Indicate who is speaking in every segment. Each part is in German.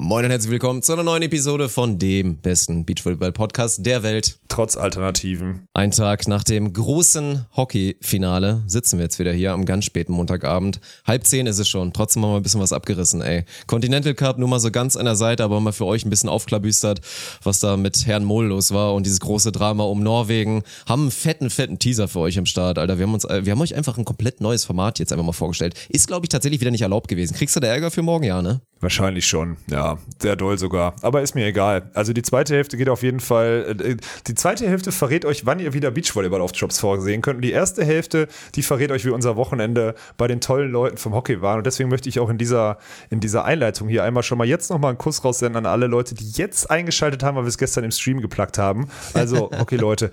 Speaker 1: Moin und herzlich willkommen zu einer neuen Episode von dem besten Beachvolleyball-Podcast der Welt.
Speaker 2: Trotz Alternativen.
Speaker 1: Ein Tag nach dem großen Hockey-Finale sitzen wir jetzt wieder hier am ganz späten Montagabend. Halb zehn ist es schon. Trotzdem haben wir ein bisschen was abgerissen, ey. Continental Cup nur mal so ganz an der Seite, aber mal für euch ein bisschen aufklabüstert, was da mit Herrn Mohl los war und dieses große Drama um Norwegen. Haben einen fetten, fetten Teaser für euch im Start, Alter. Wir haben uns, äh, wir haben euch einfach ein komplett neues Format jetzt einfach mal vorgestellt. Ist, glaube ich, tatsächlich wieder nicht erlaubt gewesen. Kriegst du da Ärger für morgen, ja, ne?
Speaker 2: Wahrscheinlich schon, ja, sehr doll sogar. Aber ist mir egal. Also die zweite Hälfte geht auf jeden Fall. Äh, die zweite Hälfte verrät euch, wann ihr wieder Beachvolleyball auf Jobs vorsehen könnt. Und die erste Hälfte, die verrät euch, wie unser Wochenende bei den tollen Leuten vom Hockey war. Und deswegen möchte ich auch in dieser, in dieser Einleitung hier einmal schon mal jetzt nochmal einen Kuss raussenden an alle Leute, die jetzt eingeschaltet haben, weil wir es gestern im Stream geplackt haben. Also, okay, Leute.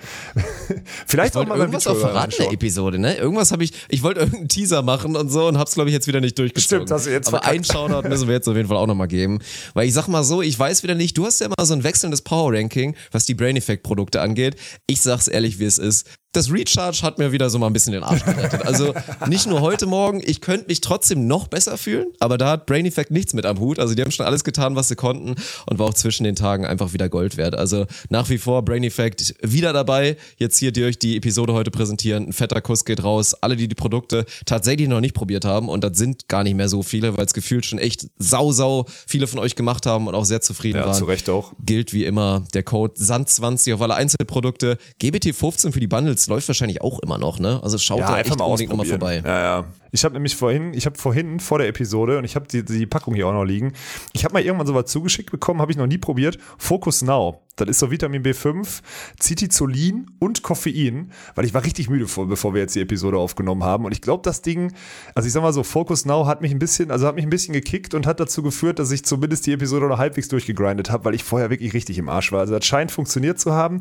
Speaker 1: Vielleicht auch mal irgendwas auf verraten der Episode, ne? Irgendwas habe ich, ich wollte irgendeinen Teaser machen und so und hab's, glaube ich, jetzt wieder nicht durchgezogen.
Speaker 2: Stimmt, hast du jetzt
Speaker 1: Aber einen Shoutout müssen wir jetzt auf jeden Fall auch nochmal geben. Weil ich sag mal so, ich weiß wieder nicht, du hast ja immer so ein wechselndes Power-Ranking, was die Brain Effect-Produkte angeht. Ich sag's ehrlich, wie es ist das Recharge hat mir wieder so mal ein bisschen den Arsch gerettet. Also nicht nur heute Morgen, ich könnte mich trotzdem noch besser fühlen, aber da hat Brain Effect nichts mit am Hut. Also die haben schon alles getan, was sie konnten und war auch zwischen den Tagen einfach wieder Gold wert. Also nach wie vor Brain Effect wieder dabei. Jetzt hier, die euch die Episode heute präsentieren. Ein fetter Kuss geht raus. Alle, die die Produkte tatsächlich noch nicht probiert haben und das sind gar nicht mehr so viele, weil es gefühlt schon echt sau, sau viele von euch gemacht haben und auch sehr zufrieden
Speaker 2: ja,
Speaker 1: waren.
Speaker 2: zu Recht auch.
Speaker 1: Gilt wie immer der Code SAND20 auf alle Einzelprodukte. GBT15 für die Bundles läuft wahrscheinlich auch immer noch, ne? Also schaut
Speaker 2: ja,
Speaker 1: da
Speaker 2: einfach
Speaker 1: echt
Speaker 2: mal
Speaker 1: unbedingt nochmal vorbei.
Speaker 2: Ja, ja. Ich habe nämlich vorhin, ich habe vorhin vor der Episode und ich habe die, die Packung hier auch noch liegen. Ich habe mal irgendwann sowas zugeschickt bekommen, habe ich noch nie probiert. Focus Now. Das ist so Vitamin B5, Citizolin und Koffein, weil ich war richtig müde vor, bevor wir jetzt die Episode aufgenommen haben. Und ich glaube, das Ding, also ich sag mal so, Focus Now hat mich ein bisschen, also hat mich ein bisschen gekickt und hat dazu geführt, dass ich zumindest die Episode noch halbwegs durchgegrindet habe, weil ich vorher wirklich richtig im Arsch war. Also das scheint funktioniert zu haben.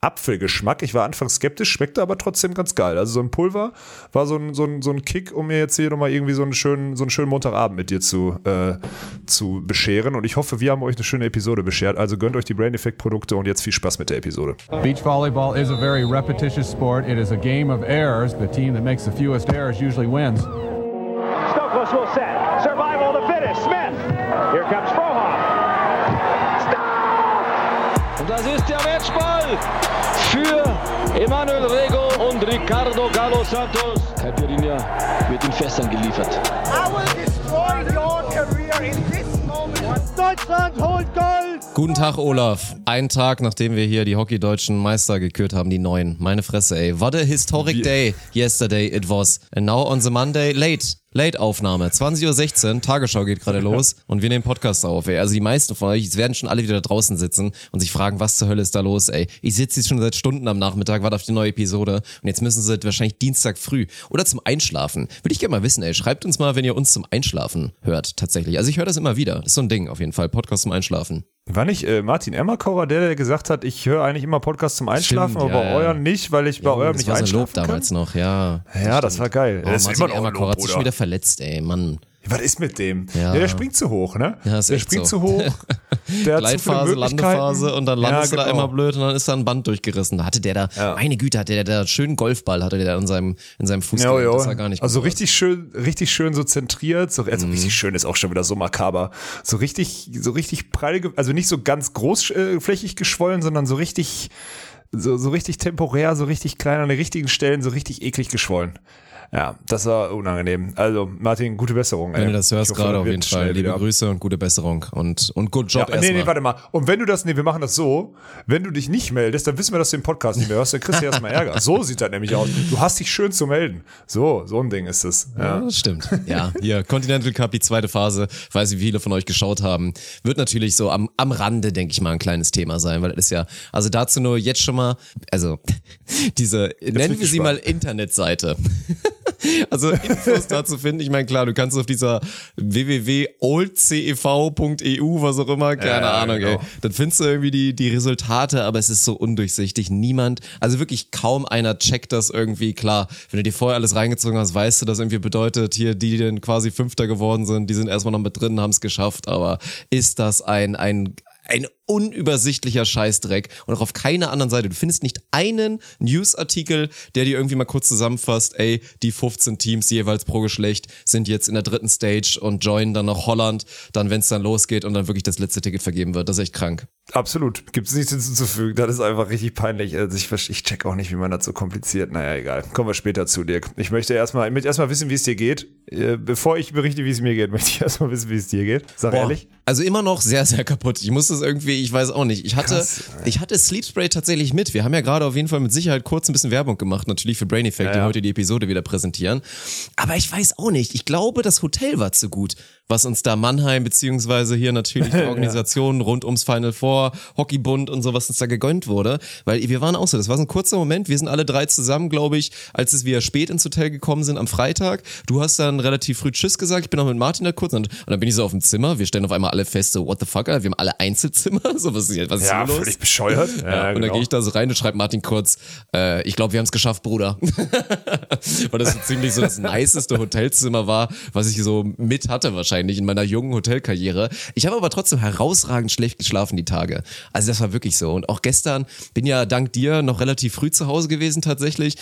Speaker 2: Apfelgeschmack. Ich war anfangs skeptisch, schmeckte aber trotzdem ganz geil. Also so ein Pulver war so ein, so ein, so ein Kick, um mir jetzt hier nochmal irgendwie so einen schönen, so einen schönen Montagabend mit dir zu, äh, zu bescheren. Und ich hoffe, wir haben euch eine schöne Episode beschert. Also gönnt euch die Brain Effect Produkte und jetzt viel Spaß mit der Episode.
Speaker 3: Beach volleyball is a very repetitious sport. It is a game of errors. The team that makes the fewest errors usually wins.
Speaker 4: Stokos will set. Survival of the fittest. Smith. Here comes Frohoff. Stop!
Speaker 5: Und das ist der Matchball für Emanuel Rego und Ricardo Galo Santos. Caipirinha wird in Fässern geliefert.
Speaker 6: I will destroy your career in this moment.
Speaker 4: Deutschland holt Gold!
Speaker 1: Guten Tag, Olaf. Ein Tag, nachdem wir hier die Hockey-Deutschen Meister gekürt haben, die neuen. Meine Fresse, ey. What a historic day yesterday it was. And now on the Monday, late. Late-Aufnahme, 20.16 Uhr, Tagesschau geht gerade los und wir nehmen Podcast auf, ey. Also die meisten von euch werden schon alle wieder da draußen sitzen und sich fragen, was zur Hölle ist da los, ey. Ich sitze jetzt schon seit Stunden am Nachmittag, warte auf die neue Episode und jetzt müssen sie wahrscheinlich Dienstag früh oder zum Einschlafen. Würde ich gerne mal wissen, ey. Schreibt uns mal, wenn ihr uns zum Einschlafen hört, tatsächlich. Also ich höre das immer wieder. Das ist so ein Ding auf jeden Fall. Podcast zum Einschlafen.
Speaker 2: War nicht äh, Martin Emmerkauer der, der gesagt hat, ich höre eigentlich immer Podcasts zum Einschlafen,
Speaker 1: Stimmt,
Speaker 2: aber
Speaker 1: ja,
Speaker 2: bei
Speaker 1: ja.
Speaker 2: euren nicht, weil ich bei
Speaker 1: Ja,
Speaker 2: eurem
Speaker 1: das
Speaker 2: nicht
Speaker 1: war so ein
Speaker 2: einschlafen
Speaker 1: Lob
Speaker 2: kann?
Speaker 1: damals noch, ja.
Speaker 2: Ja, das war geil.
Speaker 1: Oh,
Speaker 2: das ist
Speaker 1: Martin
Speaker 2: immer noch ein Lob,
Speaker 1: hat sich schon wieder verletzt, ey, Mann.
Speaker 2: Was ist mit dem?
Speaker 1: Ja.
Speaker 2: Ja, der springt zu hoch, ne?
Speaker 1: Ja,
Speaker 2: der springt
Speaker 1: so.
Speaker 2: zu hoch. Der
Speaker 1: Gleitphase. Landephase und dann landest
Speaker 2: ja,
Speaker 1: du da
Speaker 2: genau.
Speaker 1: immer blöd und dann ist da ein Band durchgerissen. Da hatte der da,
Speaker 2: Ja.
Speaker 1: meine Güte, hatte der da schönen Golfball, hatte der da in seinem, in seinem Fuß.
Speaker 2: Ja, ja.
Speaker 1: Das war gar nicht
Speaker 2: also richtig schön, richtig schön so zentriert, so,
Speaker 1: Mhm.
Speaker 2: also richtig schön ist auch schon wieder so makaber. So richtig, so richtig prall, also nicht so ganz großflächig geschwollen, sondern so richtig, so, so richtig temporär, so richtig klein an den richtigen Stellen, so richtig eklig geschwollen. Ja, das war unangenehm. Also, Martin, gute Besserung.
Speaker 1: Wenn
Speaker 2: ey.
Speaker 1: du das hörst,
Speaker 2: hoffe,
Speaker 1: gerade auf jeden Fall. Liebe
Speaker 2: wieder.
Speaker 1: Grüße und gute Besserung. Und, und good
Speaker 2: Ja,
Speaker 1: Job
Speaker 2: nee,
Speaker 1: erstmal.
Speaker 2: nee, warte mal. Und wenn du das, nee, wir machen das so, wenn du dich nicht meldest, dann wissen wir, dass du den Podcast nicht mehr hörst, dann kriegst du erstmal Ärger. So sieht das nämlich aus. Du hast dich schön zu melden. So, so ein Ding ist es.
Speaker 1: Ja,
Speaker 2: Ja.
Speaker 1: das stimmt. Ja, hier, Continental Cup, die zweite Phase, weiß ich, wie viele von euch geschaut haben, wird natürlich so am, am Rande, denke ich mal, ein kleines Thema sein, weil das ist ja, also dazu nur jetzt schon mal, also diese, nennen
Speaker 2: bin
Speaker 1: wir sie mal Internetseite. Also Infos dazu finden, ich meine, klar, du kannst auf dieser www.oldcev.eu, was auch immer, keine
Speaker 2: Ja,
Speaker 1: Ahnung,
Speaker 2: genau.
Speaker 1: ey. Dann findest du irgendwie die, die Resultate, aber es ist so undurchsichtig. Niemand, also wirklich kaum einer checkt das irgendwie. Klar, wenn du dir vorher alles reingezogen hast, weißt du, das irgendwie bedeutet, hier, die, die dann quasi Fünfter geworden sind, die sind erstmal noch mit drin, haben es geschafft, aber ist das ein, ein, ein unübersichtlicher Scheißdreck und auch auf keiner anderen Seite. Du findest nicht einen Newsartikel, der dir irgendwie mal kurz zusammenfasst, ey, die 15 Teams jeweils pro Geschlecht sind jetzt in der dritten Stage und joinen dann noch Holland, dann wenn es dann losgeht und dann wirklich das letzte Ticket vergeben wird. Das ist echt krank.
Speaker 2: Absolut. Gibt es nichts hinzuzufügen. Das ist einfach richtig peinlich. Also ich, ich check auch nicht, wie man das so kompliziert. Naja, egal. Kommen wir später zu, Dirk. Ich möchte erstmal, ich möchte erstmal wissen, wie es dir geht. Äh, Bevor ich berichte, wie es mir geht, möchte ich erstmal wissen, wie es dir geht. Sag
Speaker 1: Boah.
Speaker 2: ehrlich.
Speaker 1: Also immer noch sehr, sehr kaputt. Ich muss das irgendwie, ich weiß auch nicht. Ich hatte,
Speaker 2: Krass.
Speaker 1: ich hatte Sleep Spray tatsächlich mit. Wir haben ja gerade auf jeden Fall mit Sicherheit kurz ein bisschen Werbung gemacht, natürlich für Brain Effect, die
Speaker 2: Ja, ja.
Speaker 1: heute die Episode wieder präsentieren. Aber ich weiß auch nicht. Ich glaube, das Hotel war zu gut, was uns da Mannheim, beziehungsweise hier natürlich die Organisation rund ums Final Four, Hockeybund und so, was uns da gegönnt wurde. Weil wir waren auch so, das war so ein kurzer Moment. Wir sind alle drei zusammen, glaube ich, als es wieder spät ins Hotel gekommen sind am Freitag. Du hast dann relativ früh Tschüss gesagt. Ich bin auch mit Martin da kurz und, und dann bin ich so auf dem Zimmer. Wir stellen auf einmal alle fest, so, what the fuck, wir haben alle Einzelzimmer. So, was ist was ist
Speaker 2: Ja,
Speaker 1: hier los?
Speaker 2: völlig bescheuert.
Speaker 1: Ja, und dann gehe ich da so rein und schreibe Martin kurz, äh, ich glaube, wir haben es geschafft, Bruder. Weil das so ziemlich so das niceste Hotelzimmer war, was ich so mit hatte wahrscheinlich in meiner jungen Hotelkarriere. Ich habe aber trotzdem herausragend schlecht geschlafen die Tage. Also das war wirklich so. Und auch gestern bin ja dank dir noch relativ früh zu Hause gewesen tatsächlich.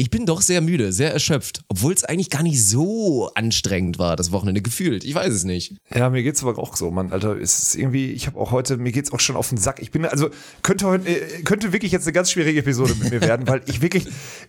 Speaker 1: Ich bin doch sehr müde, sehr erschöpft, obwohl es eigentlich gar nicht so anstrengend war, das Wochenende gefühlt. Ich weiß es nicht.
Speaker 2: Ja, mir geht's aber auch so, Mann, Alter. Es ist irgendwie, ich habe auch heute, mir geht's auch schon auf den Sack. Ich bin, also könnte heute, äh, könnte wirklich jetzt eine ganz schwierige Episode mit mir werden, weil ich wirklich,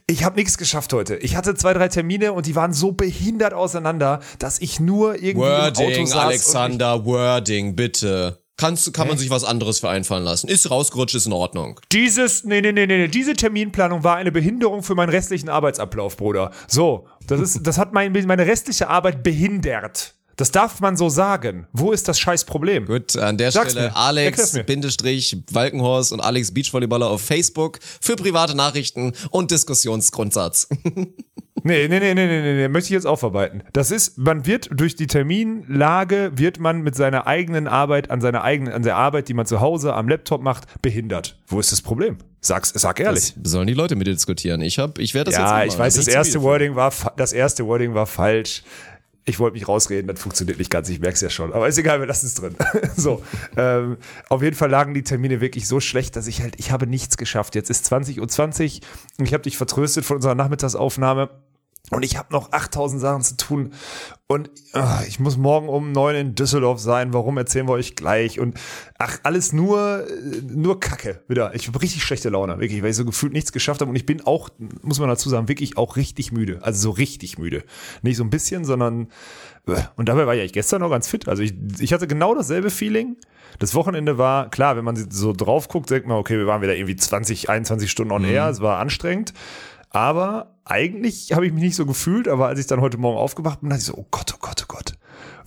Speaker 2: ich habe nichts geschafft heute. Ich hatte zwei, drei Termine und die waren so behindert auseinander, dass ich nur irgendwie im Auto
Speaker 1: Wording,
Speaker 2: saß
Speaker 1: Alexander, Wording, bitte. Kannst, kann man sich was anderes für einfallen lassen. Ist rausgerutscht, ist in Ordnung.
Speaker 2: Dieses, nee, nee, nee, nee, diese Terminplanung war eine Behinderung für meinen restlichen Arbeitsablauf, Bruder. So, das ist, das hat mein, meine restliche Arbeit behindert. Das darf man so sagen. Wo ist das scheiß Problem?
Speaker 1: Gut, an der
Speaker 2: Sag's
Speaker 1: Stelle
Speaker 2: mir.
Speaker 1: Alex. Bindestrich, Walkenhorst und Alex Beachvolleyballer auf Facebook für private Nachrichten und Diskussionsgrundsatz.
Speaker 2: Nee, nee, nee, nee, nee, nee, nee, möchte ich jetzt aufarbeiten. Das ist, man wird durch die Terminlage, wird man mit seiner eigenen Arbeit, an seiner eigenen, an der Arbeit, die man zu Hause am Laptop macht, behindert. Wo ist das Problem? Sag's, sag ehrlich.
Speaker 1: Das sollen die Leute mit dir diskutieren. Ich hab, ich werde das jetzt
Speaker 2: ja, ich weiß,
Speaker 1: Da
Speaker 2: das erste. Wording war, das erste Wording war falsch. Ich wollte mich rausreden, das funktioniert nicht ganz, ich merk's ja schon. Aber ist egal, wir lassen es drin. so, ähm, auf jeden Fall lagen die Termine wirklich so schlecht, dass ich halt, ich habe nichts geschafft. Jetzt ist 20.20 Uhr und ich habe dich vertröstet von unserer Nachmittagsaufnahme. Und ich habe noch 8000 Sachen zu tun. Und ah, ich muss morgen um neun in Düsseldorf sein. Warum erzählen wir euch gleich? Und ach, alles nur, nur Kacke wieder. Ich habe richtig schlechte Laune, wirklich, weil ich so gefühlt nichts geschafft habe. Und ich bin auch, muss man dazu sagen, wirklich auch richtig müde. Also so richtig müde. Nicht so ein bisschen, sondern. äh, Und dabei war ich eigentlich gestern noch ganz fit. Also ich, ich hatte genau dasselbe Feeling. Das Wochenende war, klar, wenn man so drauf guckt, denkt man, okay, wir waren wieder irgendwie 20, 21 Stunden on air. Es war anstrengend. Aber eigentlich habe ich mich nicht so gefühlt, aber als ich dann heute Morgen aufgewacht bin, dachte ich so, oh Gott, oh Gott, oh Gott,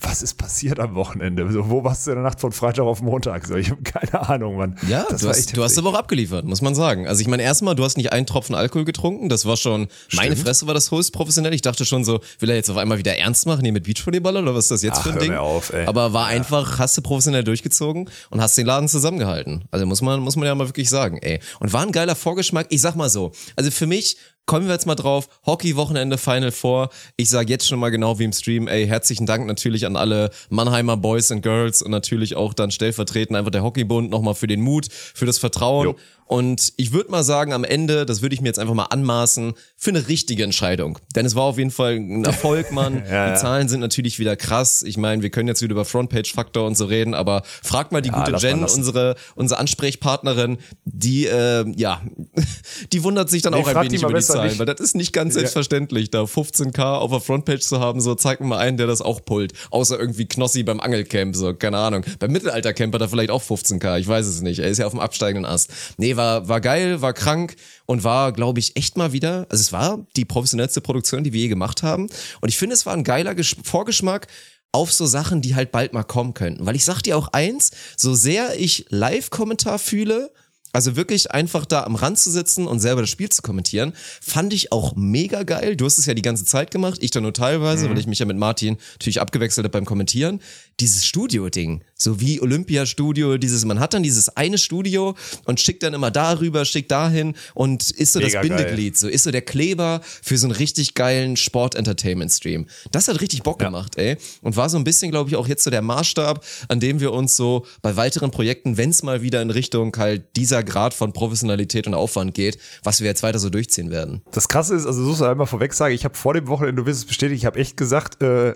Speaker 2: was ist passiert am Wochenende? So, wo warst du in der Nacht von Freitag auf Montag? So, ich habe keine Ahnung, Mann.
Speaker 1: Ja,
Speaker 2: das
Speaker 1: du, hast, du hast aber auch abgeliefert, muss man sagen. Also ich meine, erstmal, du hast nicht einen Tropfen Alkohol getrunken, das war schon, meine Fresse war das höchst professionell. Ich dachte schon so, will er jetzt auf einmal wieder ernst machen hier mit Beachvolleyballer oder was ist das jetzt
Speaker 2: Ach,
Speaker 1: für ein Ding?
Speaker 2: mir auf, ey.
Speaker 1: Aber war einfach, hast du professionell durchgezogen und hast den Laden zusammengehalten. Also muss man, muss man ja mal wirklich sagen, ey. Und war ein geiler Vorgeschmack. Ich sag mal so, also für mich, kommen wir jetzt mal drauf, Hockey-Wochenende Final Four. Ich sage jetzt schon mal genau wie im Stream, ey, herzlichen Dank natürlich an alle Mannheimer Boys and Girls und natürlich auch dann stellvertretend einfach der Hockeybund nochmal für den Mut, für das Vertrauen.
Speaker 2: Jo.
Speaker 1: Und ich würde mal sagen, am Ende, das würde ich mir jetzt einfach mal anmaßen, für eine richtige Entscheidung. Denn es war auf jeden Fall ein Erfolg, Mann.
Speaker 2: Ja,
Speaker 1: die
Speaker 2: ja.
Speaker 1: Zahlen sind natürlich wieder krass. Ich meine, wir können jetzt wieder über Frontpage-Faktor und so reden, aber frag mal die gute
Speaker 2: lass mal
Speaker 1: Jen, unsere, unsere Ansprechpartnerin, die, äh, ja, die wundert sich dann
Speaker 2: Nee,
Speaker 1: auch ein
Speaker 2: die
Speaker 1: wenig
Speaker 2: mal
Speaker 1: über die Zahlen,
Speaker 2: nicht.
Speaker 1: weil das ist nicht ganz selbstverständlich, da 15k auf der Frontpage zu haben, so zeig mir mal einen, der das auch pullt. Außer irgendwie Knossi beim Angelcamp, so, keine Ahnung. Beim Mittelaltercamp hat er vielleicht auch 15k, ich weiß es nicht. Er ist ja auf dem absteigenden Ast. Nee, war, war geil, war krank und war, glaube ich, echt mal wieder, also es war die professionellste Produktion, die wir je gemacht haben. Und ich finde, es war ein geiler Gesch- Vorgeschmack auf so Sachen, die halt bald mal kommen könnten. Weil ich sag dir auch eins, so sehr ich Live-Kommentar fühle, also wirklich einfach da am Rand zu sitzen und selber das Spiel zu kommentieren, fand ich auch mega geil. Du hast es ja die ganze Zeit gemacht, ich dann nur teilweise, weil ich mich ja mit Martin natürlich abgewechselt habe beim Kommentieren. Dieses Studio-Ding, So wie Olympiastudio, dieses, man hat dann dieses eine Studio und schickt dann immer darüber, schickt dahin und ist so
Speaker 2: Mega
Speaker 1: das Bindeglied, so ist so der Kleber für so einen richtig geilen Sport-Entertainment-Stream. Das hat richtig Bock gemacht, ey. Und war so ein bisschen, glaube ich, auch jetzt so der Maßstab, an dem wir uns so bei weiteren Projekten, wenn es mal wieder in Richtung halt dieser Grad von Professionalität und Aufwand geht, was wir jetzt weiter so durchziehen werden.
Speaker 2: Das Krasse ist, also so soll einmal vorweg sagen, ich habe vor dem Wochenende, du wirst es bestätigt, ich habe echt gesagt, äh,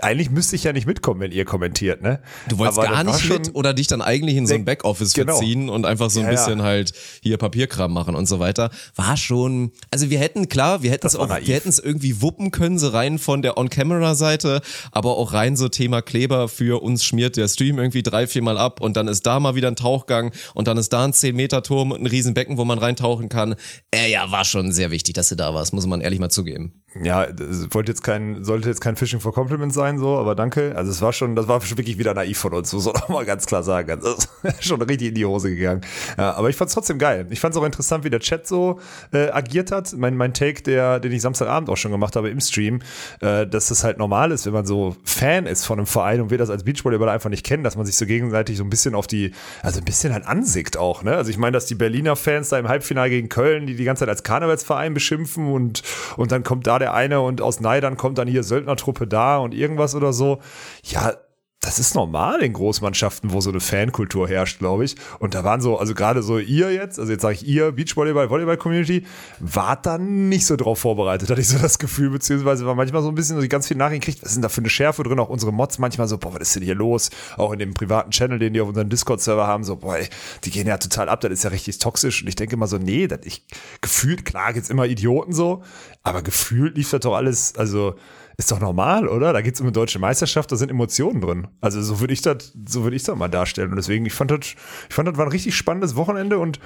Speaker 2: eigentlich müsste ich ja nicht mitkommen, wenn ihr kommentiert, ne?
Speaker 1: Du wolltest
Speaker 2: Aber
Speaker 1: gar nicht mit oder dich dann eigentlich in so ein Backoffice
Speaker 2: genau.
Speaker 1: verziehen und einfach so ein
Speaker 2: Ja, ja.
Speaker 1: bisschen halt hier Papierkram machen und so weiter. War schon, also wir hätten, klar, wir hätten es auch,
Speaker 2: naiv.
Speaker 1: wir hätten es irgendwie wuppen können, so rein von der On-Camera-Seite, aber auch rein so Thema Kleber für uns schmiert der Stream irgendwie drei, viermal ab und dann ist da mal wieder ein Tauchgang und dann ist da ein 10-Meter-Turm und ein Riesenbecken, wo man reintauchen kann. Äh, ja, war schon sehr wichtig, dass du da warst, muss man ehrlich mal zugeben.
Speaker 2: Ja, wollte jetzt kein, sollte jetzt kein Fishing for Compliments sein, so, aber danke. Also es war schon, das war schon wirklich wieder naiv von uns, muss man auch mal ganz klar sagen. Also, das ist schon richtig in die Hose gegangen. Ja, aber ich fand es trotzdem geil. Ich fand es auch interessant, wie der Chat so äh, agiert hat. Mein, mein Take, der, den ich Samstagabend auch schon gemacht habe im Stream, äh, dass das halt normal ist, wenn man so Fan ist von einem Verein und wir das als Beachvolleyballer einfach nicht kennen, dass man sich so gegenseitig so ein bisschen auf die, also ein bisschen halt ansickt auch, ne? Also ich meine, dass die Berliner Fans da im Halbfinale gegen Köln, die die ganze Zeit als Karnevalsverein beschimpfen und, und dann kommt da der eine und aus Neidern kommt dann hier Söldnertruppe da und irgendwas oder so. Ja, das ist normal in Großmannschaften, wo so eine Fankultur herrscht, glaube ich. Und da waren so, also gerade so ihr jetzt, also jetzt sage ich ihr, Beachvolleyball, Volleyball-Community, wart dann nicht so drauf vorbereitet, hatte ich so das Gefühl, beziehungsweise war manchmal so ein bisschen, so die ganz viele Nachrichten kriegt, was denn da für eine Schärfe drin? Auch unsere Mods manchmal so, boah, was ist denn hier los? Auch in dem privaten Channel, den die auf unserem Discord-Server haben, so, boah, ey, die gehen ja total ab, das ist ja richtig toxisch. Und ich denke immer so, nee, das ich gefühlt, klar gibt's immer Idioten so, aber gefühlt lief das doch alles, also ist doch normal, oder? Da geht's um eine deutsche Meisterschaft, da sind Emotionen drin. Also so würde ich das, so würde ich das mal darstellen. Und deswegen, ich fand das, ich fand das war ein richtig spannendes Wochenende und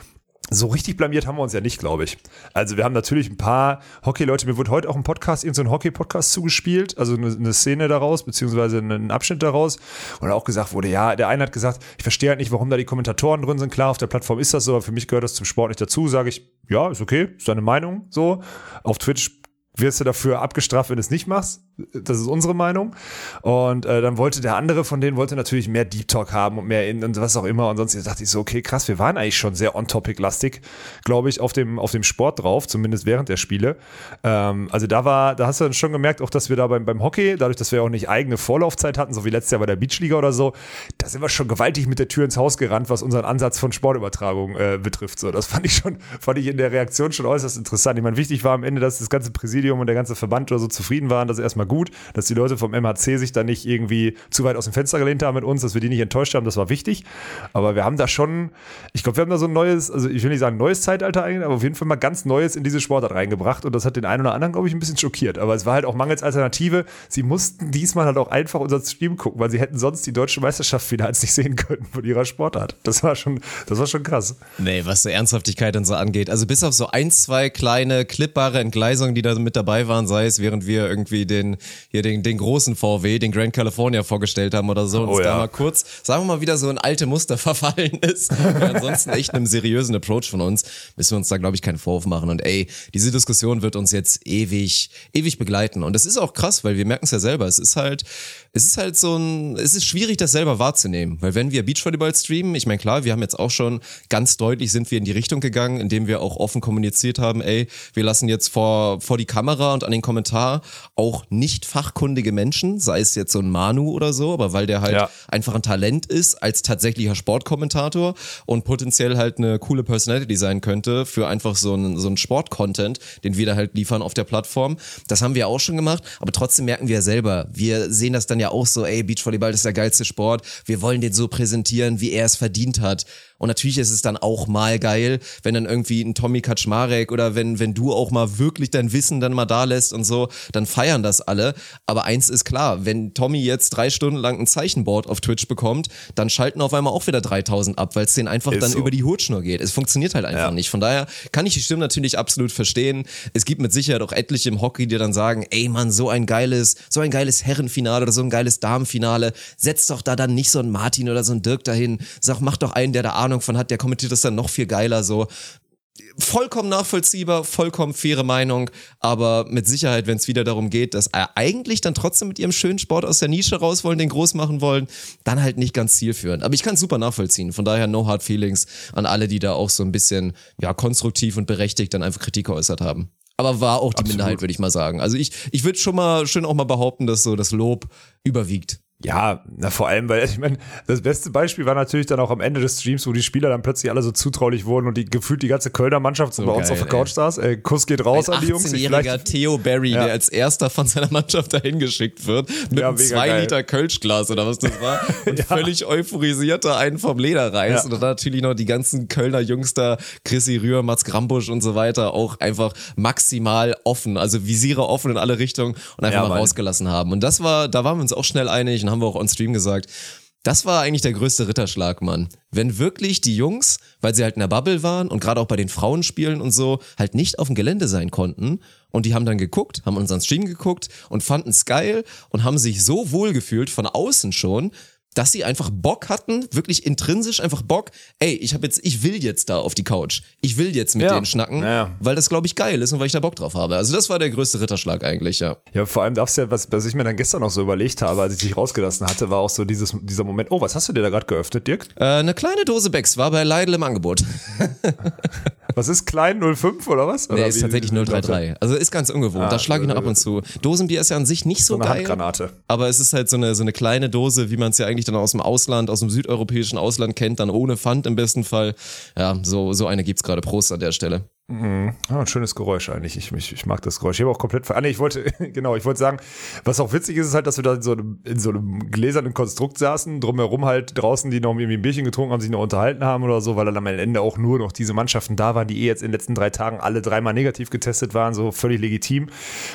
Speaker 2: so richtig blamiert haben wir uns ja nicht, glaube ich. Also wir haben natürlich ein paar Hockey-Leute, mir wurde heute auch ein Podcast, irgendein so Hockey-Podcast zugespielt, also eine, eine Szene daraus, beziehungsweise einen Abschnitt daraus. Und auch gesagt wurde, ja, der eine hat gesagt, ich verstehe halt nicht, warum da die Kommentatoren drin sind. Klar, auf der Plattform ist das so, aber für mich gehört das zum Sport nicht dazu. Sage ich, ja, ist okay, ist deine Meinung so. Auf Twitch wirst du dafür abgestraft, wenn du es nicht machst. Das ist unsere Meinung. Und äh, dann wollte der andere von denen wollte natürlich mehr Deep Talk haben und mehr in und was auch immer. Und sonst dachte ich so, okay, krass, wir waren eigentlich schon sehr on-topic-lastig, glaube ich, auf dem, auf dem Sport drauf, zumindest während der Spiele. Ähm, also da war, da hast du dann schon gemerkt, auch dass wir da beim, beim Hockey, dadurch, dass wir auch nicht eigene Vorlaufzeit hatten, so wie letztes Jahr bei der Beachliga oder so, da sind wir schon gewaltig mit der Tür ins Haus gerannt, was unseren Ansatz von Sportübertragung äh, betrifft. So, das fand ich schon, fand ich in der Reaktion schon äußerst interessant. Ich meine, wichtig war am Ende, dass das ganze Präsidium und der ganze Verband oder so zufrieden waren. Das ist erstmal gut, dass die Leute vom MHC sich da nicht irgendwie zu weit aus dem Fenster gelehnt haben mit uns, dass wir die nicht enttäuscht haben. Das war wichtig. Aber wir haben da schon, ich glaube, wir haben da so ein neues, also ich will nicht sagen neues Zeitalter eigentlich, aber auf jeden Fall mal ganz Neues in diese Sportart reingebracht. Und das hat den einen oder anderen, glaube ich, ein bisschen schockiert. Aber es war halt auch mangels Alternative. Sie mussten diesmal halt auch einfach unseren Stream gucken, weil sie hätten sonst die deutsche Meisterschaftsfinals nicht sehen können von ihrer Sportart. Das war schon, das war schon krass.
Speaker 1: Nee, was so Ernsthaftigkeit und so angeht. Also bis auf so ein, zwei kleine klippbare Entgleisungen, die da mit dabei waren, sei es während wir irgendwie den, hier den, den großen VW, den Grand California vorgestellt haben oder so, und
Speaker 2: Oh ja.
Speaker 1: da mal kurz, sagen wir mal, wieder so ein alte Muster verfallen ist. Ja, ansonsten echt einem seriösen Approach von uns, müssen wir uns da, glaube ich, keinen Vorwurf machen. Und ey, diese Diskussion wird uns jetzt ewig, ewig begleiten. Und das ist auch krass, weil wir merken es ja selber. Es ist halt, es ist halt so ein, es ist schwierig, das selber wahrzunehmen. Weil wenn wir Beachvolleyball streamen, ich meine, klar, wir haben jetzt auch schon ganz deutlich sind wir in die Richtung gegangen, indem wir auch offen kommuniziert haben, ey, wir lassen jetzt vor, vor die Kamera und an den Kommentar auch nicht fachkundige Menschen, sei es jetzt so ein Manu oder so, aber weil der halt
Speaker 2: Ja.
Speaker 1: einfach ein Talent ist als tatsächlicher Sportkommentator und potenziell halt eine coole Personality sein könnte für einfach so einen, so einen Sport-Content, den wir da halt liefern auf der Plattform. Das haben wir auch schon gemacht, aber trotzdem merken wir ja selber, wir sehen das dann ja auch so, ey, Beachvolleyball ist der geilste Sport, wir wollen den so präsentieren, wie er es verdient hat. Und natürlich ist es dann auch mal geil, wenn dann irgendwie ein Tommy Kaczmarek oder wenn, wenn du auch mal wirklich dein Wissen dann mal da lässt und so, dann feiern das alle. Aber eins ist klar, wenn Tommy jetzt drei Stunden lang ein Zeichenboard auf Twitch bekommt, dann schalten auf einmal auch wieder 3000 ab, weil es denen einfach
Speaker 2: Ist
Speaker 1: dann
Speaker 2: so.
Speaker 1: über die Hutschnur geht. Es funktioniert halt einfach
Speaker 2: Ja.
Speaker 1: nicht. Von daher kann ich die Stimme natürlich absolut verstehen. Es gibt mit Sicherheit auch etliche im Hockey, die dann sagen, ey Mann, so ein geiles, so ein geiles Herrenfinale oder so ein geiles Damenfinale, setz doch da dann nicht so einen Martin oder so einen Dirk dahin. Sag, mach doch einen, der da Ahnung von hat, der kommentiert das dann noch viel geiler so vollkommen nachvollziehbar, vollkommen faire Meinung, aber mit Sicherheit, wenn es wieder darum geht, dass er eigentlich dann trotzdem mit ihrem schönen Sport aus der Nische raus wollen, den groß machen wollen, dann halt nicht ganz zielführend. Aber ich kann es super nachvollziehen. Von daher no hard feelings an alle, die da auch so ein bisschen ja konstruktiv und berechtigt dann einfach Kritik geäußert haben. Aber war auch die
Speaker 2: Absolut.
Speaker 1: Minderheit, würde ich mal sagen. Also ich, ich würde schon mal schön auch mal behaupten, dass so das Lob überwiegt.
Speaker 2: Ja, na vor allem, weil ich meine, das beste Beispiel war natürlich dann auch am Ende des Streams, wo die Spieler dann plötzlich alle so zutraulich wurden und die gefühlt die ganze Kölner Mannschaft so,
Speaker 1: So
Speaker 2: bei uns
Speaker 1: geil,
Speaker 2: auf der Couch saß. Äh, Kuss geht raus
Speaker 1: Ein
Speaker 2: an die Jungs. Ich
Speaker 1: 18-jähriger
Speaker 2: vielleicht-
Speaker 1: Theo Barry,
Speaker 2: Ja.
Speaker 1: der als erster von seiner Mannschaft dahin geschickt wird, mit
Speaker 2: Ja,
Speaker 1: einem
Speaker 2: mega
Speaker 1: 2
Speaker 2: geil.
Speaker 1: Liter Kölschglas oder was das war, und
Speaker 2: Ja.
Speaker 1: völlig euphorisierter einen vom Leder reißt. Und dann natürlich noch die ganzen Kölner Jungs da, Chrissy Rühr, Mats Grambusch und so weiter, auch einfach maximal offen, also Visiere offen in alle Richtungen und einfach mal
Speaker 2: Mann.
Speaker 1: rausgelassen haben. Und das war, da waren wir uns auch schnell einig haben wir auch on Stream gesagt, das war eigentlich der größte Ritterschlag, Mann. Wenn wirklich die Jungs, weil sie halt in der Bubble waren und gerade auch bei den Frauenspielen und so, halt nicht auf dem Gelände sein konnten und die haben dann geguckt, haben unseren Stream geguckt und fanden es geil und haben sich so wohl gefühlt von außen schon, dass sie einfach Bock hatten, wirklich intrinsisch einfach Bock, ey, ich habe jetzt, ich will jetzt da auf die Couch. Ich will jetzt mit
Speaker 2: Ja.
Speaker 1: denen schnacken,
Speaker 2: Ja.
Speaker 1: weil das, glaube ich, geil ist und weil ich da Bock drauf habe. Also das war der größte Ritterschlag eigentlich, ja.
Speaker 2: Ja, vor allem darfst du ja, was, was ich mir dann gestern noch so überlegt habe, als ich dich rausgelassen hatte, war auch so dieses, dieser Moment, oh, was hast du dir da gerade geöffnet, Dirk?
Speaker 1: Äh, eine kleine Dose Becks war bei Lidl im Angebot.
Speaker 2: Was ist klein 05 oder was?
Speaker 1: Nee,
Speaker 2: Oder
Speaker 1: ist tatsächlich
Speaker 2: wie-
Speaker 1: 033. Also ist ganz ungewohnt.
Speaker 2: Ah,
Speaker 1: da schlage ich noch ab und zu. Dosenbier ist ja an sich nicht so,
Speaker 2: So eine
Speaker 1: geil.
Speaker 2: Handgranate.
Speaker 1: Aber es ist halt so eine, so eine kleine Dose, wie man es ja eigentlich dann aus dem Ausland, aus dem südeuropäischen Ausland kennt, dann ohne Pfand im besten Fall. Ja, so, so eine gibt's gerade. Prost an der Stelle.
Speaker 2: Ah, ein schönes Geräusch eigentlich. Ich, ich, ich mag das Geräusch. Ich habe auch komplett ah, nee, ich wollte, genau, ich wollte sagen, was auch witzig ist, ist halt, dass wir da in so einem, in so einem gläsernen Konstrukt saßen, drumherum halt draußen, die noch irgendwie ein Bierchen getrunken haben, sich noch unterhalten haben oder so, weil dann am Ende auch nur noch diese Mannschaften da waren, die eh jetzt in den letzten drei Tagen alle dreimal negativ getestet waren, so völlig legitim.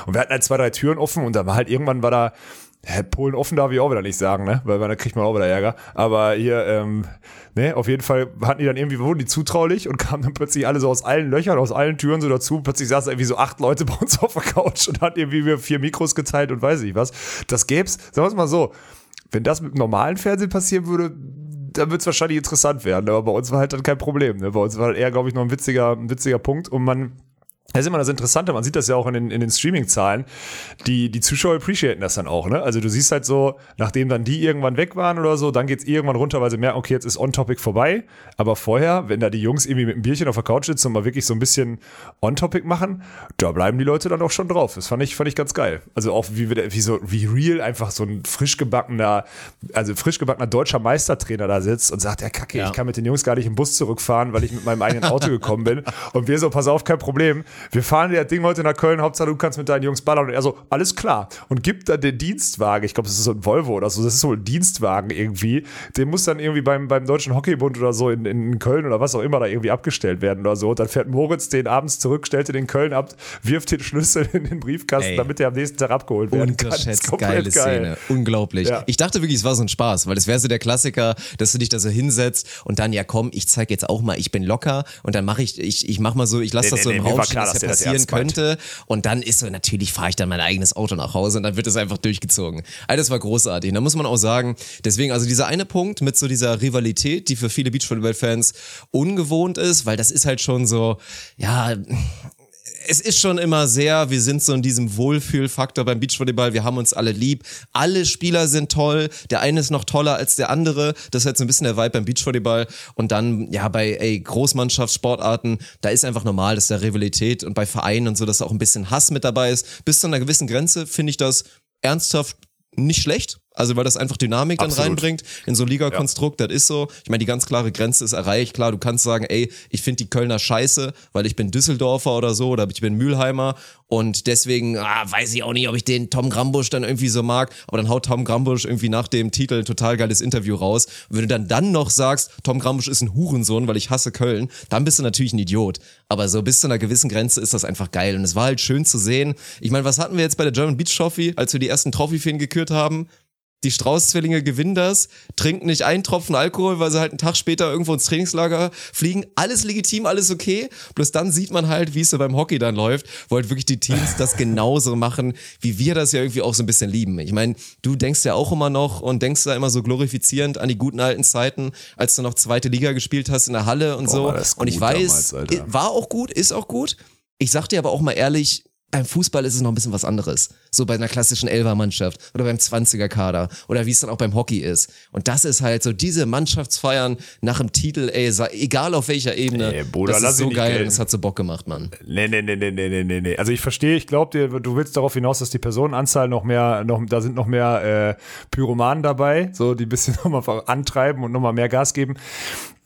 Speaker 2: Und wir hatten halt zwei, drei Türen offen und dann war halt irgendwann war da, Polen offen darf ich auch wieder nicht sagen, ne? Weil da kriegt man auch wieder Ärger. Aber hier, ähm, ne, auf jeden Fall hatten die dann irgendwie, wurden die zutraulich und kamen dann plötzlich alle so aus allen Löchern, aus allen Türen so dazu. Plötzlich saßen irgendwie so acht Leute bei uns auf der Couch und hatten irgendwie wir vier Mikros geteilt und weiß ich was. Das gäb's, sagen wir mal so, wenn das mit normalen Fernsehen passieren würde, dann wird es wahrscheinlich interessant werden. Aber bei uns war halt dann kein Problem. Ne? Bei uns war halt eher, glaube ich, noch ein witziger, ein witziger Punkt und man das ist immer das Interessante, man sieht das ja auch in den, in den Streaming-Zahlen. Die, die Zuschauer appreciaten das dann auch, ne? Also du siehst halt so, nachdem dann die irgendwann weg waren oder so, dann geht's irgendwann runter, weil sie merken, okay, jetzt ist On-Topic vorbei. Aber vorher, wenn da die Jungs irgendwie mit einem Bierchen auf der Couch sitzen und mal wirklich so ein bisschen On-Topic machen, da bleiben die Leute dann auch schon drauf. Das fand ich, fand ich ganz geil. Also auch wie, wie so, wie real einfach so ein frisch gebackener, also frisch gebackener deutscher Meistertrainer da sitzt und sagt, ja, kacke,
Speaker 1: Ja.
Speaker 2: ich kann mit den Jungs gar nicht im Bus zurückfahren, weil ich mit meinem eigenen Auto gekommen bin. Und wir so, pass auf, kein Problem. Wir fahren das Ding heute nach Köln, Hauptsache du kannst mit deinen Jungs ballern. Und er so, alles klar. Und gibt dann den Dienstwagen, ich glaube, das ist so ein Volvo oder so, das ist so ein Dienstwagen irgendwie, den muss dann irgendwie beim, beim Deutschen Hockeybund oder so in, in Köln oder was auch immer da irgendwie abgestellt werden oder so. Und dann fährt Moritz den abends zurück, stellt den in Köln ab, wirft den Schlüssel in den Briefkasten,
Speaker 1: Ey.
Speaker 2: damit der am nächsten Tag abgeholt werden kann.
Speaker 1: Unterschätzt geile Szene. Unglaublich.
Speaker 2: Ja.
Speaker 1: Ich dachte wirklich, es war so ein Spaß, weil das wäre so der Klassiker, dass du dich da so hinsetzt und dann, ja komm, ich zeig jetzt auch mal, ich bin locker und dann mache ich, ich, ich mach mal so, ich lasse
Speaker 2: Nee,
Speaker 1: das so
Speaker 2: nee,
Speaker 1: im
Speaker 2: nee, mir
Speaker 1: Raum stehen, dass
Speaker 2: der das
Speaker 1: passieren könnte und dann ist so, natürlich fahre ich dann mein eigenes Auto nach Hause und dann wird es einfach durchgezogen. All das war großartig. Und da muss man auch sagen, deswegen, also dieser eine Punkt mit so dieser Rivalität, die für viele Beachvolleyball-Fans ungewohnt ist, weil das ist halt schon so, ja, es ist schon immer sehr, wir sind so in diesem Wohlfühlfaktor beim Beachvolleyball, wir haben uns alle lieb, alle Spieler sind toll, der eine ist noch toller als der andere, das ist halt so ein bisschen der Vibe beim Beachvolleyball. Und dann, ja, bei ey, Großmannschaftssportarten, da ist einfach normal, dass da Rivalität und bei Vereinen und so, dass auch ein bisschen Hass mit dabei ist. Bis zu einer gewissen Grenze finde ich das ernsthaft nicht schlecht. Also weil das einfach Dynamik dann
Speaker 2: Absolut.
Speaker 1: reinbringt in so ein Ligakonstrukt, das ist so. Ich meine, die ganz klare Grenze ist erreicht. Klar, du kannst sagen, ey, ich finde die Kölner scheiße, weil ich bin Düsseldorfer oder so, oder ich bin Mülheimer und deswegen ah, weiß ich auch nicht, ob ich den Tom Grambusch dann irgendwie so mag, aber dann haut Tom Grambusch irgendwie nach dem Titel ein total geiles Interview raus. Und wenn du dann dann noch sagst, Tom Grambusch ist ein Hurensohn, weil ich hasse Köln, dann bist du natürlich ein Idiot. Aber so bis zu einer gewissen Grenze ist das einfach geil und es war halt schön zu sehen. Ich meine, was hatten wir jetzt bei der German Beach Trophy, als wir die ersten Trophy-Feen gekürt haben? Die Strauß-Zwillinge gewinnen das, trinken nicht einen Tropfen Alkohol, weil sie halt einen Tag später irgendwo ins Trainingslager fliegen. Alles legitim, alles okay. Bloß dann sieht man halt, wie es so beim Hockey dann läuft, wo halt wirklich die Teams das genauso machen, wie wir das ja irgendwie auch so ein bisschen lieben. Ich meine, du denkst ja auch immer noch und denkst da immer so glorifizierend an die guten alten Zeiten, als du noch zweite Liga gespielt hast in der Halle und
Speaker 2: Boah,
Speaker 1: so. Und ich weiß,
Speaker 2: damals,
Speaker 1: war auch gut, ist auch gut. Ich sag dir aber auch mal ehrlich, beim Fußball ist es noch ein bisschen was anderes. So bei einer klassischen Elfer-Mannschaft oder beim 20er-Kader oder wie es dann auch beim Hockey ist. Und das ist halt so diese Mannschaftsfeiern nach dem Titel, ey, egal auf welcher Ebene.
Speaker 2: Ey, Bruder,
Speaker 1: das ist so geil und es hat so Bock gemacht, Mann.
Speaker 2: Nee, nee, nee, nee, nee, nee, nee, nee. Also ich verstehe, ich glaube dir, du willst darauf hinaus, dass die Personenanzahl noch mehr, noch, da sind noch mehr äh, Pyromanen dabei, so die ein bisschen nochmal antreiben und nochmal mehr Gas geben.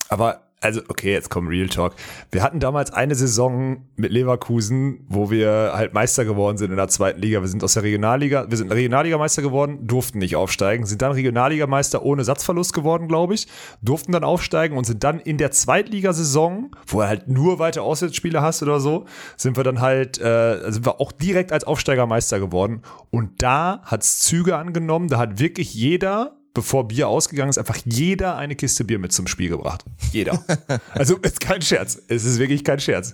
Speaker 2: Aber also, okay, jetzt kommt Real Talk. Wir hatten damals eine Saison mit Leverkusen, wo wir halt Meister geworden sind in der zweiten Liga. Wir sind aus der Regionalliga, wir sind Regionalligameister geworden, durften nicht aufsteigen, sind dann Regionalligameister ohne Satzverlust geworden, glaube ich, durften dann aufsteigen und sind dann in der Zweitligasaison, wo er halt nur weite Auswärtsspiele hast oder so, sind wir dann halt, äh, sind wir auch direkt als Aufsteiger Meister geworden. Und da hat's Züge angenommen, da hat wirklich jeder bevor Bier ausgegangen ist, einfach jeder eine Kiste Bier mit zum Spiel gebracht. Jeder. also ist kein Scherz. Es ist wirklich kein Scherz.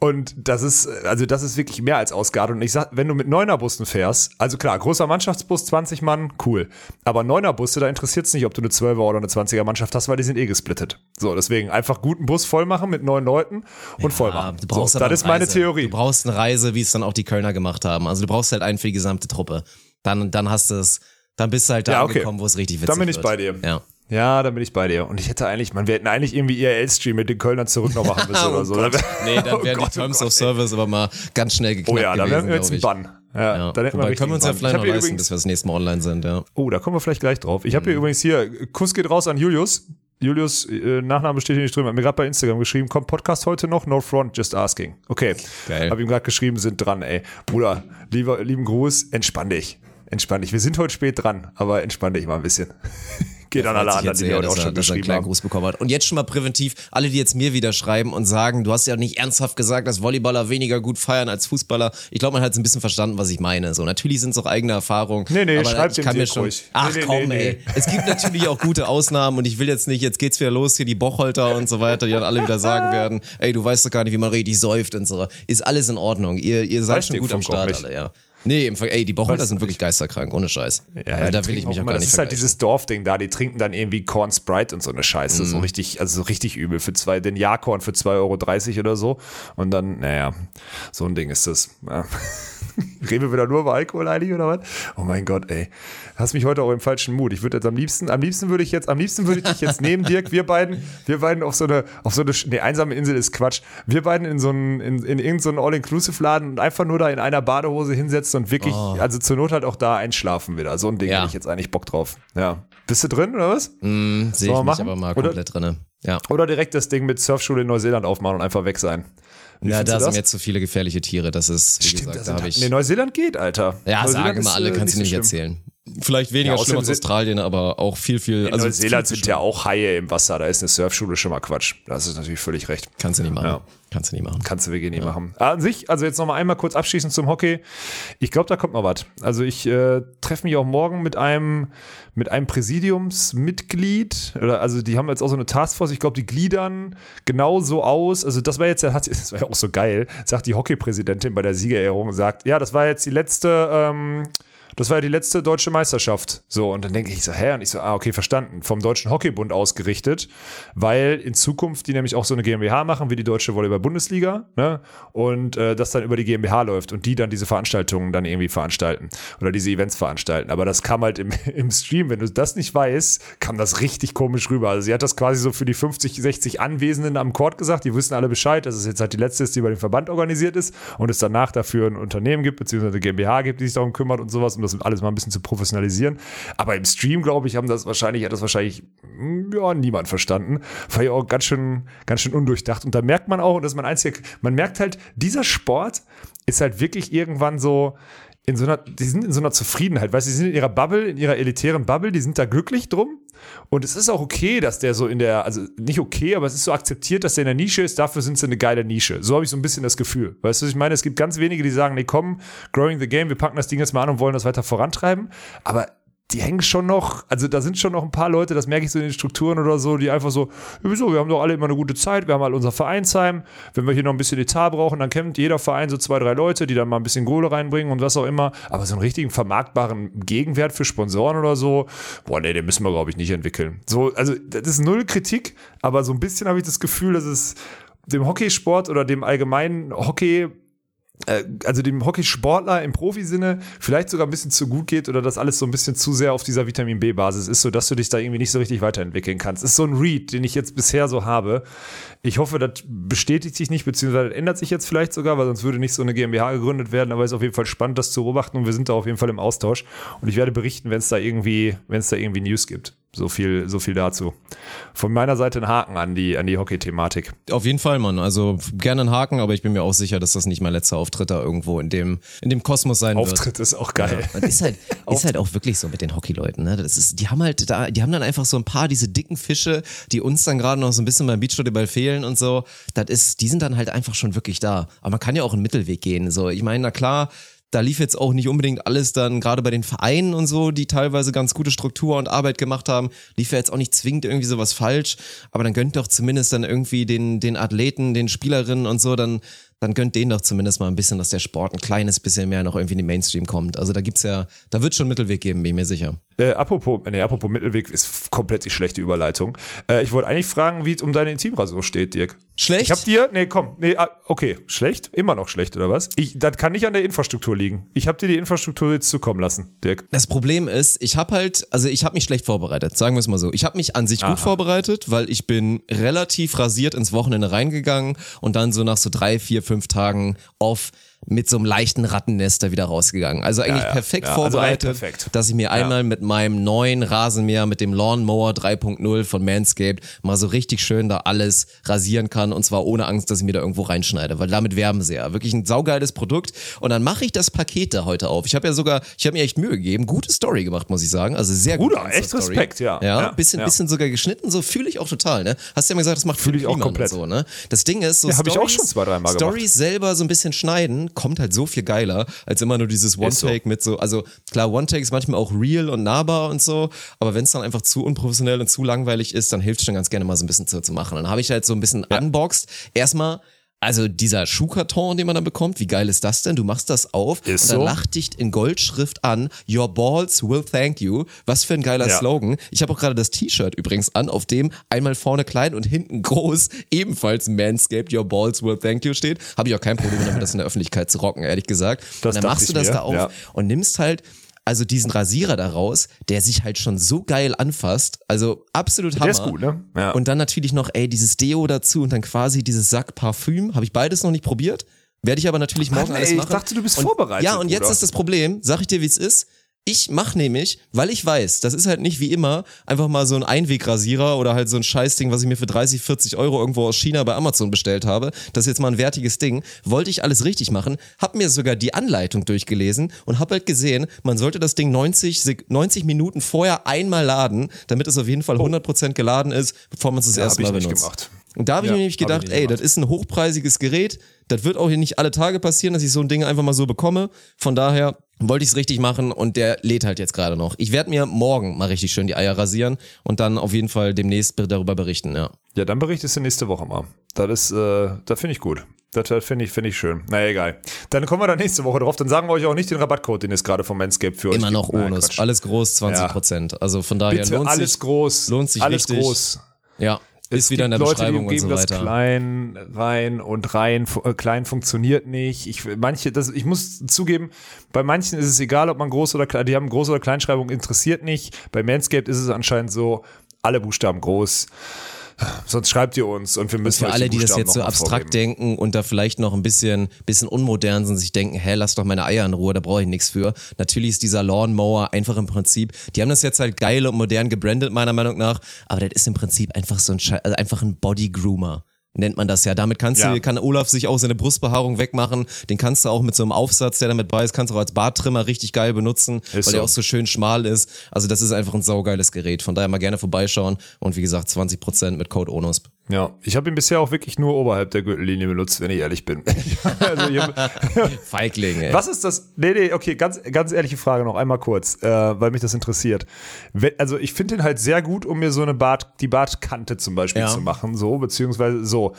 Speaker 2: Und das ist, also das ist wirklich mehr als Ausgabe. Und ich sag, wenn du mit Neunerbussen fährst, also klar, großer Mannschaftsbus, 20 Mann, cool. Aber Neunerbusse, da interessiert es nicht, ob du eine 12er oder eine 20er Mannschaft hast, weil die sind eh gesplittet. So, deswegen einfach guten Bus voll machen mit neun Leuten und voll
Speaker 1: Ja,
Speaker 2: machen.
Speaker 1: du brauchst
Speaker 2: so, das ist
Speaker 1: eine
Speaker 2: meine
Speaker 1: Reise.
Speaker 2: Theorie.
Speaker 1: Du brauchst eine Reise, wie es dann auch die Kölner gemacht haben. Also du brauchst halt einen für die gesamte Truppe. Dann, dann hast du es, dann bist du halt da
Speaker 2: Ja, okay.
Speaker 1: angekommen, wo es richtig witzig
Speaker 2: Dann bin ich
Speaker 1: wird.
Speaker 2: bei dir.
Speaker 1: Ja.
Speaker 2: Ja, dann bin ich bei dir. Und ich hätte eigentlich, man, wir hätten eigentlich irgendwie IRL-Stream mit den Kölnern zurück noch machen müssen oder so.
Speaker 1: Oh Nee, dann
Speaker 2: Oh
Speaker 1: wären
Speaker 2: Gott,
Speaker 1: die Terms
Speaker 2: oh
Speaker 1: of Service aber mal ganz schnell geknappt
Speaker 2: Oh ja, da
Speaker 1: gewesen,
Speaker 2: wären wir jetzt ein. Bann. Ja,
Speaker 1: Ja.
Speaker 2: dann
Speaker 1: Wobei
Speaker 2: wir
Speaker 1: können wir uns ja vielleicht noch leisten,
Speaker 2: hier
Speaker 1: bis wir das nächste Mal online sind, ja.
Speaker 2: Oh, da kommen wir vielleicht gleich drauf. Ich habe hier übrigens hier, Kuss geht raus an Julius. Julius, äh, Nachname steht hier nicht drin, hat mir gerade bei Instagram geschrieben, kommt Podcast heute noch? No front, just asking. Okay.
Speaker 1: Geil.
Speaker 2: Hab ihm gerade geschrieben, sind dran, ey. Bruder, lieber, lieben Gruß, entspann dich. Entspann dich. Wir sind heute spät dran, aber entspann dich mal ein bisschen. Geht an alle anderen, die mir auch schon
Speaker 1: er einen
Speaker 2: geschrieben
Speaker 1: kleinen
Speaker 2: haben.
Speaker 1: Gruß bekommen hat. Und jetzt schon mal präventiv, alle, die jetzt mir wieder schreiben und sagen, du hast ja nicht ernsthaft gesagt, dass Volleyballer weniger gut feiern als Fußballer. Ich glaube, man hat jetzt ein bisschen verstanden, was ich meine. So, natürlich sind es auch eigene Erfahrungen.
Speaker 2: Nee, nee,
Speaker 1: aber
Speaker 2: schreibt
Speaker 1: ich kann mir schon.
Speaker 2: ruhig.
Speaker 1: Ach
Speaker 2: Nee, nee,
Speaker 1: komm,
Speaker 2: nee,
Speaker 1: ey. Es gibt natürlich auch gute Ausnahmen und ich will jetzt nicht, jetzt geht's wieder los, hier die Bocholter und so weiter, die dann alle wieder sagen werden, ey, du weißt doch gar nicht, wie man richtig säuft und so. Ist alles in Ordnung. Ihr, ihr seid schon gut am Start alle, ja. Nee, im Ver- ey, die Bocholter
Speaker 2: Weiß
Speaker 1: sind wirklich geisterkrank, ohne Scheiß.
Speaker 2: Ja,
Speaker 1: Also,
Speaker 2: die
Speaker 1: da will ich mich auch
Speaker 2: immer-
Speaker 1: gar
Speaker 2: das
Speaker 1: nicht
Speaker 2: ist halt dieses Dorfding da, die trinken dann irgendwie Corn Sprite und so eine Scheiße.
Speaker 1: Mhm.
Speaker 2: So richtig, also so richtig übel für zwei, den Jahrkorn für 2,30 Euro oder so. Und dann, naja, so ein Ding ist das. Ja. Reden wir wieder nur über Alkohol eigentlich oder was? Oh mein Gott, ey. Hast mich heute auch im falschen Mut. Ich würde jetzt am liebsten, am liebsten würde ich jetzt, am liebsten würde ich dich jetzt neben Dirk, wir beiden, wir beiden auf so eine, auf so eine, nee, einsame Insel ist Quatsch. Wir beiden in so einen, in, in irgendeinen All-Inclusive-Laden und einfach nur da in einer Badehose hinsetzen und wirklich, also zur Not halt auch da einschlafen wieder. So ein Ding
Speaker 1: Oh. Ja.
Speaker 2: hätte ich jetzt eigentlich Bock drauf. Ja. Bist du drin oder was?
Speaker 1: Hm, Sehe ich mich aber mal
Speaker 2: Oder-
Speaker 1: komplett drinne. Ja.
Speaker 2: Oder direkt das Ding mit Surfschule in Neuseeland aufmachen und einfach weg sein. Wie
Speaker 1: Ja, da sind jetzt zu viele gefährliche Tiere. Das ist, wie
Speaker 2: Stimmt,
Speaker 1: gesagt, da habe ich.
Speaker 2: nee, Neuseeland geht, Alter.
Speaker 1: ja,
Speaker 2: Neuseeland
Speaker 1: sagen wir
Speaker 2: ist,
Speaker 1: alle,
Speaker 2: äh,
Speaker 1: kannst du nicht
Speaker 2: so schlimm.
Speaker 1: erzählen. Vielleicht weniger
Speaker 2: Ja,
Speaker 1: schlimm als Australien, aber auch viel, viel.
Speaker 2: In
Speaker 1: also
Speaker 2: Neuseeland
Speaker 1: viel
Speaker 2: sind ja auch Haie im Wasser, da ist eine Surfschule schon mal Quatsch. Das ist natürlich völlig recht.
Speaker 1: Kannst du nicht machen.
Speaker 2: Ja.
Speaker 1: Kannst du nicht machen.
Speaker 2: Kannst du wirklich nicht machen. An sich, also jetzt nochmal einmal kurz abschließend zum Hockey. Ich glaube, da kommt noch was. Also ich äh, treffe mich auch morgen mit einem, mit einem Präsidiumsmitglied. Oder, also die haben jetzt auch so eine Taskforce. Ich glaube, die gliedern genau so aus. Also das war jetzt, ja- hat- das war ja auch so geil, sagt die Hockeypräsidentin bei der Siegerehrung, sagt, ja, das war jetzt die letzte, ähm, das war ja die letzte deutsche Meisterschaft. So, und dann denke ich so, hä? Und ich so, ah, okay, verstanden. Vom Deutschen Hockeybund ausgerichtet, weil in Zukunft die nämlich auch so eine GmbH machen, wie die Deutsche Volleyball-Bundesliga, ne? Und äh, das dann über die GmbH läuft und die dann diese Veranstaltungen dann irgendwie veranstalten oder diese Events veranstalten. Aber das kam halt im, im Stream, wenn du das nicht weißt, kam das richtig komisch rüber. Also sie hat das quasi so für die 50, 60 Anwesenden am Court gesagt, die wissen alle Bescheid, dass es jetzt halt die letzte ist, die über den Verband organisiert ist und es danach dafür ein Unternehmen gibt, beziehungsweise eine GmbH gibt, die sich darum kümmert und sowas, um das alles mal ein bisschen zu professionalisieren. Aber im Stream, glaube ich, haben das wahrscheinlich, hat das wahrscheinlich mm, ja, niemand verstanden. War ja auch ganz schön, ganz schön undurchdacht. Und da merkt man auch, und das ist mein einziger, man merkt halt, dieser Sport ist halt wirklich irgendwann so, in so einer, die sind in so einer Zufriedenheit, weißt du, die sind in ihrer Bubble, in ihrer elitären Bubble, die sind da glücklich drum. Und es ist auch okay, dass der so in der, also nicht okay, aber es ist so akzeptiert, dass der in der Nische ist, dafür sind sie eine geile Nische. So habe ich so ein bisschen das Gefühl. Weißt du, was ich meine? Es gibt ganz wenige, die sagen, nee, komm, growing the game, wir packen das Ding jetzt mal an und wollen das weiter vorantreiben. Aber die hängen schon noch, also da sind schon noch ein paar Leute, das merke ich so in den Strukturen oder so, die einfach so, wieso, wir haben doch alle immer eine gute Zeit, wir haben halt unser Vereinsheim, wenn wir hier noch ein bisschen Etat brauchen, dann kennt jeder Verein so zwei, drei Leute, die dann mal ein bisschen Kohle reinbringen und was auch immer, aber so einen richtigen vermarktbaren Gegenwert für Sponsoren oder so, boah, nee, den müssen wir, glaube ich, nicht entwickeln. So, also das ist null Kritik, aber so ein bisschen habe ich das Gefühl, dass es dem Hockeysport oder dem allgemeinen Hockey also dem Hockeysportler im Profisinne vielleicht sogar ein bisschen zu gut geht oder das alles so ein bisschen zu sehr auf dieser Vitamin B-Basis ist, so dass du dich da irgendwie nicht so richtig weiterentwickeln kannst. ist so ein Read, den ich jetzt bisher so habe. Ich hoffe, das bestätigt sich nicht, beziehungsweise ändert sich jetzt vielleicht sogar, weil sonst würde nicht so eine GmbH gegründet werden, aber es ist auf jeden Fall spannend, das zu beobachten und wir sind da auf jeden Fall im Austausch und ich werde berichten, wenn es da irgendwie, wenn es da irgendwie News gibt. So viel, so viel dazu. Von meiner Seite ein Haken an die, an die Hockey-Thematik.
Speaker 1: Auf jeden Fall, Mann. Also gerne ein Haken, aber ich bin mir auch sicher, dass das nicht mein letzter Auftritt da irgendwo in dem, in dem Kosmos sein wird.
Speaker 2: Auftritt ist auch geil.
Speaker 1: Ja, und ist halt, ist halt auch wirklich so mit den Hockeyleuten, ne? Das ist, die haben halt da, die haben dann einfach so ein paar diese dicken Fische, die uns dann gerade noch so ein bisschen beim Beachvolleyball fehlen und so. Das ist, die sind dann halt einfach schon wirklich da. Aber man kann ja auch einen Mittelweg gehen. So, ich meine, na klar, da lief jetzt auch nicht unbedingt alles dann, gerade bei den Vereinen und so, die teilweise ganz gute Struktur und Arbeit gemacht haben, lief ja jetzt auch nicht zwingend irgendwie sowas falsch, aber dann gönnt doch zumindest dann irgendwie den, den Athleten, den Spielerinnen und so, dann, dann gönnt denen doch zumindest mal ein bisschen, dass der Sport ein kleines bisschen mehr noch irgendwie in den Mainstream kommt. Also da gibt's ja, da wird schon Mittelweg geben, bin ich mir sicher.
Speaker 2: Äh, apropos, nee, apropos Mittelweg ist komplett die schlechte Überleitung. Äh, ich wollte eigentlich fragen, wie es um deine Intimrasur steht, Dirk.
Speaker 1: Schlecht?
Speaker 2: Ich hab dir, nee, komm, nee, ah, okay, schlecht, immer noch schlecht oder was? Ich, das kann nicht an der Infrastruktur liegen. Ich habe dir die Infrastruktur jetzt zukommen lassen, Dirk.
Speaker 1: Das Problem ist, ich habe halt, also ich habe mich schlecht vorbereitet, sagen wir es mal so. Ich habe mich an sich gut vorbereitet, weil ich bin relativ rasiert ins Wochenende reingegangen und dann so nach so drei, vier, fünf Tagen off mit so einem leichten Rattennester wieder rausgegangen. Also eigentlich
Speaker 2: ja.
Speaker 1: perfekt
Speaker 2: Ja, also
Speaker 1: vorbereitet,
Speaker 2: eigentlich perfekt.
Speaker 1: dass ich mir einmal mit meinem neuen Rasenmäher, mit dem Lawnmower 3.0 von Manscaped mal so richtig schön da alles rasieren kann und zwar ohne Angst, dass ich mir da irgendwo reinschneide, weil damit werben sie ja. Wirklich ein saugeiles Produkt und dann mache ich das Paket da heute auf. Ich habe ja sogar, ich habe mir echt Mühe gegeben, gute Story gemacht, muss ich sagen. Also sehr
Speaker 2: Bruder,
Speaker 1: gute
Speaker 2: echt
Speaker 1: Insta-Story.
Speaker 2: Respekt, ja.
Speaker 1: Ja,
Speaker 2: Ja,
Speaker 1: bisschen,
Speaker 2: ja.
Speaker 1: bisschen sogar geschnitten, so fühle ich auch total, ne? Hast du ja mal gesagt, das macht
Speaker 2: Fühl ich auch komplett.
Speaker 1: So, ne? Das Ding ist, so
Speaker 2: Ja, hab ich auch schon zwei, dreimal gemacht.
Speaker 1: Stories selber so ein bisschen schneiden, kommt halt so viel geiler, als immer nur dieses
Speaker 2: Ist so.
Speaker 1: One-Take mit so, also klar, One-Take ist manchmal auch real und nahbar und so, aber wenn es dann einfach zu unprofessionell und zu langweilig ist, dann hilft es schon ganz gerne mal so ein bisschen zu, zu machen. Dann habe ich halt so ein bisschen unboxed. Erstmal, also dieser Schuhkarton, den man dann bekommt, wie geil ist das denn? Du machst das auf
Speaker 2: Ist
Speaker 1: und dann
Speaker 2: so.
Speaker 1: lacht dich in Goldschrift an, Your balls will thank you. Was für ein geiler
Speaker 2: Ja.
Speaker 1: Slogan. Ich habe auch gerade das T-Shirt übrigens an, auf dem einmal vorne klein und hinten groß ebenfalls Manscaped Your balls will thank you steht. Habe ich auch kein Problem damit, das in der Öffentlichkeit zu rocken, ehrlich gesagt.
Speaker 2: Das
Speaker 1: und dann machst du das
Speaker 2: mir,
Speaker 1: da auf
Speaker 2: ja.
Speaker 1: und nimmst halt also diesen Rasierer daraus, der sich halt schon so geil anfasst. Also absolut Hammer.
Speaker 2: Der ist gut, ne? Ja.
Speaker 1: Und dann natürlich noch, ey, dieses Deo dazu und dann quasi dieses Sack Parfüm. Habe ich beides noch nicht probiert. Werde ich aber natürlich morgen
Speaker 2: Mann,
Speaker 1: alles
Speaker 2: ey, ich
Speaker 1: machen.
Speaker 2: dachte, du bist
Speaker 1: und,
Speaker 2: vorbereitet,
Speaker 1: Ja, und jetzt
Speaker 2: Bruder.
Speaker 1: ist das Problem, sag ich dir, wie es ist. Ich mache nämlich, weil ich weiß, das ist halt nicht wie immer einfach mal so ein Einwegrasierer oder halt so ein Scheißding, was ich mir für 30, 40 Euro irgendwo aus China bei Amazon bestellt habe. Das ist jetzt mal ein wertiges Ding. Wollte ich alles richtig machen, hab mir sogar die Anleitung durchgelesen und hab halt gesehen, man sollte das Ding 90, Sek- 90 Minuten vorher einmal laden, damit es auf jeden Fall 100% geladen ist, bevor man es das
Speaker 2: Ja,
Speaker 1: erste Mal
Speaker 2: nicht
Speaker 1: benutzt.
Speaker 2: gemacht.
Speaker 1: Und da habe ich
Speaker 2: Ja,
Speaker 1: mir nämlich gedacht, ey, das ist ein hochpreisiges Gerät. Das wird auch hier nicht alle Tage passieren, dass ich so ein Ding einfach mal so bekomme. Von daher wollte ich es richtig machen und der lädt halt jetzt gerade noch. Ich werde mir morgen mal richtig schön die Eier rasieren und dann auf jeden Fall demnächst darüber berichten, ja.
Speaker 2: Ja, dann berichtest du nächste Woche mal. Das ist, äh, das finde ich gut. Das, das finde ich, finde ich schön. Na egal. Dann kommen wir da nächste Woche drauf. Dann sagen wir euch auch nicht den Rabattcode, den es gerade vom Manscaped für euch
Speaker 1: Immer
Speaker 2: gibt.
Speaker 1: noch
Speaker 2: Nein,
Speaker 1: Onus.
Speaker 2: Quatsch.
Speaker 1: Alles groß, 20 Prozent. Also von daher
Speaker 2: Bitte
Speaker 1: lohnt
Speaker 2: alles
Speaker 1: sich.
Speaker 2: groß.
Speaker 1: lohnt sich
Speaker 2: alles
Speaker 1: richtig.
Speaker 2: groß.
Speaker 1: Ja, ist
Speaker 2: Es
Speaker 1: wieder in der
Speaker 2: Leute,
Speaker 1: Beschreibung
Speaker 2: die
Speaker 1: und so weiter.
Speaker 2: Das klein rein und rein, äh, klein funktioniert nicht. Ich, manche, das, ich muss zugeben, bei manchen ist es egal, ob man groß oder klein, die haben Groß- oder Kleinschreibung, interessiert nicht. Bei Manscaped ist es anscheinend so, alle Buchstaben groß. Sonst schreibt ihr uns und wir müssen
Speaker 1: Für
Speaker 2: euch
Speaker 1: alle, die das jetzt so abstrakt
Speaker 2: vorgeben.
Speaker 1: denken und da vielleicht noch ein bisschen, bisschen unmodern sind, sich denken, hä, lass doch meine Eier in Ruhe, da brauche ich nichts für. Natürlich ist dieser Lawnmower einfach im Prinzip, die haben das jetzt halt geil und modern gebrandet, meiner Meinung nach, aber das ist im Prinzip einfach so ein, Schei- also einfach ein Body Groomer. Nennt man das ja. Damit kannst
Speaker 2: Ja.
Speaker 1: du, kann Olaf sich auch seine Brustbehaarung wegmachen. Den kannst du auch mit so einem Aufsatz, der damit bei ist, kannst du auch als Barttrimmer richtig geil benutzen, weil
Speaker 2: so.
Speaker 1: der auch so schön schmal ist. Also das ist einfach ein saugeiles Gerät. Von daher mal gerne vorbeischauen. Und wie gesagt, 20% mit Code ONUSP.
Speaker 2: Ja, ich habe ihn bisher auch wirklich nur oberhalb der Gürtellinie benutzt, wenn ich ehrlich bin. also ich hab,
Speaker 1: Feigling, ey.
Speaker 2: was ist das? Nee, nee, okay, ganz, ganz ehrliche Frage noch einmal kurz, äh, weil mich das interessiert. Also ich finde den halt sehr gut, um mir so eine Bart, die Bartkante zum Beispiel
Speaker 1: Ja.
Speaker 2: zu machen, so, beziehungsweise so.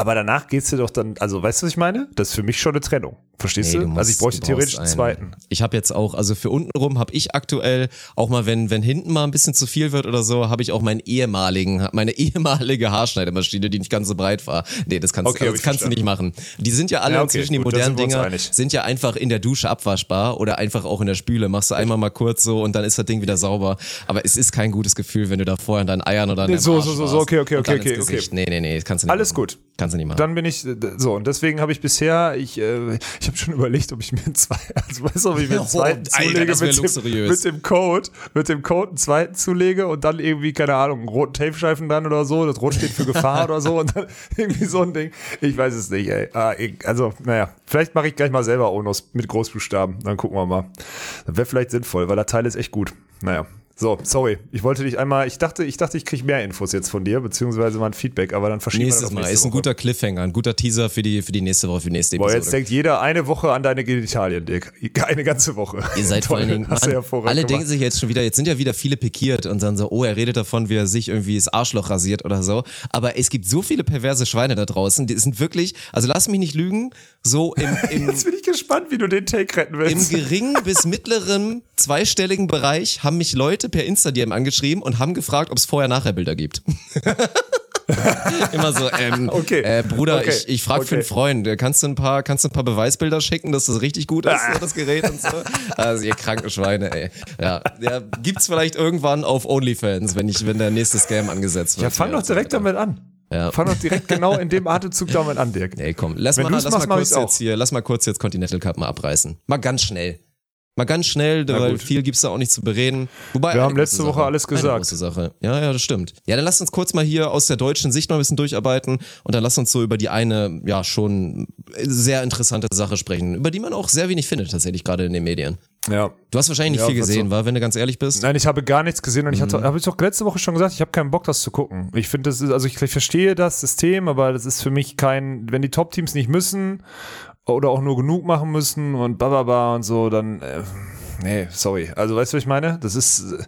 Speaker 2: Aber danach geht's dir doch dann, also weißt du, was ich meine? Das ist für mich schon eine Trennung. Verstehst
Speaker 1: Nee,
Speaker 2: du?
Speaker 1: du
Speaker 2: also ich
Speaker 1: musst-
Speaker 2: bräuchte
Speaker 1: du
Speaker 2: theoretisch einen zweiten.
Speaker 1: Ich habe jetzt auch, also für untenrum habe ich aktuell, auch mal wenn, wenn hinten mal ein bisschen zu viel wird oder so, habe ich auch meinen ehemaligen, meine ehemalige Haarschneidemaschine, die nicht ganz so breit war. Nee, das kannst,
Speaker 2: Okay,
Speaker 1: also das kannst du nicht machen. Die sind ja alle
Speaker 2: Ja, okay,
Speaker 1: inzwischen, die
Speaker 2: gut, da
Speaker 1: modernen
Speaker 2: sind
Speaker 1: Dinger,
Speaker 2: einig.
Speaker 1: sind ja einfach in der Dusche abwaschbar oder einfach auch in der Spüle. Machst du einmal mal kurz so und dann ist das Ding wieder sauber. Aber es ist kein gutes Gefühl, wenn du da vorher an deinen Eiern oder an
Speaker 2: Nee, so, so, so, so, okay, okay, okay, okay,
Speaker 1: Gesicht. Nee, nee, nee, das kannst du nicht
Speaker 2: Alles
Speaker 1: machen.
Speaker 2: gut.
Speaker 1: Kannst du nicht machen.
Speaker 2: Dann bin ich, äh, so, und deswegen habe ich bisher, ich, äh, ich habe schon überlegt, ob ich mir einen zweiten, also weißt du, ob ich mir einen
Speaker 1: Oh,
Speaker 2: zweiten
Speaker 1: Alter,
Speaker 2: zulege
Speaker 1: wär
Speaker 2: mit, dem, mit dem Code, mit dem Code einen zweiten zulege und dann irgendwie, keine Ahnung, einen roten Tapestreifen dran oder so, das Rot steht für Gefahr oder so und dann irgendwie so ein Ding. Ich weiß es nicht, ey. Ah, also, naja, vielleicht mache ich gleich mal selber Onos mit Großbuchstaben, dann gucken wir mal. Das wäre vielleicht sinnvoll, weil der Teil ist echt gut. Naja. So, sorry. Ich wollte dich einmal, ich dachte, ich dachte, ich kriege mehr Infos jetzt von dir, beziehungsweise mal ein Feedback, aber dann verschieben wir
Speaker 1: Nächstes Mal.
Speaker 2: nächste
Speaker 1: Ist ein
Speaker 2: Woche.
Speaker 1: guter Cliffhanger, ein guter Teaser für die, für die nächste Woche, für die nächste
Speaker 2: Boah,
Speaker 1: Episode.
Speaker 2: jetzt denkt jeder eine Woche an deine Genitalien, Dick. Eine ganze Woche.
Speaker 1: Ihr seid vor
Speaker 2: Toll,
Speaker 1: allen Dingen, Mann, alle
Speaker 2: gemacht.
Speaker 1: denken sich jetzt schon wieder, jetzt sind ja wieder viele pikiert und dann so, oh, er redet davon, wie er sich irgendwie das Arschloch rasiert oder so. Aber es gibt so viele perverse Schweine da draußen, die sind wirklich, also lass mich nicht lügen, so im, im,
Speaker 2: Jetzt bin ich gespannt, wie du den Take retten
Speaker 1: im
Speaker 2: willst.
Speaker 1: geringen bis mittleren zweistelligen Bereich haben mich Leute per Insta-DM angeschrieben und haben gefragt, ob es Vorher-Nachher-Bilder gibt. Immer so, ähm,
Speaker 2: Okay.
Speaker 1: äh, Bruder,
Speaker 2: Okay.
Speaker 1: ich, ich frage für einen
Speaker 2: Okay.
Speaker 1: Freund, kannst du ein paar, kannst du ein paar Beweisbilder schicken, dass das richtig gut ist, so, das Gerät und so? Also ihr kranken Schweine, ey. Ja, ja gibt's vielleicht irgendwann auf OnlyFans, wenn ich, wenn der nächste Scam angesetzt wird.
Speaker 2: Ja, fang doch direkt damit an.
Speaker 1: Ja.
Speaker 2: Fang doch direkt genau in dem Atemzug damit an, Dirk.
Speaker 1: Ey, komm, lass
Speaker 2: Wenn
Speaker 1: mal, lass
Speaker 2: machst,
Speaker 1: mal kurz jetzt hier, lass mal kurz jetzt Continental Cup mal abreißen. Mal ganz schnell. Mal ganz schnell, weil viel gibt's da auch nicht zu bereden. Wobei,
Speaker 2: Wir
Speaker 1: eine
Speaker 2: haben letzte
Speaker 1: große
Speaker 2: Woche
Speaker 1: Sache.
Speaker 2: alles
Speaker 1: Eine
Speaker 2: gesagt.
Speaker 1: große Sache. Ja, ja, das stimmt. Ja, dann lass uns kurz mal hier aus der deutschen Sicht noch ein bisschen durcharbeiten und dann lass uns so über die eine, ja, schon sehr interessante Sache sprechen, über die man auch sehr wenig findet tatsächlich gerade in den Medien.
Speaker 2: Ja.
Speaker 1: Du hast wahrscheinlich nicht
Speaker 2: Ja,
Speaker 1: viel gesehen,
Speaker 2: so-
Speaker 1: war, wenn du ganz ehrlich bist.
Speaker 2: Nein, ich habe gar nichts gesehen und ich
Speaker 1: Mhm.
Speaker 2: hatte, habe ich doch letzte Woche schon gesagt, ich habe keinen Bock, das zu gucken. Ich finde, das ist, also ich, ich verstehe das System, aber das ist für mich kein, wenn die Top-Teams nicht müssen oder auch nur genug machen müssen und bababa und so, dann, äh, nee, sorry. Also, weißt du, was ich meine? Das ist, äh,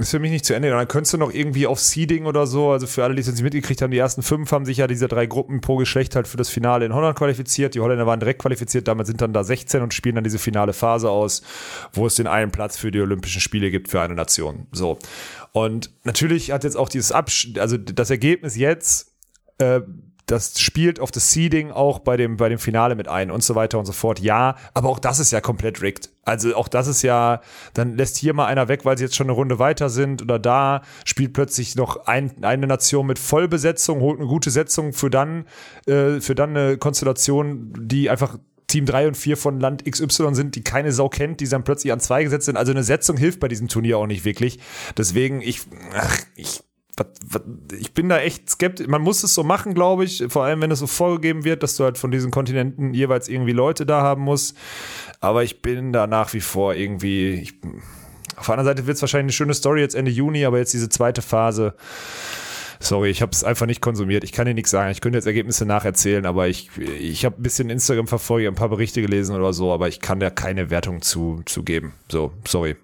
Speaker 2: ist für mich nicht zu Ende. Dann könntest du noch irgendwie auf Seeding oder so, also für alle, die es jetzt nicht mitgekriegt haben, die ersten fünf haben sich ja diese drei Gruppen pro Geschlecht halt für das Finale in Holland qualifiziert. Die Holländer waren direkt qualifiziert, damit sind dann da 16 und spielen dann diese finale Phase aus, wo es den einen Platz für die Olympischen Spiele gibt für eine Nation. So. Und natürlich hat jetzt auch dieses Absch also das Ergebnis jetzt, äh, das spielt auf das Seeding auch bei dem, bei dem Finale mit ein und so weiter und so fort. Ja, aber auch das ist ja komplett rigged. Also auch das ist ja, dann lässt hier mal einer weg, weil sie jetzt schon eine Runde weiter sind oder da spielt plötzlich noch ein, eine Nation mit Vollbesetzung, holt eine gute Setzung für dann, äh, für dann eine Konstellation, die einfach Team 3 und 4 von Land XY sind, die keine Sau kennt, die dann plötzlich an zwei gesetzt sind. Also eine Setzung hilft bei diesem Turnier auch nicht wirklich. Deswegen, ich, ach, ich, ich bin da echt skeptisch. Man muss es so machen, glaube ich. Vor allem, wenn es so vorgegeben wird, dass du halt von diesen Kontinenten jeweils irgendwie Leute da haben musst. Aber ich bin da nach wie vor irgendwie. Ich, auf der anderen Seite wird es wahrscheinlich eine schöne Story jetzt Ende Juni, aber jetzt diese zweite Phase. Sorry, ich habe es einfach nicht konsumiert. Ich kann dir nichts sagen. Ich könnte jetzt Ergebnisse nacherzählen, aber ich, ich habe ein bisschen Instagram verfolgt, ein paar Berichte gelesen oder so, aber ich kann da keine Wertung zu, zu geben. So, sorry.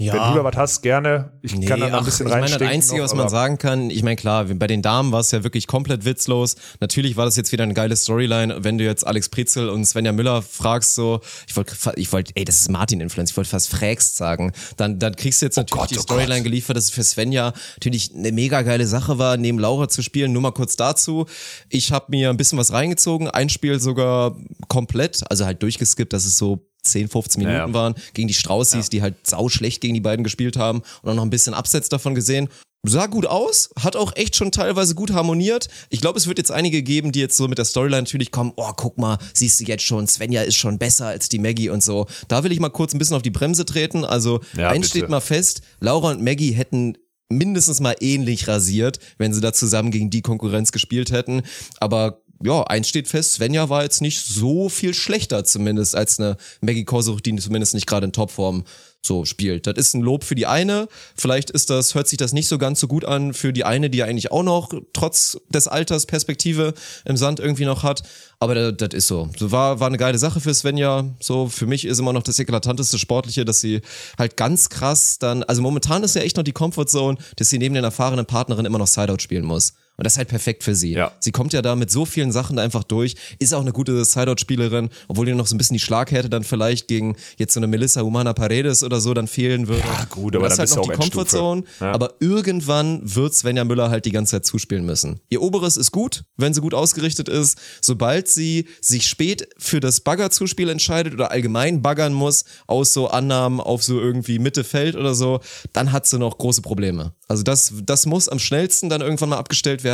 Speaker 1: Ja.
Speaker 2: Wenn du da was hast, gerne. Ich
Speaker 1: Nee,
Speaker 2: kann da noch ein bisschen
Speaker 1: ich meine, das. Einzige,
Speaker 2: noch,
Speaker 1: was man sagen kann, ich meine, klar, bei den Damen war es ja wirklich komplett witzlos. Natürlich war das jetzt wieder eine geile Storyline, wenn du jetzt Alex Prizel und Svenja Müller fragst, so, ich wollte, ich wollte, ey, das ist Martin-Influence, ich wollte fast frägst sagen, dann, dann kriegst du jetzt natürlich
Speaker 2: Gott,
Speaker 1: die
Speaker 2: oh
Speaker 1: Storyline
Speaker 2: Gott.
Speaker 1: geliefert, dass es für Svenja natürlich eine mega geile Sache war, neben Laura zu spielen. Nur mal kurz dazu. Ich habe mir ein bisschen was reingezogen, ein Spiel sogar komplett, also halt durchgeskippt, dass es so 10, 15 Minuten
Speaker 2: Ja, ja.
Speaker 1: waren, gegen die Straußis, die halt sau schlecht gegen die beiden gespielt haben und auch noch ein bisschen Absatz davon gesehen. Sah gut aus, hat auch echt schon teilweise gut harmoniert. Ich glaube, es wird jetzt einige geben, die jetzt so mit der Storyline natürlich kommen, oh, guck mal, siehst du jetzt schon, Svenja ist schon besser als die Maggie und so. Da will ich mal kurz ein bisschen auf die Bremse treten. Also,
Speaker 2: Ja,
Speaker 1: eins
Speaker 2: bitte.
Speaker 1: steht mal fest, Laura und Maggie hätten mindestens mal ähnlich rasiert, wenn sie da zusammen gegen die Konkurrenz gespielt hätten. Aber ja, eins steht fest, Svenja war jetzt nicht so viel schlechter zumindest als eine Maggie Kosuch, die zumindest nicht gerade in Topform so spielt. Das ist ein Lob für die eine. Vielleicht ist das, hört sich das nicht so ganz so gut an für die eine, die ja eigentlich auch noch trotz des Alters Perspektive im Sand irgendwie noch hat. Aber das, das ist so. so war, war eine geile Sache für Svenja. So, für mich ist immer noch das eklatanteste Sportliche, dass sie halt ganz krass dann, also momentan ist ja echt noch die Comfortzone, dass sie neben den erfahrenen Partnerin immer noch Sideout spielen muss. Und das ist halt perfekt für sie.
Speaker 2: Ja.
Speaker 1: Sie kommt ja da mit so vielen Sachen einfach durch, ist auch eine gute Sideout-Spielerin, obwohl ihr noch so ein bisschen die Schlaghärte dann vielleicht gegen jetzt so eine Melissa Humana Paredes oder so dann fehlen würde.
Speaker 2: Ja, gut, aber
Speaker 1: das
Speaker 2: dann
Speaker 1: ist halt noch die. Comfortzone.
Speaker 2: Ja.
Speaker 1: Aber irgendwann wird Svenja Müller halt die ganze Zeit zuspielen müssen. Ihr Oberes ist gut, wenn sie gut ausgerichtet ist. Sobald sie sich spät für das Baggerzuspiel entscheidet oder allgemein baggern muss, aus so Annahmen auf so irgendwie Mittelfeld oder so, dann hat sie noch große Probleme. Also das, das muss am schnellsten dann irgendwann mal abgestellt werden,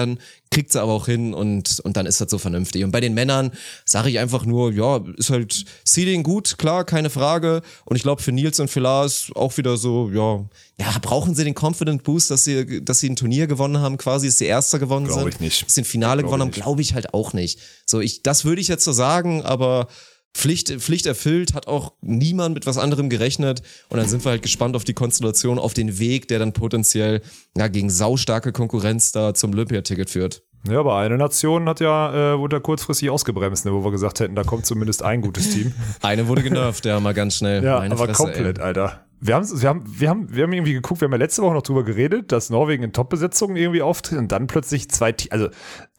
Speaker 1: kriegt sie aber auch hin und, und dann ist das so vernünftig. Und bei den Männern sage ich einfach nur, ja, ist halt Seeding gut, klar, keine Frage. Und ich glaube für Nils und für Lars auch wieder so, ja, ja, brauchen sie den Confident Boost, dass sie, dass sie ein Turnier gewonnen haben, quasi, dass sie Erster gewonnen
Speaker 2: Glaub
Speaker 1: sind.
Speaker 2: ich nicht.
Speaker 1: Dass sie ein Finale
Speaker 2: Glaub
Speaker 1: gewonnen haben, glaube ich halt auch nicht. So, ich, das würde ich jetzt so sagen, aber Pflicht, Pflicht erfüllt, hat auch niemand mit was anderem gerechnet. Und dann sind wir halt gespannt auf die Konstellation, auf den Weg, der dann potenziell ja, gegen saustarke Konkurrenz da zum Olympiaticket führt.
Speaker 2: Ja, aber eine Nation hat ja, äh, wurde da kurzfristig ausgebremst, ne, wo wir gesagt hätten, da kommt zumindest ein gutes Team.
Speaker 1: Eine wurde genervt, ja, mal ganz schnell.
Speaker 2: Ja,
Speaker 1: Meine
Speaker 2: aber
Speaker 1: Fresse,
Speaker 2: komplett,
Speaker 1: ey.
Speaker 2: Alter. Wir haben, wir, haben, wir, haben, wir haben irgendwie geguckt, wir haben ja letzte Woche noch drüber geredet, dass Norwegen in Top-Besetzungen irgendwie auftritt und dann plötzlich zwei, Te- also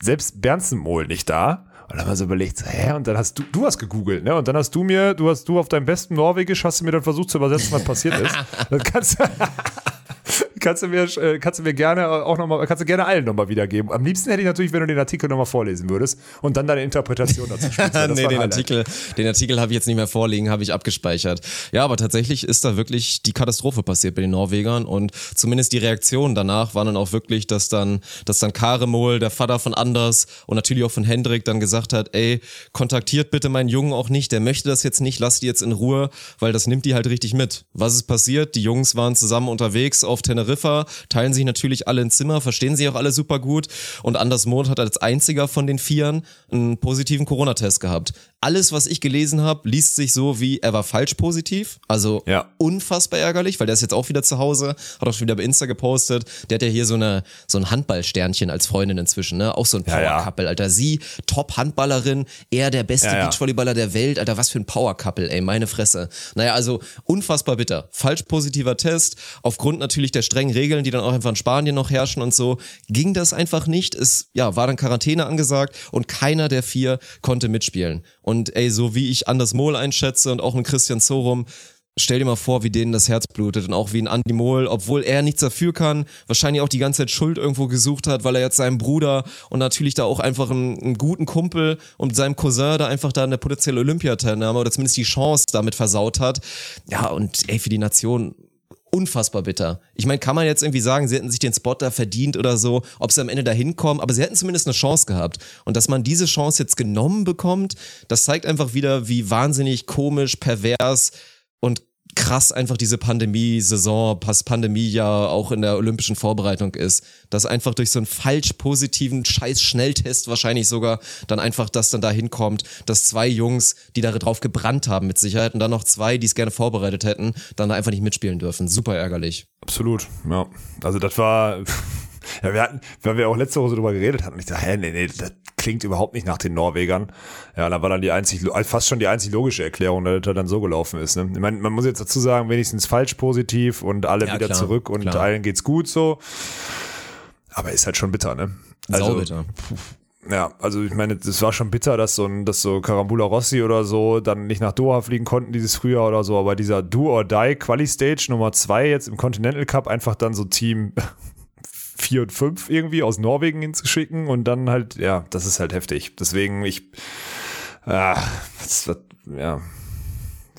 Speaker 2: selbst Bernsenmohl nicht da. Und dann haben wir so überlegt, so, hä, und dann hast du, du hast gegoogelt, ne? Und dann hast du mir, du hast du auf deinem besten Norwegisch, hast du mir dann versucht zu übersetzen, was passiert ist. Das kannst, kannst du mir, äh, kannst du mir gerne auch nochmal, kannst du gerne allen nochmal wiedergeben. Am liebsten hätte ich natürlich, wenn du den Artikel nochmal vorlesen würdest und dann deine Interpretation dazu spielst.
Speaker 1: nee, den. Artikel, den Artikel habe ich jetzt nicht mehr vorliegen, habe ich abgespeichert. Ja, aber tatsächlich ist da wirklich die Katastrophe passiert bei den Norwegern und zumindest die Reaktionen danach waren dann auch wirklich, dass dann, dass dann Karemol, der Vater von Anders und natürlich auch von Hendrik dann gesagt hat, ey, kontaktiert bitte meinen Jungen auch nicht, der möchte das jetzt nicht, lasst die jetzt in Ruhe, weil das nimmt die halt richtig mit. Was ist passiert? Die Jungs waren zusammen unterwegs auf Teneriffa, teilen sich natürlich alle ein Zimmer, verstehen sich auch alle super gut und Anders Mond hat als einziger von den Vieren einen positiven Corona-Test gehabt. Alles, was ich gelesen habe, liest sich so wie, er war falsch positiv, also
Speaker 2: Ja.
Speaker 1: unfassbar ärgerlich, weil der ist jetzt auch wieder zu Hause, hat auch schon wieder bei Insta gepostet. Der hat ja hier so eine so ein Handballsternchen als Freundin inzwischen, ne? Auch so ein
Speaker 2: Ja, ja.
Speaker 1: Power-Couple, Alter. Sie Top-Handballerin, er der beste
Speaker 2: Ja, ja.
Speaker 1: Beachvolleyballer der Welt, Alter. Was für ein Power-Couple, ey, meine Fresse. Naja, also unfassbar bitter. Falsch positiver Test, aufgrund natürlich der strengen Regeln, die dann auch einfach in Spanien noch herrschen und so, ging das einfach nicht. Es ja, war dann Quarantäne angesagt und keiner der vier konnte mitspielen. Und ey, so wie ich Anders Mohl einschätze und auch einen Christian Zorum, Stell dir mal vor, wie denen das Herz blutet und auch wie ein Andy Mohl, obwohl er nichts dafür kann, wahrscheinlich auch die ganze Zeit Schuld irgendwo gesucht hat, weil er jetzt seinem Bruder und natürlich da auch einfach einen, einen guten Kumpel und seinem Cousin da einfach da eine potenzielle Olympiateilnahme oder zumindest die Chance damit versaut hat. Ja, und ey, für die Nation unfassbar bitter. Ich meine, kann man jetzt irgendwie sagen, sie hätten sich den Spot da verdient oder so, ob sie am Ende da hinkommen, aber sie hätten zumindest eine Chance gehabt. Und dass man diese Chance jetzt genommen bekommt, das zeigt einfach wieder, wie wahnsinnig komisch, pervers und krass einfach diese Pandemie-Saison, Pandemie ja auch in der olympischen Vorbereitung ist. Dass einfach durch so einen falsch positiven Scheiß-Schnelltest wahrscheinlich sogar dann einfach das dann da hinkommt, dass zwei Jungs, die da drauf gebrannt haben mit Sicherheit und dann noch zwei, die es gerne vorbereitet hätten, dann da einfach nicht mitspielen dürfen. Super ärgerlich.
Speaker 2: Absolut, ja. Also das war, ja, wir hatten, weil wir auch letzte Woche so drüber geredet hatten, ich dachte, hä, nee, nee, das klingt überhaupt nicht nach den Norwegern. Ja, da war dann die einzig, fast schon die einzig logische Erklärung, dass das dann so gelaufen ist. Ne? Ich meine, man muss jetzt dazu sagen, wenigstens falsch positiv und alle
Speaker 1: Ja,
Speaker 2: wieder
Speaker 1: klar,
Speaker 2: zurück und
Speaker 1: klar.
Speaker 2: allen geht's gut so. Aber ist halt schon bitter, ne?
Speaker 1: Saubitter.
Speaker 2: Ja, also ich meine, es war schon bitter, dass so ein, dass so Carambula Rossi oder so dann nicht nach Doha fliegen konnten dieses Frühjahr oder so, aber dieser Do or Die Quali Stage Nummer zwei jetzt im Continental Cup einfach dann so Team 4 und 5 irgendwie aus Norwegen hinzuschicken und dann halt, ja, das ist halt heftig. Deswegen, ich, ah, das, das, ja,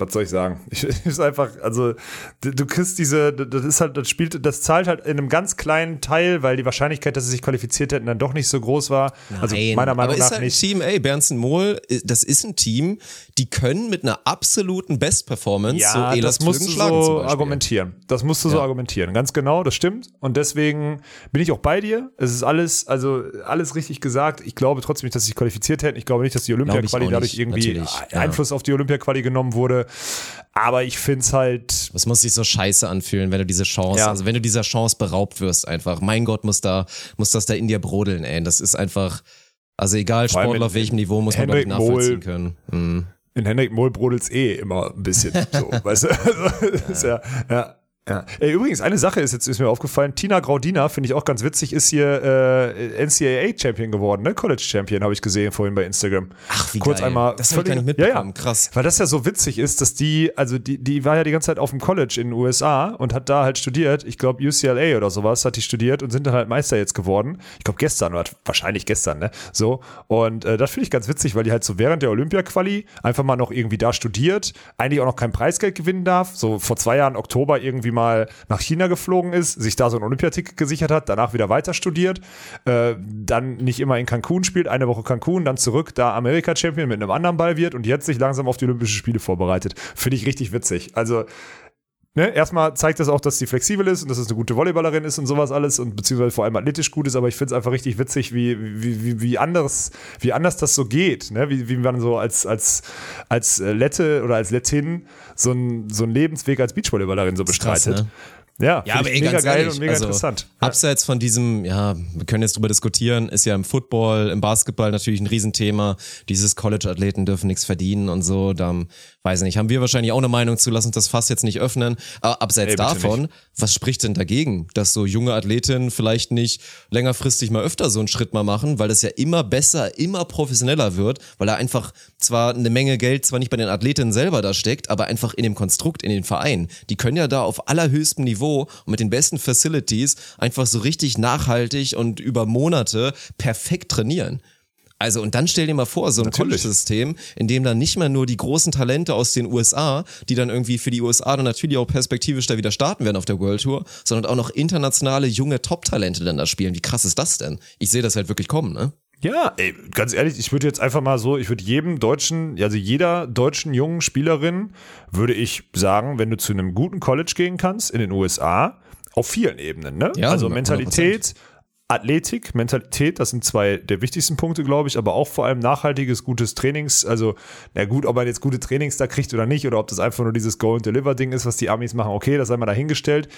Speaker 2: was soll ich sagen? Ich, ist einfach, also du, du kriegst diese, das ist halt, das spielt, das zahlt halt in einem ganz kleinen Teil, weil die Wahrscheinlichkeit, dass sie sich qualifiziert hätten, dann doch nicht so groß war. also
Speaker 1: Nein,
Speaker 2: meiner Meinung
Speaker 1: aber
Speaker 2: nach
Speaker 1: ist halt
Speaker 2: nicht.
Speaker 1: ein Team, ey, Bernsen Mohl, das ist ein Team, die können mit einer absoluten Best-Performance so
Speaker 2: Ja,
Speaker 1: Elas
Speaker 2: das musst du
Speaker 1: schlagen zum
Speaker 2: so argumentieren. Das musst du so
Speaker 1: Ja.
Speaker 2: argumentieren. Ganz genau, das stimmt. Und deswegen bin ich auch bei dir. Es ist alles, also alles richtig gesagt. Ich glaube trotzdem nicht, dass sie sich qualifiziert hätten. Ich glaube nicht, dass die Olympia-Quali dadurch irgendwie
Speaker 1: natürlich, ja.
Speaker 2: Einfluss auf die Olympia-Quali genommen wurde. Aber ich finde es halt,
Speaker 1: Das muss sich so scheiße anfühlen, wenn du diese Chance,
Speaker 2: Ja.
Speaker 1: also wenn du dieser Chance beraubt wirst einfach. Mein Gott, muss da, muss das da in dir brodeln, ey. Das ist einfach, also egal, Sportler auf welchem Niveau muss man, glaube
Speaker 2: Henrik Mohl-
Speaker 1: nachvollziehen können. Mhm.
Speaker 2: in Henrik Mohl brodelt's eh immer ein bisschen so, weißt du? Also, das ist ja, ja. Ja. Übrigens, eine Sache ist jetzt ist mir aufgefallen. Tina Graudina, finde ich auch ganz witzig, ist hier äh, NCAA-Champion geworden, ne? College-Champion, habe ich gesehen vorhin bei Instagram.
Speaker 1: Ach, wie
Speaker 2: Kurz
Speaker 1: geil.
Speaker 2: einmal
Speaker 1: Das habe ich gar nicht
Speaker 2: völlig- ja,
Speaker 1: mitbekommen.
Speaker 2: ja.
Speaker 1: Krass.
Speaker 2: Weil das ja so witzig ist, dass die, also die, die war ja die ganze Zeit auf dem College in den USA und hat da halt studiert. Ich glaube, UCLA oder sowas hat die studiert und sind dann halt Meister jetzt geworden. Ich glaube, gestern oder wahrscheinlich gestern, ne? So. Und äh, das finde ich ganz witzig, weil die halt so während der Olympia-Quali einfach mal noch irgendwie da studiert, eigentlich auch noch kein Preisgeld gewinnen darf. So vor zwei Jahren, Oktober, irgendwie mal nach China geflogen ist, sich da so ein Olympiaticket gesichert hat, danach wieder weiter studiert, äh, dann nicht immer in Cancun spielt, eine Woche Cancun, dann zurück, da Amerika-Champion mit einem anderen Ball wird und jetzt sich langsam auf die Olympischen Spiele vorbereitet. Finde ich richtig witzig. Also, ne, erstmal zeigt das auch, dass sie flexibel ist und dass es eine gute Volleyballerin ist und sowas alles und beziehungsweise vor allem athletisch gut ist, aber ich finde es einfach richtig witzig, wie, wie, wie, wie anders, wie anders das so geht, ne? Wie, wie man so als, als, als Lette oder als Lettin so einen so einen Lebensweg als Beachvolleyballerin so
Speaker 1: ist krass,
Speaker 2: bestreitet.
Speaker 1: ne?
Speaker 2: Ja,
Speaker 1: Ja, aber ey,
Speaker 2: mega
Speaker 1: ganz
Speaker 2: geil
Speaker 1: ehrlich,
Speaker 2: und mega
Speaker 1: also,
Speaker 2: interessant.
Speaker 1: Abseits von diesem, ja, wir können jetzt drüber diskutieren, ist ja im Football, im Basketball natürlich ein Riesenthema. Dieses College-Athleten dürfen nichts verdienen und so. Da, weiß ich nicht, haben wir wahrscheinlich auch eine Meinung zu, lass uns das Fass jetzt nicht öffnen. Aber abseits
Speaker 2: Ey,
Speaker 1: davon, was spricht denn dagegen, dass so junge Athletinnen vielleicht nicht längerfristig mal öfter so einen Schritt mal machen, weil das ja immer besser, immer professioneller wird, weil da einfach zwar eine Menge Geld zwar nicht bei den Athletinnen selber da steckt, aber einfach in dem Konstrukt, in den Vereinen. Die können ja da auf allerhöchstem Niveau und mit den besten Facilities einfach so richtig nachhaltig und über Monate perfekt trainieren. Also und dann stell dir mal vor, so ein. College-System, in dem dann nicht mehr nur die großen Talente aus den USA, die dann irgendwie für die USA dann natürlich auch perspektivisch da wieder starten werden auf der World Tour, sondern auch noch internationale junge Top-Talente dann da spielen. Wie krass ist das denn? Ich sehe das halt wirklich kommen, ne?
Speaker 2: Ja, ey, ganz ehrlich, ich würde jetzt einfach mal so, ich würde jedem deutschen, also jeder deutschen jungen Spielerin, würde ich sagen, wenn du zu einem guten College gehen kannst in den USA, auf vielen Ebenen, ne?
Speaker 1: Ja,
Speaker 2: also
Speaker 1: 100%.
Speaker 2: Mentalität, Athletik, Mentalität, das sind zwei der wichtigsten Punkte, glaube ich, aber auch vor allem nachhaltiges, gutes Trainings, also, na gut, ob man jetzt gute Trainings da kriegt oder nicht, oder ob das einfach nur dieses Go-and-Deliver-Ding ist, was die Amis machen, okay, das sei mal dahingestellt.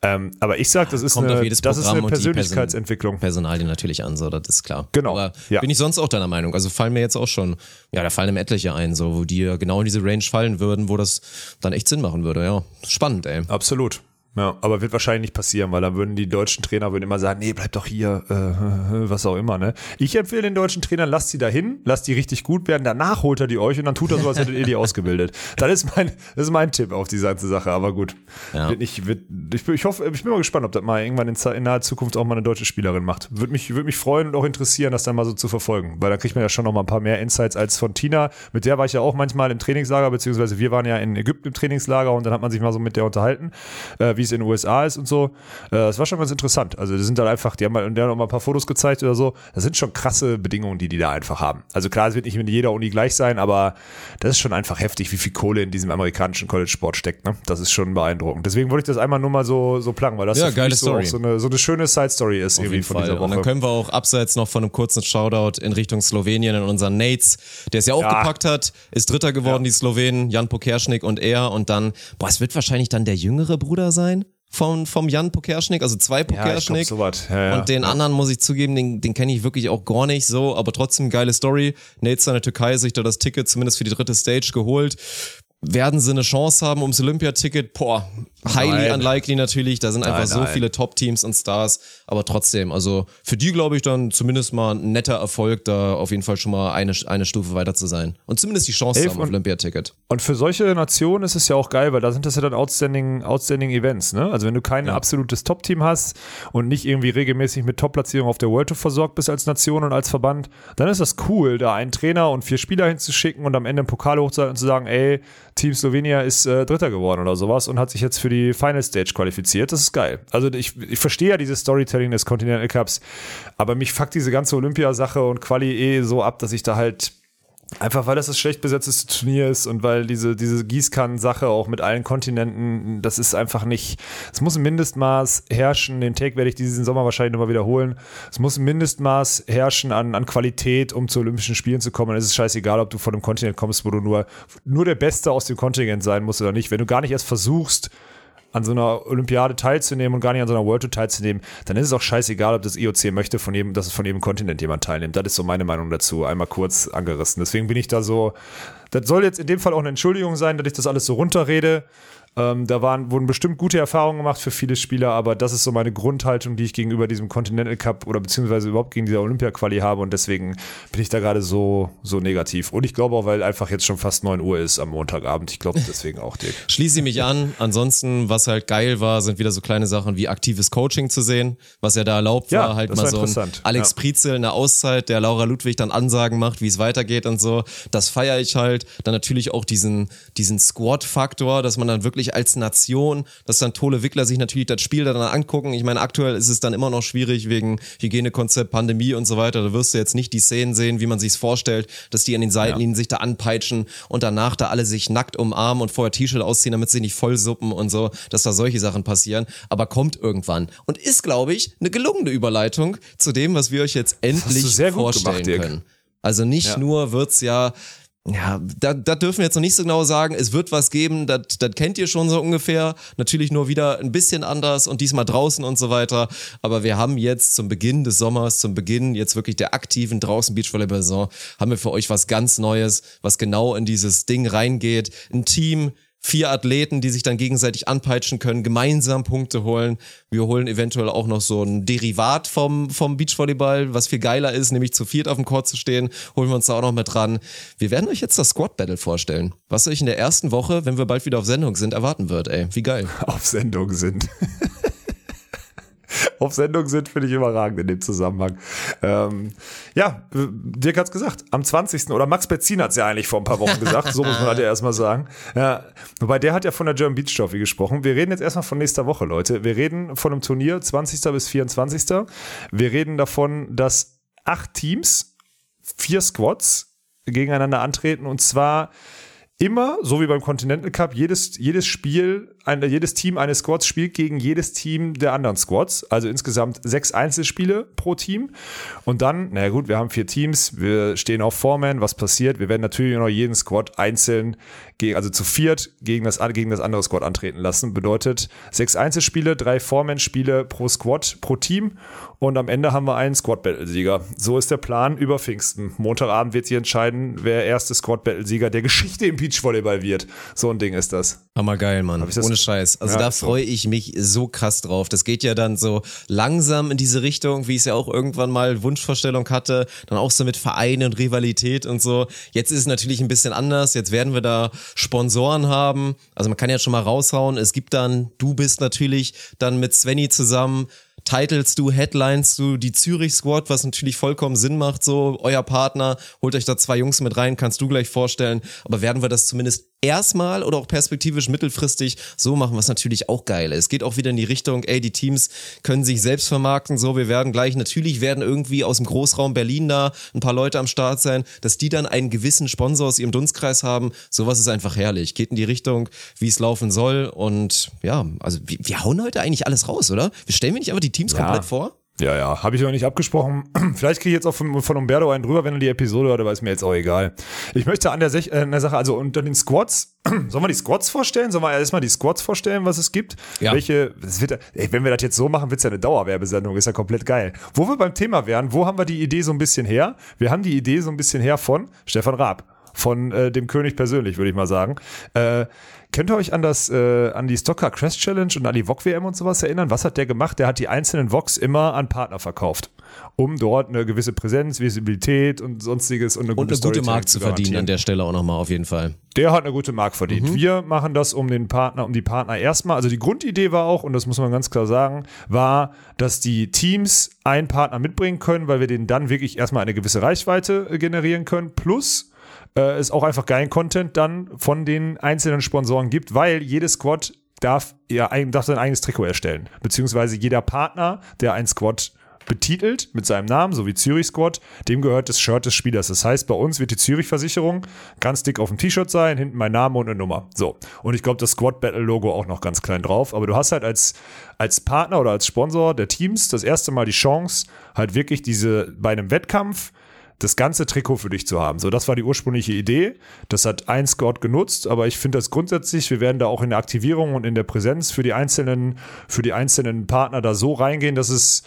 Speaker 2: Ähm, aber ich sag, das ist
Speaker 1: Kommt
Speaker 2: eine, das ist
Speaker 1: Programm
Speaker 2: eine
Speaker 1: die Person-
Speaker 2: Persönlichkeitsentwicklung.
Speaker 1: Personalien natürlich an, so, das ist klar.
Speaker 2: Genau,
Speaker 1: Aber
Speaker 2: ja.
Speaker 1: bin ich sonst auch deiner Meinung? Also fallen mir jetzt auch schon, ja, da fallen mir etliche ein, so, wo die ja genau in diese Range fallen würden, wo das dann echt Sinn machen würde, ja. Spannend, ey.
Speaker 2: Absolut. Ja, aber wird wahrscheinlich nicht passieren, weil dann würden die deutschen Trainer würden immer sagen, nee, bleib doch hier, äh, was auch immer, ne? Ich empfehle den deutschen Trainern, lasst sie dahin, lasst die richtig gut werden, danach holt er die euch und dann tut er so, als hättet ihr die ausgebildet. Das ist mein, das ist mein Tipp auf die ganze Sache, aber gut.
Speaker 1: Ja.
Speaker 2: Wird, ich, bin- ich hoffe, ich bin mal gespannt, ob das mal irgendwann in, in naher Zukunft auch mal eine deutsche Spielerin macht. Würde mich, würde mich freuen und auch interessieren, das dann mal so zu verfolgen, weil da kriegt man ja schon noch mal ein paar mehr Insights als von Tina. Mit der war ich ja auch manchmal im Trainingslager, beziehungsweise wir waren ja in Ägypten im Trainingslager und dann hat man sich mal so mit der unterhalten, äh, wie es in den USA ist und so. Äh, das war schon ganz interessant. Also die sind dann einfach, die haben mal, die haben mal ein paar Fotos gezeigt oder so. Das sind schon krasse Bedingungen, die die da einfach haben. Also klar, es wird nicht mit jeder Uni gleich sein, aber das ist schon einfach heftig, wie viel Kohle in diesem amerikanischen College-Sport steckt. Ne? Das ist schon beeindruckend. Deswegen wollte ich das einmal nur mal so, so planen, weil das
Speaker 1: Ja, geile
Speaker 2: so, so, eine, so eine schöne Side-Story ist
Speaker 1: Auf
Speaker 2: irgendwie von
Speaker 1: Fall.
Speaker 2: dieser
Speaker 1: Und dann
Speaker 2: Woche.
Speaker 1: können wir auch abseits noch von einem kurzen Shoutout in Richtung Slowenien in unseren Nates, der es ja auch
Speaker 2: Ja.
Speaker 1: gepackt hat, ist Dritter geworden, die Slowenen, Jan Pokerschnik und er. Und dann, boah, es wird wahrscheinlich dann der jüngere Bruder sein vom, vom Jan Pokerschnik, also zwei
Speaker 2: ja, ich glaub, sowas. Ja, ja.
Speaker 1: Und den anderen muss ich zugeben, den, den kenne ich wirklich auch gar nicht so, aber trotzdem geile Story. Nates in der Türkei sich da das Ticket zumindest für die dritte Stage geholt. Werden sie eine Chance haben ums Olympiaticket? Boah, highly
Speaker 2: Nein.
Speaker 1: unlikely natürlich. Da sind einfach
Speaker 2: Nein,
Speaker 1: so
Speaker 2: nein.
Speaker 1: viele Top-Teams und Stars. Aber trotzdem, also für die glaube ich dann zumindest mal ein netter Erfolg, da auf jeden Fall schon mal eine, eine Stufe weiter zu sein. Und zumindest die Chance zu
Speaker 2: Elf
Speaker 1: haben auf Olympiaticket.
Speaker 2: Und für solche Nationen ist es ja auch geil, weil da sind das ja dann outstanding, outstanding Events, ne? Also wenn du kein absolutes Top-Team hast und nicht irgendwie regelmäßig mit Top-Platzierung auf der World Tour versorgt bist als Nation und als Verband, dann ist das cool, da einen Trainer und vier Spieler hinzuschicken und am Ende einen Pokal hochzuhalten und zu sagen, ey, Team Slowenia ist äh, Dritter geworden oder sowas und hat sich jetzt für die Final Stage qualifiziert. Das ist geil. Also ich, ich verstehe ja dieses Storytelling des Continental Cups, aber mich fuckt diese ganze Olympiasache und Quali eh so ab, dass ich da halt Einfach weil das das schlecht besetzte Turnier ist und weil diese, diese Gießkannen-Sache auch mit allen Kontinenten, das ist einfach nicht, es muss ein Mindestmaß herrschen, den Take werde ich diesen Sommer wahrscheinlich nochmal wiederholen. Es muss ein Mindestmaß herrschen an, an Qualität, um zu Olympischen Spielen zu kommen. Und es ist scheißegal, ob du von einem Kontinent kommst, wo du nur, nur der Beste aus dem Kontinent sein musst oder nicht. Wenn du gar nicht erst versuchst, an so einer Olympiade teilzunehmen und gar nicht an so einer World Tour teilzunehmen, dann ist es auch scheißegal, ob das IOC möchte, von jedem, dass es von jedem Kontinent jemand teilnimmt. Das ist so meine Meinung dazu, einmal kurz angerissen. Deswegen bin ich da so, das soll jetzt in dem Fall auch eine Entschuldigung sein, dass ich das alles so runterrede. Ähm, da waren, wurden bestimmt gute Erfahrungen gemacht für viele Spieler, aber das ist so meine Grundhaltung, die ich gegenüber diesem Continental Cup oder beziehungsweise überhaupt gegen diese Olympia-Quali habe und deswegen bin ich da gerade so, so negativ. Und ich glaube auch, weil einfach jetzt schon fast 9 Uhr ist am Montagabend. Ich glaube deswegen auch, Dirk.
Speaker 1: Schließe ich mich an. Ansonsten, was halt geil war, sind wieder so kleine Sachen wie aktives Coaching zu sehen, was ja da erlaubt
Speaker 2: Ja,
Speaker 1: war, halt
Speaker 2: das
Speaker 1: mal
Speaker 2: war
Speaker 1: so ein. Alex
Speaker 2: Ja.
Speaker 1: Prizel eine Auszeit, der Laura Ludwig dann Ansagen macht, wie es weitergeht und so. Das feiere ich halt. Dann natürlich auch diesen, diesen Squad-Faktor, dass man dann wirklich als Nation, dass dann Tole Wickler sich natürlich das Spiel dann angucken. Ich meine, aktuell ist es dann immer noch schwierig wegen Hygienekonzept, Pandemie und so weiter. Da wirst du jetzt nicht die Szenen sehen, wie man sich's vorstellt, dass die an den Seitenlinien sich da anpeitschen und danach da alle sich nackt umarmen und vorher T-Shirt ausziehen, damit sie nicht vollsuppen und so, dass da solche Sachen passieren. Aber kommt irgendwann. Und ist, glaube ich, eine gelungene Überleitung zu dem, was wir euch jetzt endlich
Speaker 2: sehr gut
Speaker 1: vorstellen
Speaker 2: gemacht,
Speaker 1: können. Also nicht
Speaker 2: Ja.
Speaker 1: nur wird's ja ja, da, da dürfen wir jetzt noch nicht so genau sagen. Es wird was geben, das das kennt ihr schon so ungefähr. Natürlich nur wieder ein bisschen anders und diesmal draußen und so weiter. Aber wir haben jetzt zum Beginn des Sommers, zum Beginn jetzt wirklich der aktiven draußen Beachvolleyball-Saison, haben wir für euch was ganz Neues, was genau in dieses Ding reingeht. Ein Team, vier Athleten, die sich dann gegenseitig anpeitschen können, gemeinsam Punkte holen. Wir holen eventuell auch noch so ein Derivat vom, vom Beachvolleyball, was viel geiler ist, nämlich zu viert auf dem Court zu stehen. Holen wir uns da auch noch mit dran. Wir werden euch jetzt das Squad Battle vorstellen, was euch in der ersten Woche, wenn wir bald wieder auf Sendung sind, erwarten wird. Ey, wie geil.
Speaker 2: auf Sendung sind. auf Sendung sind, finde ich überragend in dem Zusammenhang. Ähm, ja, Dirk hat's gesagt, am 20. oder Max Betzin hat's ja eigentlich vor ein paar Wochen gesagt, so muss man halt ja erstmal sagen. Ja, wobei der hat ja von der German Beach Trophy gesprochen. Wir reden jetzt erstmal von nächster Woche, Leute. Wir reden von einem Turnier 20. bis 24. Wir reden davon, dass acht Teams, vier Squads gegeneinander antreten und zwar immer, so wie beim Continental Cup, jedes, jedes Spiel, ein, jedes Team eines Squads spielt gegen jedes Team der anderen Squads. Also insgesamt sechs Einzelspiele pro Team. Und dann, naja gut, wir haben vier Teams, wir stehen auf Foreman, was passiert? Wir werden natürlich noch jeden Squad einzeln, gegen, also zu viert gegen das, gegen das andere Squad antreten lassen. Bedeutet sechs Einzelspiele, drei Foreman-Spiele pro Squad, pro Team. Und am Ende haben wir einen Squad-Battle-Sieger. So ist der Plan über Pfingsten. Montagabend wird sich entscheiden, wer erste Squad-Battle-Sieger der Geschichte im Beachvolleyball wird. So ein Ding ist das.
Speaker 1: Hammergeil, Mann.
Speaker 2: ich das-
Speaker 1: Ohne Scheiß. Also
Speaker 2: Ja,
Speaker 1: da freue ich mich so krass drauf. Das geht ja dann so langsam in diese Richtung, wie ich es ja auch irgendwann mal Wunschvorstellung hatte. Dann auch so mit Vereinen und Rivalität und so. Jetzt ist es natürlich ein bisschen anders. Jetzt werden wir da Sponsoren haben. Also man kann ja schon mal raushauen. Es gibt dann, du bist natürlich dann mit Svenny zusammen. Titles du, Headlines du, die Zürich Squad, was natürlich vollkommen Sinn macht, so euer Partner, holt euch da zwei Jungs mit rein, kannst du gleich vorstellen, aber werden wir das zumindest erstmal oder auch perspektivisch mittelfristig so machen, was natürlich auch geil ist. Es geht auch wieder in die Richtung, ey, die Teams können sich selbst vermarkten, so, wir werden gleich, natürlich werden irgendwie aus dem Großraum Berlin da ein paar Leute am Start sein, dass die dann einen gewissen Sponsor aus ihrem Dunstkreis haben, sowas ist einfach herrlich. Geht in die Richtung, wie es laufen soll und ja, also wir, wir hauen heute eigentlich alles raus, oder? Wir stellen mir nicht einfach die Teams komplett vor?
Speaker 2: Ja, ja, habe ich noch nicht abgesprochen. Vielleicht kriege ich jetzt auch von, von Umberto einen drüber, wenn er die Episode hört, aber ist mir jetzt auch egal. Ich möchte an der, Sech, äh, an der Sache, also unter den Squads, sollen wir die Squads vorstellen? Sollen wir erstmal die Squads vorstellen, was es gibt?
Speaker 1: Ja.
Speaker 2: Welche, wird, ey, wenn wir das jetzt so machen, wird's ja eine Dauerwerbesendung, ist ja komplett geil. Wo wir beim Thema wären, wo haben wir die Idee so ein bisschen her? Wir haben die Idee so ein bisschen her von Stefan Raab. von äh, dem König persönlich, würde ich mal sagen. Äh, Könnt ihr euch an das, äh, an die Stocker Crash Challenge und an die VOG WM und sowas erinnern? Was hat der gemacht? Der hat die einzelnen VOGs immer an Partner verkauft, um dort eine gewisse Präsenz, Visibilität und sonstiges und eine
Speaker 1: Und
Speaker 2: gute,
Speaker 1: eine gute Mark zu verdienen an der Stelle auch nochmal auf jeden Fall.
Speaker 2: Der hat eine gute Mark verdient.
Speaker 1: Mhm.
Speaker 2: Wir machen das um den Partner, um die Partner erstmal. Also die Grundidee war auch, und das muss man ganz klar sagen, war, dass die Teams einen Partner mitbringen können, weil wir denen dann wirklich erstmal eine gewisse Reichweite generieren können. Plus äh, es auch einfach geilen Content dann von den einzelnen Sponsoren gibt, weil jedes Squad darf, ja, darf sein eigenes Trikot erstellen. Beziehungsweise jeder Partner, der ein Squad betitelt mit seinem Namen, so wie Zürich Squad, dem gehört das Shirt des Spielers. Das heißt, bei uns wird die Zürich-Versicherung ganz dick auf dem T-Shirt sein, hinten mein Name und eine Nummer. So. Und ich glaube, das Squad Battle Logo auch noch ganz klein drauf. Aber du hast halt als, als Partner oder als Sponsor der Teams das erste Mal die Chance, halt wirklich diese, bei einem Wettkampf, das ganze Trikot für dich zu haben. So, das war die ursprüngliche Idee. Das hat ein Squad genutzt, aber ich finde das grundsätzlich, wir werden da auch in der Aktivierung und in der Präsenz für die einzelnen, für die einzelnen Partner da so reingehen, dass es,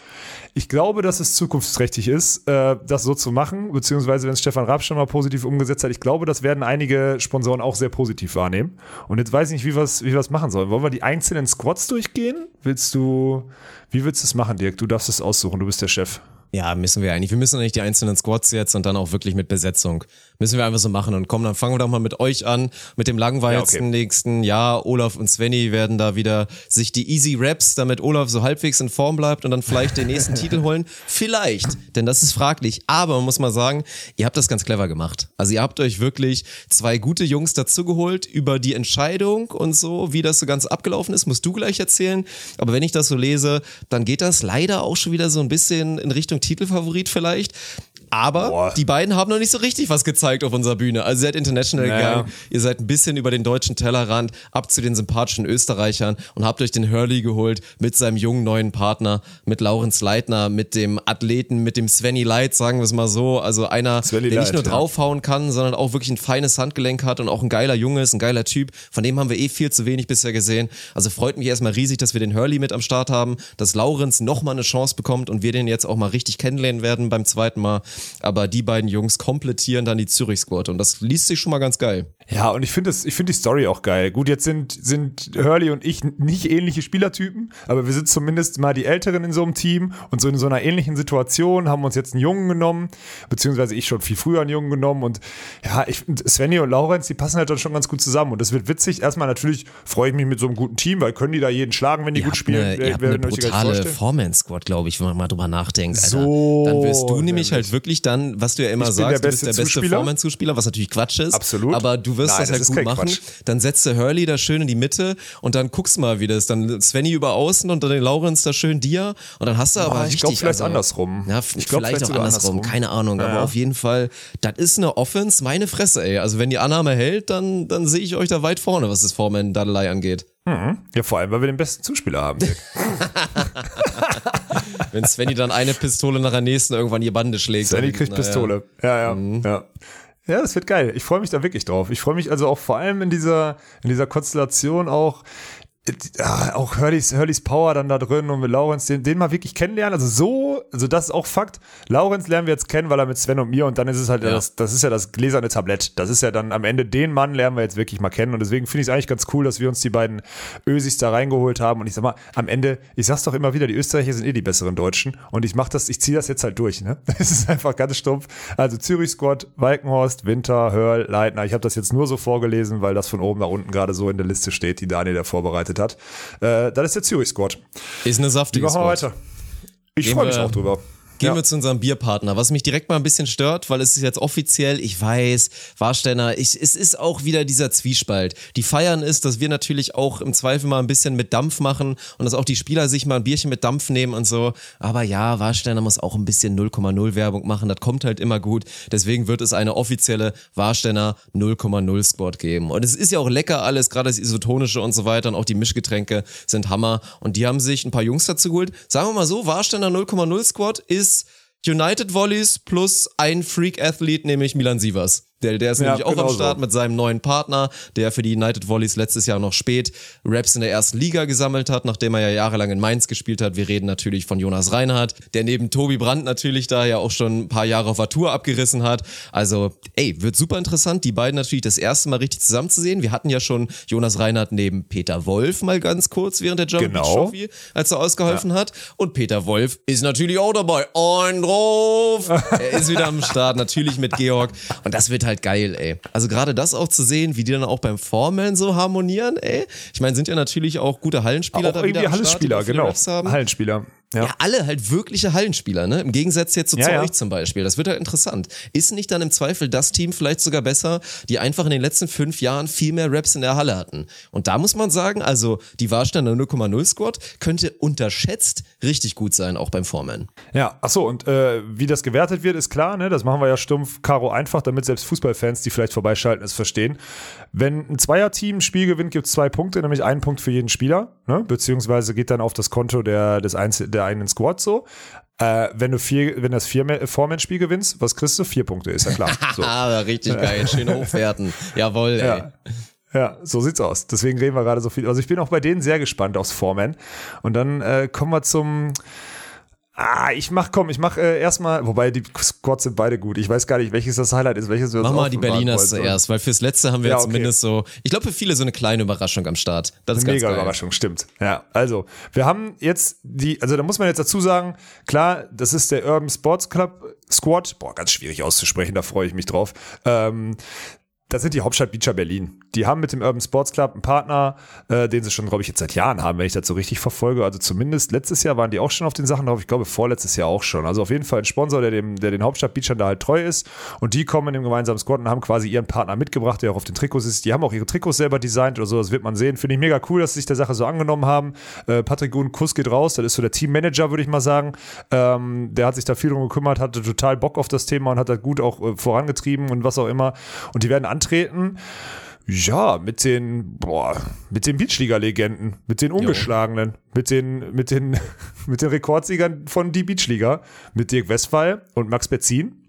Speaker 2: ich glaube, dass es zukunftsträchtig ist, äh, das so zu machen, beziehungsweise wenn es Stefan Raab schon mal positiv umgesetzt hat, ich glaube, das werden einige Sponsoren auch sehr positiv wahrnehmen. Und jetzt weiß ich nicht, wie wir es wie wir es machen sollen. Wollen wir die einzelnen Squads durchgehen? Willst du, wie willst du es machen, Dirk? Du darfst es aussuchen, du bist der Chef.
Speaker 1: Ja, müssen wir eigentlich. Wir müssen nicht die einzelnen Squads jetzt und dann auch wirklich mit Besetzung. Müssen wir einfach so machen. Und komm, dann fangen wir doch mal mit euch an, mit dem langweiligsten
Speaker 2: Ja, okay.
Speaker 1: nächsten Jahr. Olaf und Svenny werden da wieder sich die Easy Raps, damit Olaf so halbwegs in Form bleibt und dann vielleicht den nächsten Titel holen. Vielleicht, denn das ist fraglich. Aber man muss mal sagen, ihr habt das ganz clever gemacht. Also ihr habt euch wirklich zwei gute Jungs dazugeholt über die Entscheidung und so, wie das so ganz abgelaufen ist, musst du gleich erzählen. Aber wenn ich das so lese, dann geht das leider auch schon wieder so ein bisschen in Richtung Titelfavorit vielleicht. Aber
Speaker 2: Boah.
Speaker 1: die beiden haben noch nicht so richtig was gezeigt auf unserer Bühne. Also ihr seid international
Speaker 2: Naja.
Speaker 1: gegangen, ihr seid ein bisschen über den deutschen Tellerrand ab zu den sympathischen Österreichern und habt euch den Hurley geholt mit seinem jungen neuen Partner, mit Laurenz Leitner, mit dem Athleten, mit dem Svenny Leit, sagen wir es mal so. Also einer,
Speaker 2: Svenny
Speaker 1: der nicht
Speaker 2: Leit,
Speaker 1: nur
Speaker 2: ja.
Speaker 1: draufhauen kann, sondern auch wirklich ein feines Handgelenk hat und auch ein geiler Junge ist, ein geiler Typ. Von dem haben wir eh viel zu wenig bisher gesehen. Also freut mich erstmal riesig, dass wir den Hurley mit am Start haben, dass Laurenz nochmal eine Chance bekommt und wir den jetzt auch mal richtig kennenlernen werden beim zweiten Mal. Aber die beiden Jungs komplettieren dann die Zürich-Squad und das liest sich schon mal ganz geil.
Speaker 2: Ja, und ich finde das, ich finde die Story auch geil. Gut, jetzt sind, sind Hurley und ich nicht ähnliche Spielertypen, aber wir sind zumindest mal die Älteren in so einem Team und so in so einer ähnlichen Situation haben uns jetzt einen Jungen genommen, beziehungsweise ich schon viel früher einen Jungen genommen und ja, ich, Svenny und Laurenz, die passen halt dann schon ganz gut zusammen und das wird witzig. Erstmal natürlich freue ich mich mit so einem guten Team, weil können die da jeden schlagen, wenn die
Speaker 1: Ihr
Speaker 2: gut spielen.
Speaker 1: eine, ihr habt eine brutale. Foreman-Squad, glaube ich, wenn man mal drüber nachdenkt. Alter.
Speaker 2: So
Speaker 1: dann wirst du nämlich halt wirklich dann, was du ja immer
Speaker 2: Ich
Speaker 1: sagst,
Speaker 2: der
Speaker 1: du bist der beste
Speaker 2: Zuspieler.
Speaker 1: Foreman-Zuspieler, was natürlich Quatsch ist.
Speaker 2: Absolut.
Speaker 1: Aber du wirst
Speaker 2: Nein,
Speaker 1: das
Speaker 2: das
Speaker 1: halt gut machen.
Speaker 2: Quatsch.
Speaker 1: Dann setzt du Hurley da schön in die Mitte und dann guckst du mal, wie das dann Svenny über außen und dann den Laurenz da schön dir und dann hast du aber
Speaker 2: ich
Speaker 1: richtig.
Speaker 2: glaub, vielleicht
Speaker 1: also,
Speaker 2: andersrum.
Speaker 1: Ja,
Speaker 2: Ich glaub,
Speaker 1: vielleicht
Speaker 2: vielleicht
Speaker 1: auch andersrum,
Speaker 2: andersrum.
Speaker 1: keine Ahnung.
Speaker 2: Ja,
Speaker 1: aber
Speaker 2: ja.
Speaker 1: auf jeden Fall, das ist eine Offense, meine Fresse, ey. Also wenn die Annahme hält, dann, dann sehe ich euch da weit vorne, was das Foreman-Dadelei angeht.
Speaker 2: Ja, vor allem, weil wir den besten Zuspieler haben.
Speaker 1: Wenn Svenny dann eine Pistole nach der nächsten irgendwann die Bande schlägt.
Speaker 2: Svenny kriegt
Speaker 1: naja.
Speaker 2: Pistole. Ja, ja, ja. Ja, das wird geil. Ich freue mich da wirklich drauf. Ich freue mich also auch vor allem in dieser, in dieser Konstellation auch, ja, auch Hurleys, Hurleys Power dann da drin und mit Laurenz, den, den mal wirklich kennenlernen. Also so, also das ist auch Fakt. Laurenz lernen wir jetzt kennen, weil er mit Sven und mir und dann ist es halt,
Speaker 1: Ja.
Speaker 2: das, das ist ja das gläserne Tablett. Das ist ja dann am Ende den Mann lernen wir jetzt wirklich mal kennen und deswegen finde ich es eigentlich ganz cool, dass wir uns die beiden Ösis da reingeholt haben und ich sag mal, am Ende, ich sag's doch immer wieder, die Österreicher sind eh die besseren Deutschen und ich mach das, ich ziehe das jetzt halt durch, ne? Es ist einfach ganz stumpf. Also Zürich Squad, Walkenhorst, Winter, Hörl, Leitner. Ich habe das jetzt nur so vorgelesen, weil das von oben nach unten gerade so in der Liste steht, die Daniel da vorbereitet hat. Äh, das ist der Zürich Squad.
Speaker 1: Ist eine
Speaker 2: Die
Speaker 1: saftige
Speaker 2: machen wir
Speaker 1: Squad.
Speaker 2: weiter. Ich freue mich auch drüber.
Speaker 1: Gehen
Speaker 2: Ja.
Speaker 1: wir zu unserem Bierpartner, was mich direkt mal ein bisschen stört, weil es ist jetzt offiziell, ich weiß, Warsteiner, ich, es ist auch wieder dieser Zwiespalt. Die feiern ist, dass wir natürlich auch im Zweifel mal ein bisschen mit Dampf machen und dass auch die Spieler sich mal ein Bierchen mit Dampf nehmen und so. Aber ja, Warsteiner muss auch ein bisschen 0,0 Werbung machen, das kommt halt immer gut. Deswegen wird es eine offizielle Warsteiner 0,0 Squad geben. Und es ist ja auch lecker alles, gerade das Isotonische und so weiter und auch die Mischgetränke sind Hammer. Und die haben sich ein paar Jungs dazu geholt. Sagen wir mal so, Warsteiner 0,0 Squad ist United Volleys plus ein Freak-Athlet, nämlich Milan Sievers. Der, der ist
Speaker 2: Ja,
Speaker 1: nämlich auch
Speaker 2: genau
Speaker 1: am Start
Speaker 2: so.
Speaker 1: mit seinem neuen Partner, der für die United Volleys letztes Jahr noch spät Raps in der ersten Liga gesammelt hat, nachdem er ja jahrelang in Mainz gespielt hat. Wir reden natürlich von Jonas Reinhardt, der neben Tobi Brandt natürlich da ja auch schon ein paar Jahre auf der Tour abgerissen hat. Also, ey, wird super interessant, die beiden natürlich das erste Mal richtig zusammenzusehen. Wir hatten ja schon Jonas Reinhardt neben Peter Wolf mal ganz kurz während der German
Speaker 2: Genau.
Speaker 1: Trophy, als er ausgeholfen hat. Und Peter Wolf ist natürlich auch dabei. Ein drauf! er ist wieder am Start, natürlich mit Georg. Und das wird halt geil, ey. Also gerade das auch zu sehen, wie die dann auch beim Foreman so harmonieren, ey. Ich meine, sind ja natürlich auch gute Hallenspieler
Speaker 2: Auch
Speaker 1: da wieder
Speaker 2: irgendwie
Speaker 1: die
Speaker 2: Hallenspieler, genau.
Speaker 1: Haben.
Speaker 2: Hallenspieler. Ja.
Speaker 1: Ja, alle halt wirkliche Hallenspieler, ne? Im Gegensatz jetzt so
Speaker 2: Ja,
Speaker 1: zu
Speaker 2: ja.
Speaker 1: euch zum Beispiel. Das wird halt interessant. Ist nicht dann im Zweifel das Team vielleicht sogar besser, die einfach in den letzten fünf Jahren viel mehr Raps in der Halle hatten? Und da muss man sagen, also die Warsteiner 0,0 Squad könnte unterschätzt richtig gut sein, auch beim Foreman.
Speaker 2: Ja, achso, und äh, wie das gewertet wird, ist klar, ne? Das machen wir ja stumpf Karo einfach, damit selbst Fußballfans, die vielleicht vorbeischalten, es verstehen. Wenn ein Zweierteam ein Spiel gewinnt, gibt es zwei Punkte, nämlich einen Punkt für jeden Spieler, ne? Beziehungsweise geht dann auf das Konto der, des Einzel der eigenen Squad so. Äh, wenn du vier, wenn das vier Vormann-Spiel gewinnst, was kriegst du? Vier Punkte, ist ja klar. So.
Speaker 1: Ah, richtig geil. Schön hochwerten. Jawohl, ey.
Speaker 2: Ja. Ja, so sieht's aus. Deswegen reden wir gerade so viel. Also ich bin auch bei denen sehr gespannt aufs Foreman. Und dann äh, kommen wir zum. Ah, ich mach, komm, ich mach äh, erstmal, wobei die Squads sind beide gut. Ich weiß gar nicht, welches das Highlight ist, welches wir uns
Speaker 1: Mach mal die
Speaker 2: wollen.
Speaker 1: zuerst, weil fürs Letzte haben wir
Speaker 2: Ja, okay.
Speaker 1: zumindest so, ich glaube für viele so eine kleine Überraschung am Start. Das ist ganz
Speaker 2: Mega
Speaker 1: geil.
Speaker 2: Überraschung, stimmt. Ja, also, wir haben jetzt die, also da muss man jetzt dazu sagen, klar, das ist der Urban Sports Club Squad. Boah, ganz schwierig auszusprechen, da freue ich mich drauf. Ähm, das sind die Hauptstadt Beacher Berlin. Die haben mit dem Urban Sports Club einen Partner, äh, den sie schon, glaube ich, jetzt seit Jahren haben, wenn ich das so richtig verfolge. Also zumindest letztes Jahr waren die auch schon auf den Sachen drauf. Ich glaube, vorletztes Jahr auch schon. Also auf jeden Fall ein Sponsor, der, dem, der den Hauptstadt Beachern da halt treu ist. Und die kommen in dem gemeinsamen Squad und haben quasi ihren Partner mitgebracht, der auch auf den Trikots ist. Die haben auch ihre Trikots selber designt oder so. Das wird man sehen. Finde ich mega cool, dass sie sich der Sache so angenommen haben. Äh, Patrick Gun, Kuss geht raus. Das ist so der Teammanager, würde ich mal sagen. Ähm, der hat sich da viel drum gekümmert, hatte total Bock auf das Thema und hat das gut auch äh, vorangetrieben und was auch immer. Und die werden antreten. Ja, mit den, boah, mit den Beachliga-Legenden, mit den Ungeschlagenen, mit den, mit den, mit den Rekordsiegern von die Beachliga, mit Dirk Westphal und Max Betzin.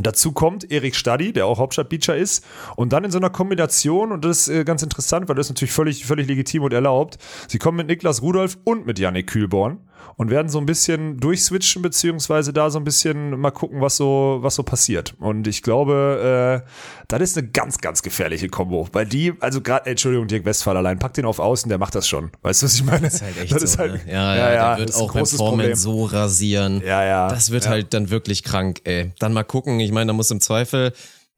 Speaker 2: Dazu kommt Erik Stadi, der auch Hauptstadtbeacher ist. Und dann in so einer Kombination, und das ist äh, ganz interessant, weil das ist natürlich völlig, völlig legitim und erlaubt. Sie kommen mit Niklas Rudolf und mit Yannick Kühlborn und werden so ein bisschen durchswitchen, beziehungsweise da so ein bisschen mal gucken, was so, was so passiert. Und ich glaube, äh, das ist eine ganz, ganz gefährliche Kombo. Weil die, also gerade, Entschuldigung, Dirk Westphal allein, packt den auf Außen, der macht das schon. Weißt du, was ich meine?
Speaker 1: Das ist halt echt so, ne? Ja, ja,
Speaker 2: ja,
Speaker 1: der wird
Speaker 2: das
Speaker 1: auch beim
Speaker 2: großes
Speaker 1: Foreman so rasieren.
Speaker 2: Ja, ja.
Speaker 1: Das wird
Speaker 2: Ja.
Speaker 1: halt dann wirklich krank, ey. Dann mal gucken. Ich meine, da muss im Zweifel,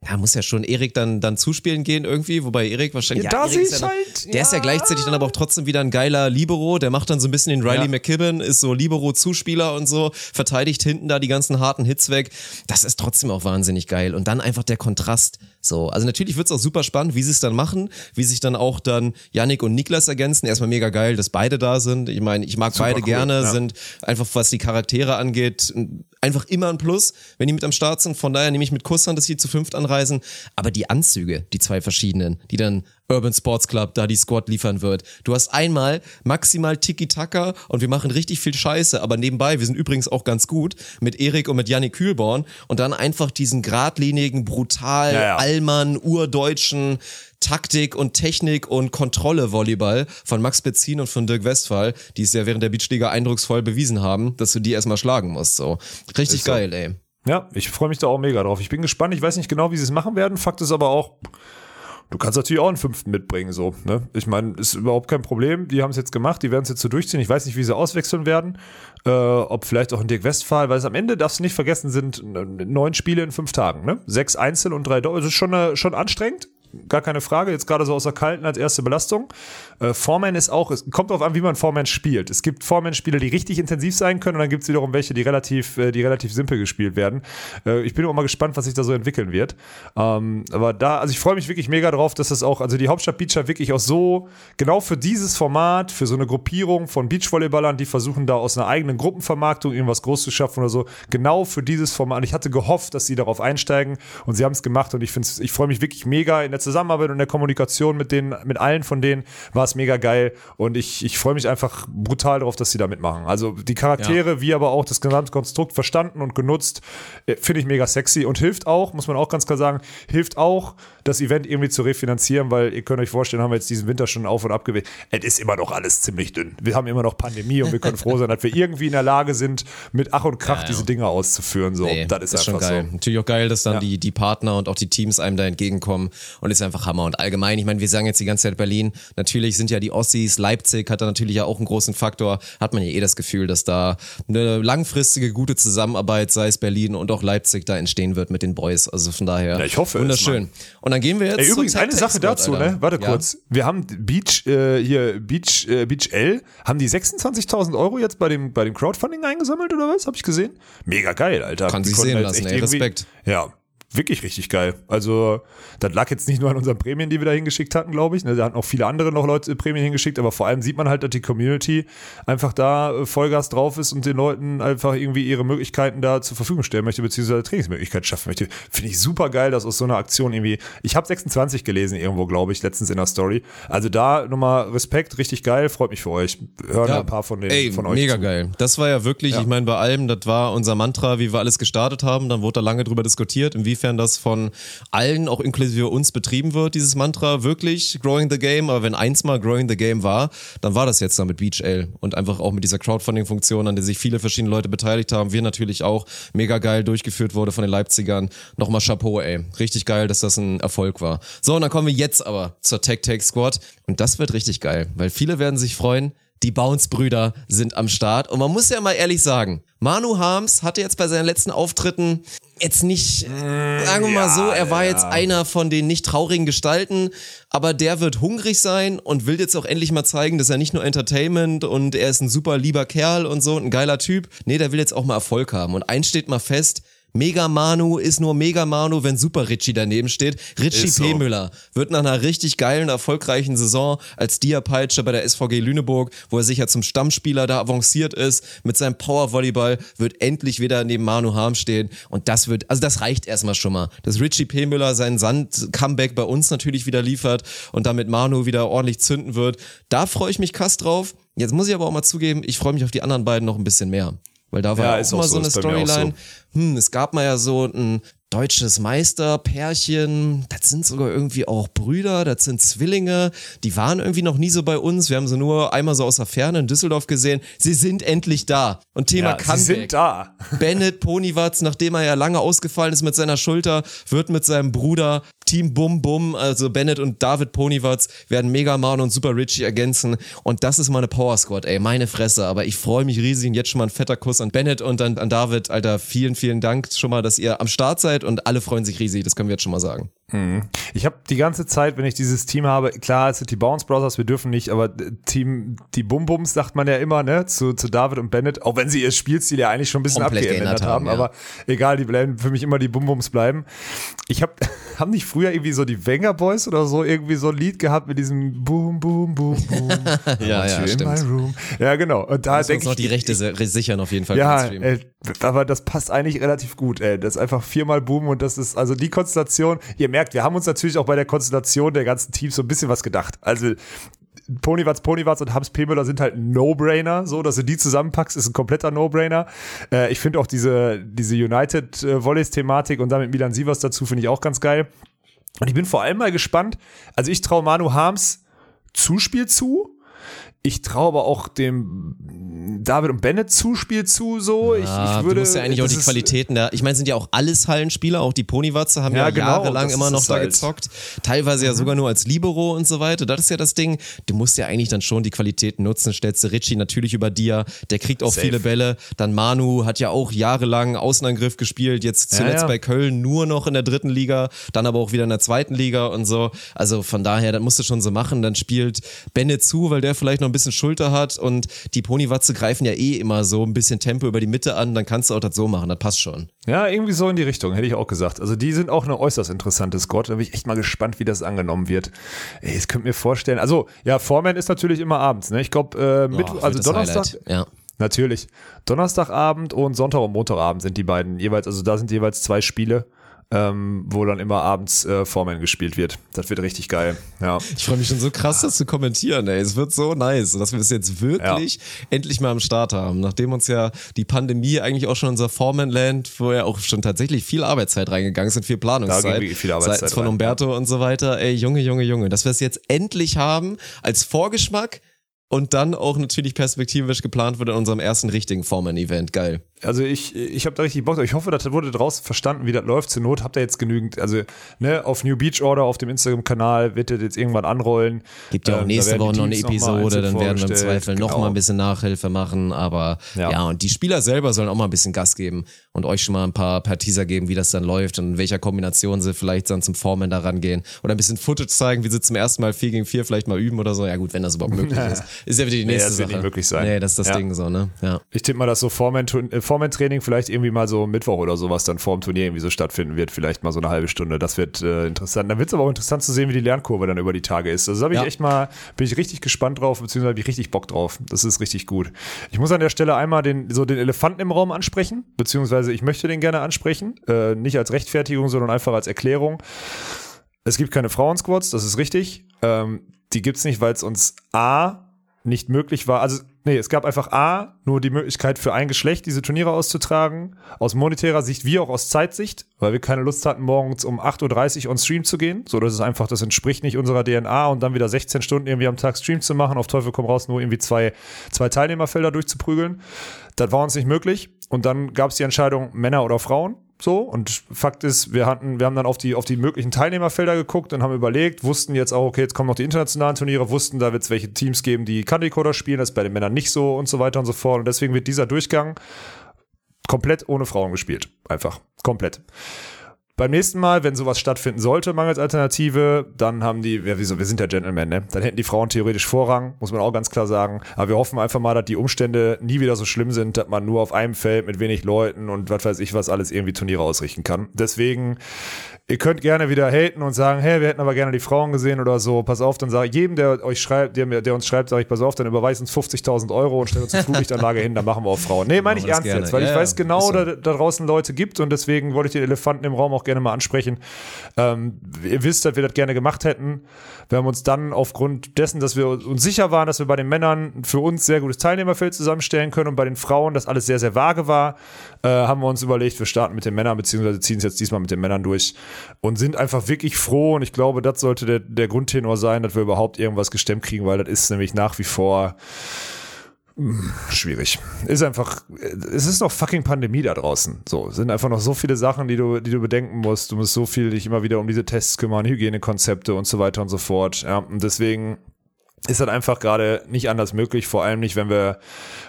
Speaker 1: ja, muss ja schon Erik dann, dann zuspielen gehen irgendwie, wobei Erik wahrscheinlich.
Speaker 2: Ja,
Speaker 1: Ja,
Speaker 2: da
Speaker 1: Erik
Speaker 2: sehe
Speaker 1: ist ja
Speaker 2: halt,
Speaker 1: Der ist ja
Speaker 2: ja.
Speaker 1: gleichzeitig dann aber auch trotzdem wieder ein geiler Libero. Der macht dann so ein bisschen den Riley
Speaker 2: Ja.
Speaker 1: McKibben, ist so Libero-Zuspieler und so, verteidigt hinten da die ganzen harten Hits weg. Das ist trotzdem auch wahnsinnig geil. Und dann einfach der Kontrast. So, also natürlich wird's auch super spannend, wie sie es dann machen, wie sich dann auch dann Yannick und Niklas ergänzen. Erstmal mega geil, dass beide da sind. Ich meine, ich mag
Speaker 2: Super
Speaker 1: beide
Speaker 2: cool,
Speaker 1: gerne,
Speaker 2: ja.
Speaker 1: sind einfach was die Charaktere angeht, einfach immer ein Plus, wenn die mit am Start sind. Von daher nehme ich mit Kuss an, dass sie zu fünft anreisen. Aber die Anzüge, die zwei verschiedenen, die dann Urban Sports Club da die Squad liefern wird. Du hast einmal maximal Tiki-Taka und wir machen richtig viel Scheiße, aber nebenbei, wir sind übrigens auch ganz gut mit Erik und mit Yannick Kühlborn und dann einfach diesen geradlinigen, brutal,
Speaker 2: Ja, ja.
Speaker 1: Allmann, urdeutschen Taktik und Technik und Kontrolle Volleyball von Max Bezin und von Dirk Westphal, die es ja während der Beachliga eindrucksvoll bewiesen haben, dass du die erstmal schlagen musst. So. Richtig
Speaker 2: so.
Speaker 1: geil, ey.
Speaker 2: Ja, ich freue mich da auch mega drauf. Ich bin gespannt. Ich weiß nicht genau, wie sie es machen werden. Fakt ist aber auch, du kannst natürlich auch einen fünften mitbringen, so. Ne? Ich meine, ist überhaupt kein Problem. Die haben es jetzt gemacht, die werden es jetzt so durchziehen. Ich weiß nicht, wie sie auswechseln werden. Äh, ob vielleicht auch ein Dirk Westphal, weil es am Ende, darfst du nicht vergessen, sind neun Spiele in fünf Tagen. Ne? Sechs Einzel und drei Doppel. Das ist schon, äh, schon anstrengend. Gar keine Frage, jetzt gerade so aus der Kalten als erste Belastung. Äh, Foreman ist auch, es kommt darauf an, wie man Foreman spielt. Es gibt Foreman-Spiele, die richtig intensiv sein können und dann gibt es wiederum welche, die relativ, äh, die relativ simpel gespielt werden. Äh, ich bin auch mal gespannt, was sich da so entwickeln wird. Ähm, aber da, also ich freue mich wirklich mega drauf, dass das auch, also die Hauptstadt Beacher wirklich auch so, genau für dieses Format, für so eine Gruppierung von Beachvolleyballern, die versuchen da aus einer eigenen Gruppenvermarktung irgendwas groß zu schaffen oder so, genau für dieses Format. Ich hatte gehofft, dass sie darauf einsteigen und sie haben es gemacht und ich ich freue mich wirklich mega. In der Zusammenarbeit und der Kommunikation mit denen, mit allen von denen war es mega geil und ich, ich freue mich einfach brutal darauf, dass sie da mitmachen. Also die Charaktere, wie aber auch das gesamte Konstrukt verstanden und genutzt, äh, finde ich mega sexy und hilft auch, muss man auch ganz klar sagen, hilft auch, das Event irgendwie zu refinanzieren, weil ihr könnt euch vorstellen, haben wir jetzt diesen Winter schon auf und ab gewählt. Es ist immer noch alles ziemlich dünn. Wir haben immer noch Pandemie und wir können froh sein, dass wir irgendwie in der Lage sind, mit Ach und Krach
Speaker 1: Ja, ja.
Speaker 2: diese Dinge auszuführen. So,
Speaker 1: Nee,
Speaker 2: das ist,
Speaker 1: schon
Speaker 2: einfach
Speaker 1: geil.
Speaker 2: so.
Speaker 1: Natürlich auch geil, dass dann
Speaker 2: Ja.
Speaker 1: die, die Partner und auch die Teams einem da entgegenkommen und ist einfach Hammer. Und allgemein, ich meine, wir sagen jetzt die ganze Zeit Berlin, natürlich sind ja die Ossis, Leipzig hat da natürlich ja auch einen großen Faktor, hat man ja eh das Gefühl, dass da eine langfristige, gute Zusammenarbeit, sei es Berlin und auch Leipzig, da entstehen wird mit den Boys. Also von daher,
Speaker 2: Ja, ich hoffe es,
Speaker 1: wunderschön.
Speaker 2: Mann.
Speaker 1: und dann gehen wir jetzt
Speaker 2: Ey, übrigens, eine Sache dazu,
Speaker 1: Alter.
Speaker 2: ne? Warte
Speaker 1: Ja?
Speaker 2: kurz. Wir haben Beach, äh, hier, Beach, äh, Beach L, haben die 26.000 Euro jetzt bei dem, bei dem Crowdfunding eingesammelt oder was? Habe ich gesehen? Mega geil, Alter.
Speaker 1: Kann sich sehen lassen, ey. Respekt.
Speaker 2: Ja. Wirklich richtig geil. Also, das lag jetzt nicht nur an unseren Prämien, die wir da hingeschickt hatten, glaube ich. Ne, Da hatten auch viele andere noch Leute Prämien hingeschickt, aber vor allem sieht man halt, dass die Community einfach da äh, Vollgas drauf ist und den Leuten einfach irgendwie ihre Möglichkeiten da zur Verfügung stellen möchte, beziehungsweise Trainingsmöglichkeiten schaffen möchte. Finde ich super geil, dass aus so einer Aktion irgendwie. Ich habe 26 gelesen irgendwo, glaube ich, letztens in der Story. Also da nochmal Respekt, richtig geil, freut mich für euch. Hören
Speaker 1: Ja.
Speaker 2: ein paar von den
Speaker 1: Ey,
Speaker 2: von euch.
Speaker 1: mega
Speaker 2: zu.
Speaker 1: geil. Das war ja wirklich,
Speaker 2: Ja.
Speaker 1: ich meine, bei allem, das war unser Mantra, wie wir alles gestartet haben. Dann wurde da lange drüber diskutiert, inwiefern das von allen, auch inklusive uns, betrieben wird, dieses Mantra. Wirklich Growing the Game. Aber wenn eins mal Growing the Game war, dann war das jetzt da mit Beach Ale. Und einfach auch mit dieser Crowdfunding-Funktion, an der sich viele verschiedene Leute beteiligt haben. Wir natürlich auch. Mega geil durchgeführt wurde von den Leipzigern. Nochmal Chapeau, ey. Richtig geil, dass das ein Erfolg war. So, und dann kommen wir jetzt aber zur Tech Tech Squad. Und das wird richtig geil, weil viele werden sich freuen. Die Bounce-Brüder sind am Start. Und man muss ja mal ehrlich sagen, Manu Harms hatte jetzt bei seinen letzten Auftritten jetzt nicht, sagen wir mal so, er war jetzt einer von den nicht traurigen Gestalten, aber der wird hungrig sein und will jetzt auch endlich mal zeigen, dass er nicht nur Entertainment und er ist ein super lieber Kerl und so, ein geiler Typ. Nee, der will jetzt auch mal Erfolg haben. Und eins steht mal fest, Mega Manu ist nur Mega Manu, wenn Super Richie daneben steht. Richie
Speaker 2: so.
Speaker 1: P. Müller wird nach einer richtig geilen, erfolgreichen Saison als Dia-Peitsche bei der SVG Lüneburg, wo er sich ja zum Stammspieler da avanciert ist, mit seinem Powervolleyball, wird endlich wieder neben Manu Harm stehen. Und das wird, also das reicht erstmal schon mal. Dass Richie P. Müller seinen Sand-Comeback bei uns natürlich wieder liefert und damit Manu wieder ordentlich zünden wird. Da freue ich mich krass drauf. Jetzt muss ich aber auch mal zugeben, ich freue mich auf die anderen beiden noch ein bisschen mehr. Weil da war
Speaker 2: Ja,
Speaker 1: auch mal
Speaker 2: so,
Speaker 1: so eine
Speaker 2: auch so.
Speaker 1: Storyline. Hm, es gab mal ja so ein deutsches Meisterpärchen, das sind sogar irgendwie auch Brüder, das sind Zwillinge, die waren irgendwie noch nie so bei uns, wir haben sie nur einmal so aus der Ferne in Düsseldorf gesehen, sie sind endlich da. Und Thema
Speaker 2: Ja,
Speaker 1: Comeback.
Speaker 2: sie sind da.
Speaker 1: Bennett Ponywatz, nachdem er ja lange ausgefallen ist mit seiner Schulter, wird mit seinem Bruder Team Bum Bum, also Bennett und David Ponywatz, werden Mega Man und Super Richie ergänzen. Und das ist meine Power Squad, ey, meine Fresse. Aber ich freue mich riesig und jetzt schon mal ein fetter Kuss an Bennett und an, an David. Alter, vielen, vielen Dank schon mal, dass ihr am Start seid und alle freuen sich riesig. Das können wir jetzt schon mal sagen.
Speaker 2: Ich habe die ganze Zeit, wenn ich dieses Team habe, klar, es sind die Bounce Brothers, wir dürfen nicht, aber äh, Team, die Bum Bums sagt man ja immer, ne, zu, zu David und Bennett, auch wenn sie ihr Spielstil ja eigentlich schon ein bisschen abgeändert
Speaker 1: geändert
Speaker 2: haben,
Speaker 1: haben, ja.
Speaker 2: aber egal, die bleiben für mich immer die Bum Bums bleiben. Ich habe, haben nicht früher irgendwie so die Wenger Boys oder so irgendwie so ein Lied gehabt mit diesem Boom, Boom, Boom, Boom.
Speaker 1: Ja, ja, stimmt.
Speaker 2: my room. Ja, genau. Und da denke
Speaker 1: noch
Speaker 2: ich,
Speaker 1: die Rechte si- sichern auf jeden Fall.
Speaker 2: ja, ey, aber das passt eigentlich relativ gut, ey. Das ist einfach viermal Boom und das ist, also die Konstellation, ihr merkt, wir haben uns natürlich auch bei der Konstellation der ganzen Teams so ein bisschen was gedacht. Also Ponywatz, Ponywatz und Hams P. Sind halt No-Brainer, so, dass du die zusammenpackst, ist ein kompletter No-Brainer. Äh, ich finde auch diese, diese United äh, und damit Milan Sievers dazu finde ich auch ganz geil. Und ich bin vor allem mal gespannt, also ich traue Manu Harms Zuspiel zu. Ich traue aber auch dem David und Bennett Zuspiel zu, so. ich, ich würde,
Speaker 1: du musst ja eigentlich auch die Qualitäten da. Ich meine, sind ja auch alles Hallenspieler, auch die Ponywatze haben ja,
Speaker 2: Ja, genau,
Speaker 1: jahrelang immer noch da
Speaker 2: halt.
Speaker 1: gezockt. Teilweise ja sogar nur als Libero und so weiter. Das ist ja das Ding. Du musst ja eigentlich dann schon die Qualitäten nutzen. Stellst du Richie natürlich über dir. Der kriegt auch
Speaker 2: Safe.
Speaker 1: viele Bälle. Dann Manu hat ja auch jahrelang Außenangriff gespielt. Jetzt
Speaker 2: Ja,
Speaker 1: zuletzt
Speaker 2: ja.
Speaker 1: bei Köln nur noch in der dritten Liga. Dann aber auch wieder in der zweiten Liga und so. Also von daher, das musst du schon so machen. Dann spielt Bennett zu, weil der vielleicht noch ein bisschen Schulter hat. Und die Ponywatze greifen ja eh immer so ein bisschen Tempo über die Mitte an. Dann kannst du auch das so machen. Das passt schon.
Speaker 2: Ja, irgendwie so in die Richtung, hätte ich auch gesagt. Also die sind auch eine äußerst interessante Squad. Da bin ich echt mal gespannt, wie das angenommen wird. Ey, ich könnte mir vorstellen, also ja, Foreman ist natürlich immer abends, ne? Ich glaube, äh,
Speaker 1: wird
Speaker 2: also Donnerstag,
Speaker 1: Highlight. Ja.
Speaker 2: Natürlich. Donnerstagabend und Sonntag und Montagabend sind die beiden jeweils, also da sind jeweils zwei Spiele. Ähm, wo dann immer abends äh, Foreman gespielt wird. Das wird richtig geil. Ja.
Speaker 1: Ich freue mich schon so krass, das zu kommentieren, ey. Es wird so nice, dass wir das jetzt wirklich endlich mal am Start haben. Nachdem uns ja die Pandemie eigentlich auch schon unser Foreman-Land, wo ja auch schon tatsächlich viel Arbeitszeit reingegangen ist und viel Planungszeit.
Speaker 2: viel Arbeitszeit
Speaker 1: seitens von
Speaker 2: rein,
Speaker 1: Umberto und so weiter. Ey, Junge, Junge, Junge, dass wir es jetzt endlich haben als Vorgeschmack und dann auch natürlich perspektivisch geplant wird in unserem ersten richtigen Foreman-Event. Geil.
Speaker 2: Also ich, ich habe da richtig Bock drauf. Ich hoffe, das wurde draußen verstanden, wie das läuft. Zur Not habt ihr jetzt genügend, also ne, auf New Beach Order auf dem Instagram-Kanal wird das jetzt irgendwann anrollen.
Speaker 1: Gibt ja auch
Speaker 2: Ähm,
Speaker 1: nächste Woche noch eine Episode, dann werden wir im. Zweifel
Speaker 2: Genau.
Speaker 1: mal ein bisschen Nachhilfe machen, aber ja.
Speaker 2: Ja.
Speaker 1: und die Spieler selber sollen auch mal ein bisschen Gas geben und euch schon mal ein paar, paar Teaser geben, wie das dann läuft und in welcher Kombination sie vielleicht dann zum Foreman da rangehen oder ein bisschen Footage zeigen, wie sie zum ersten Mal 4 gegen 4 vielleicht mal üben oder so. Ja gut, wenn das überhaupt möglich ist. Ist ja wieder die
Speaker 2: Nee,
Speaker 1: nächste
Speaker 2: das wird
Speaker 1: Sache.
Speaker 2: nicht möglich sein.
Speaker 1: Nee, das ist das
Speaker 2: Ja.
Speaker 1: Ding so, ne? Ja.
Speaker 2: Ich tippe mal, dass so Foreman- äh, Foreman-Training vielleicht irgendwie mal so Mittwoch oder sowas dann vor dem Turnier irgendwie so stattfinden wird. Vielleicht mal so eine halbe Stunde. Das wird äh, interessant. Dann wird es aber auch interessant zu sehen, wie die Lernkurve dann über die Tage ist. Also da ich
Speaker 1: Ja.
Speaker 2: echt mal, bin ich richtig gespannt drauf, beziehungsweise habe ich richtig Bock drauf. Das ist richtig gut. Ich muss an der Stelle einmal den, so den Elefanten im Raum ansprechen, beziehungsweise ich möchte den gerne ansprechen. Äh, nicht als Rechtfertigung, sondern einfach als Erklärung. Es gibt keine Frauensquads, das ist richtig. Ähm, die gibt's nicht, weil es uns A nicht möglich war. Also, nee, es gab einfach A, nur die Möglichkeit für ein Geschlecht, diese Turniere auszutragen. Aus monetärer Sicht wie auch aus Zeitsicht, weil wir keine Lust hatten, morgens um 8.30 Uhr on Stream zu gehen. So, das ist einfach, das entspricht nicht unserer DNA und dann wieder 16 Stunden irgendwie am Tag Stream zu machen, auf Teufel komm raus, nur irgendwie zwei, zwei Teilnehmerfelder durchzuprügeln. Das war uns nicht möglich. Und dann gab es die Entscheidung, Männer oder Frauen. So, und Fakt ist, wir hatten, wir haben dann auf die, auf die möglichen Teilnehmerfelder geguckt und haben überlegt, wussten jetzt auch, okay, jetzt kommen noch die internationalen Turniere, wussten, da wird es welche Teams geben, die Country Coder spielen, das ist bei den Männern nicht so und so weiter und so fort. Und deswegen wird dieser Durchgang komplett ohne Frauen gespielt. Einfach. Komplett. Beim nächsten Mal, wenn sowas stattfinden sollte, mangels Alternative, dann haben die, ja, wieso, wir sind ja Gentlemen, ne? Dann hätten die Frauen theoretisch Vorrang, muss man auch ganz klar sagen. Aber wir hoffen einfach mal, dass die Umstände nie wieder so schlimm sind, dass man nur auf einem Feld mit wenig Leuten und was weiß ich was alles irgendwie Turniere ausrichten kann. Deswegen, ihr könnt gerne wieder haten und sagen, hey, wir hätten aber gerne die Frauen gesehen oder so. Pass auf, dann sage ich jedem, der euch schreibt, der, mir- der uns schreibt, sage ich, pass auf, dann überweist uns 50.000 Euro und stellt uns eine Flutlichtanlage hin, dann machen wir auch Frauen. Nee, meine ich ernst
Speaker 1: gerne.
Speaker 2: jetzt, weil
Speaker 1: Ja,
Speaker 2: ich weiß genau,
Speaker 1: so.
Speaker 2: da, da draußen Leute gibt und deswegen wollte ich den Elefanten im Raum auch gerne mal ansprechen. Ähm, ihr wisst, dass wir das gerne gemacht hätten. Wir haben uns dann aufgrund dessen, dass wir uns sicher waren, dass wir bei den Männern für uns sehr gutes Teilnehmerfeld zusammenstellen können und bei den Frauen, das alles sehr, sehr vage war, äh, haben wir uns überlegt, wir starten mit den Männern, beziehungsweise ziehen es jetzt diesmal mit den Männern durch und sind einfach wirklich froh und ich glaube, das sollte der, der Grundtenor sein, dass wir überhaupt irgendwas gestemmt kriegen, weil das ist nämlich nach wie vor schwierig. Ist einfach, es ist noch fucking Pandemie da draußen. So, sind einfach noch so viele Sachen, die du, die du bedenken musst. Du musst so viel dich immer wieder um diese Tests kümmern, Hygienekonzepte und so weiter und so fort. Ja, und deswegen ist das einfach gerade nicht anders möglich, vor allem nicht, wenn wir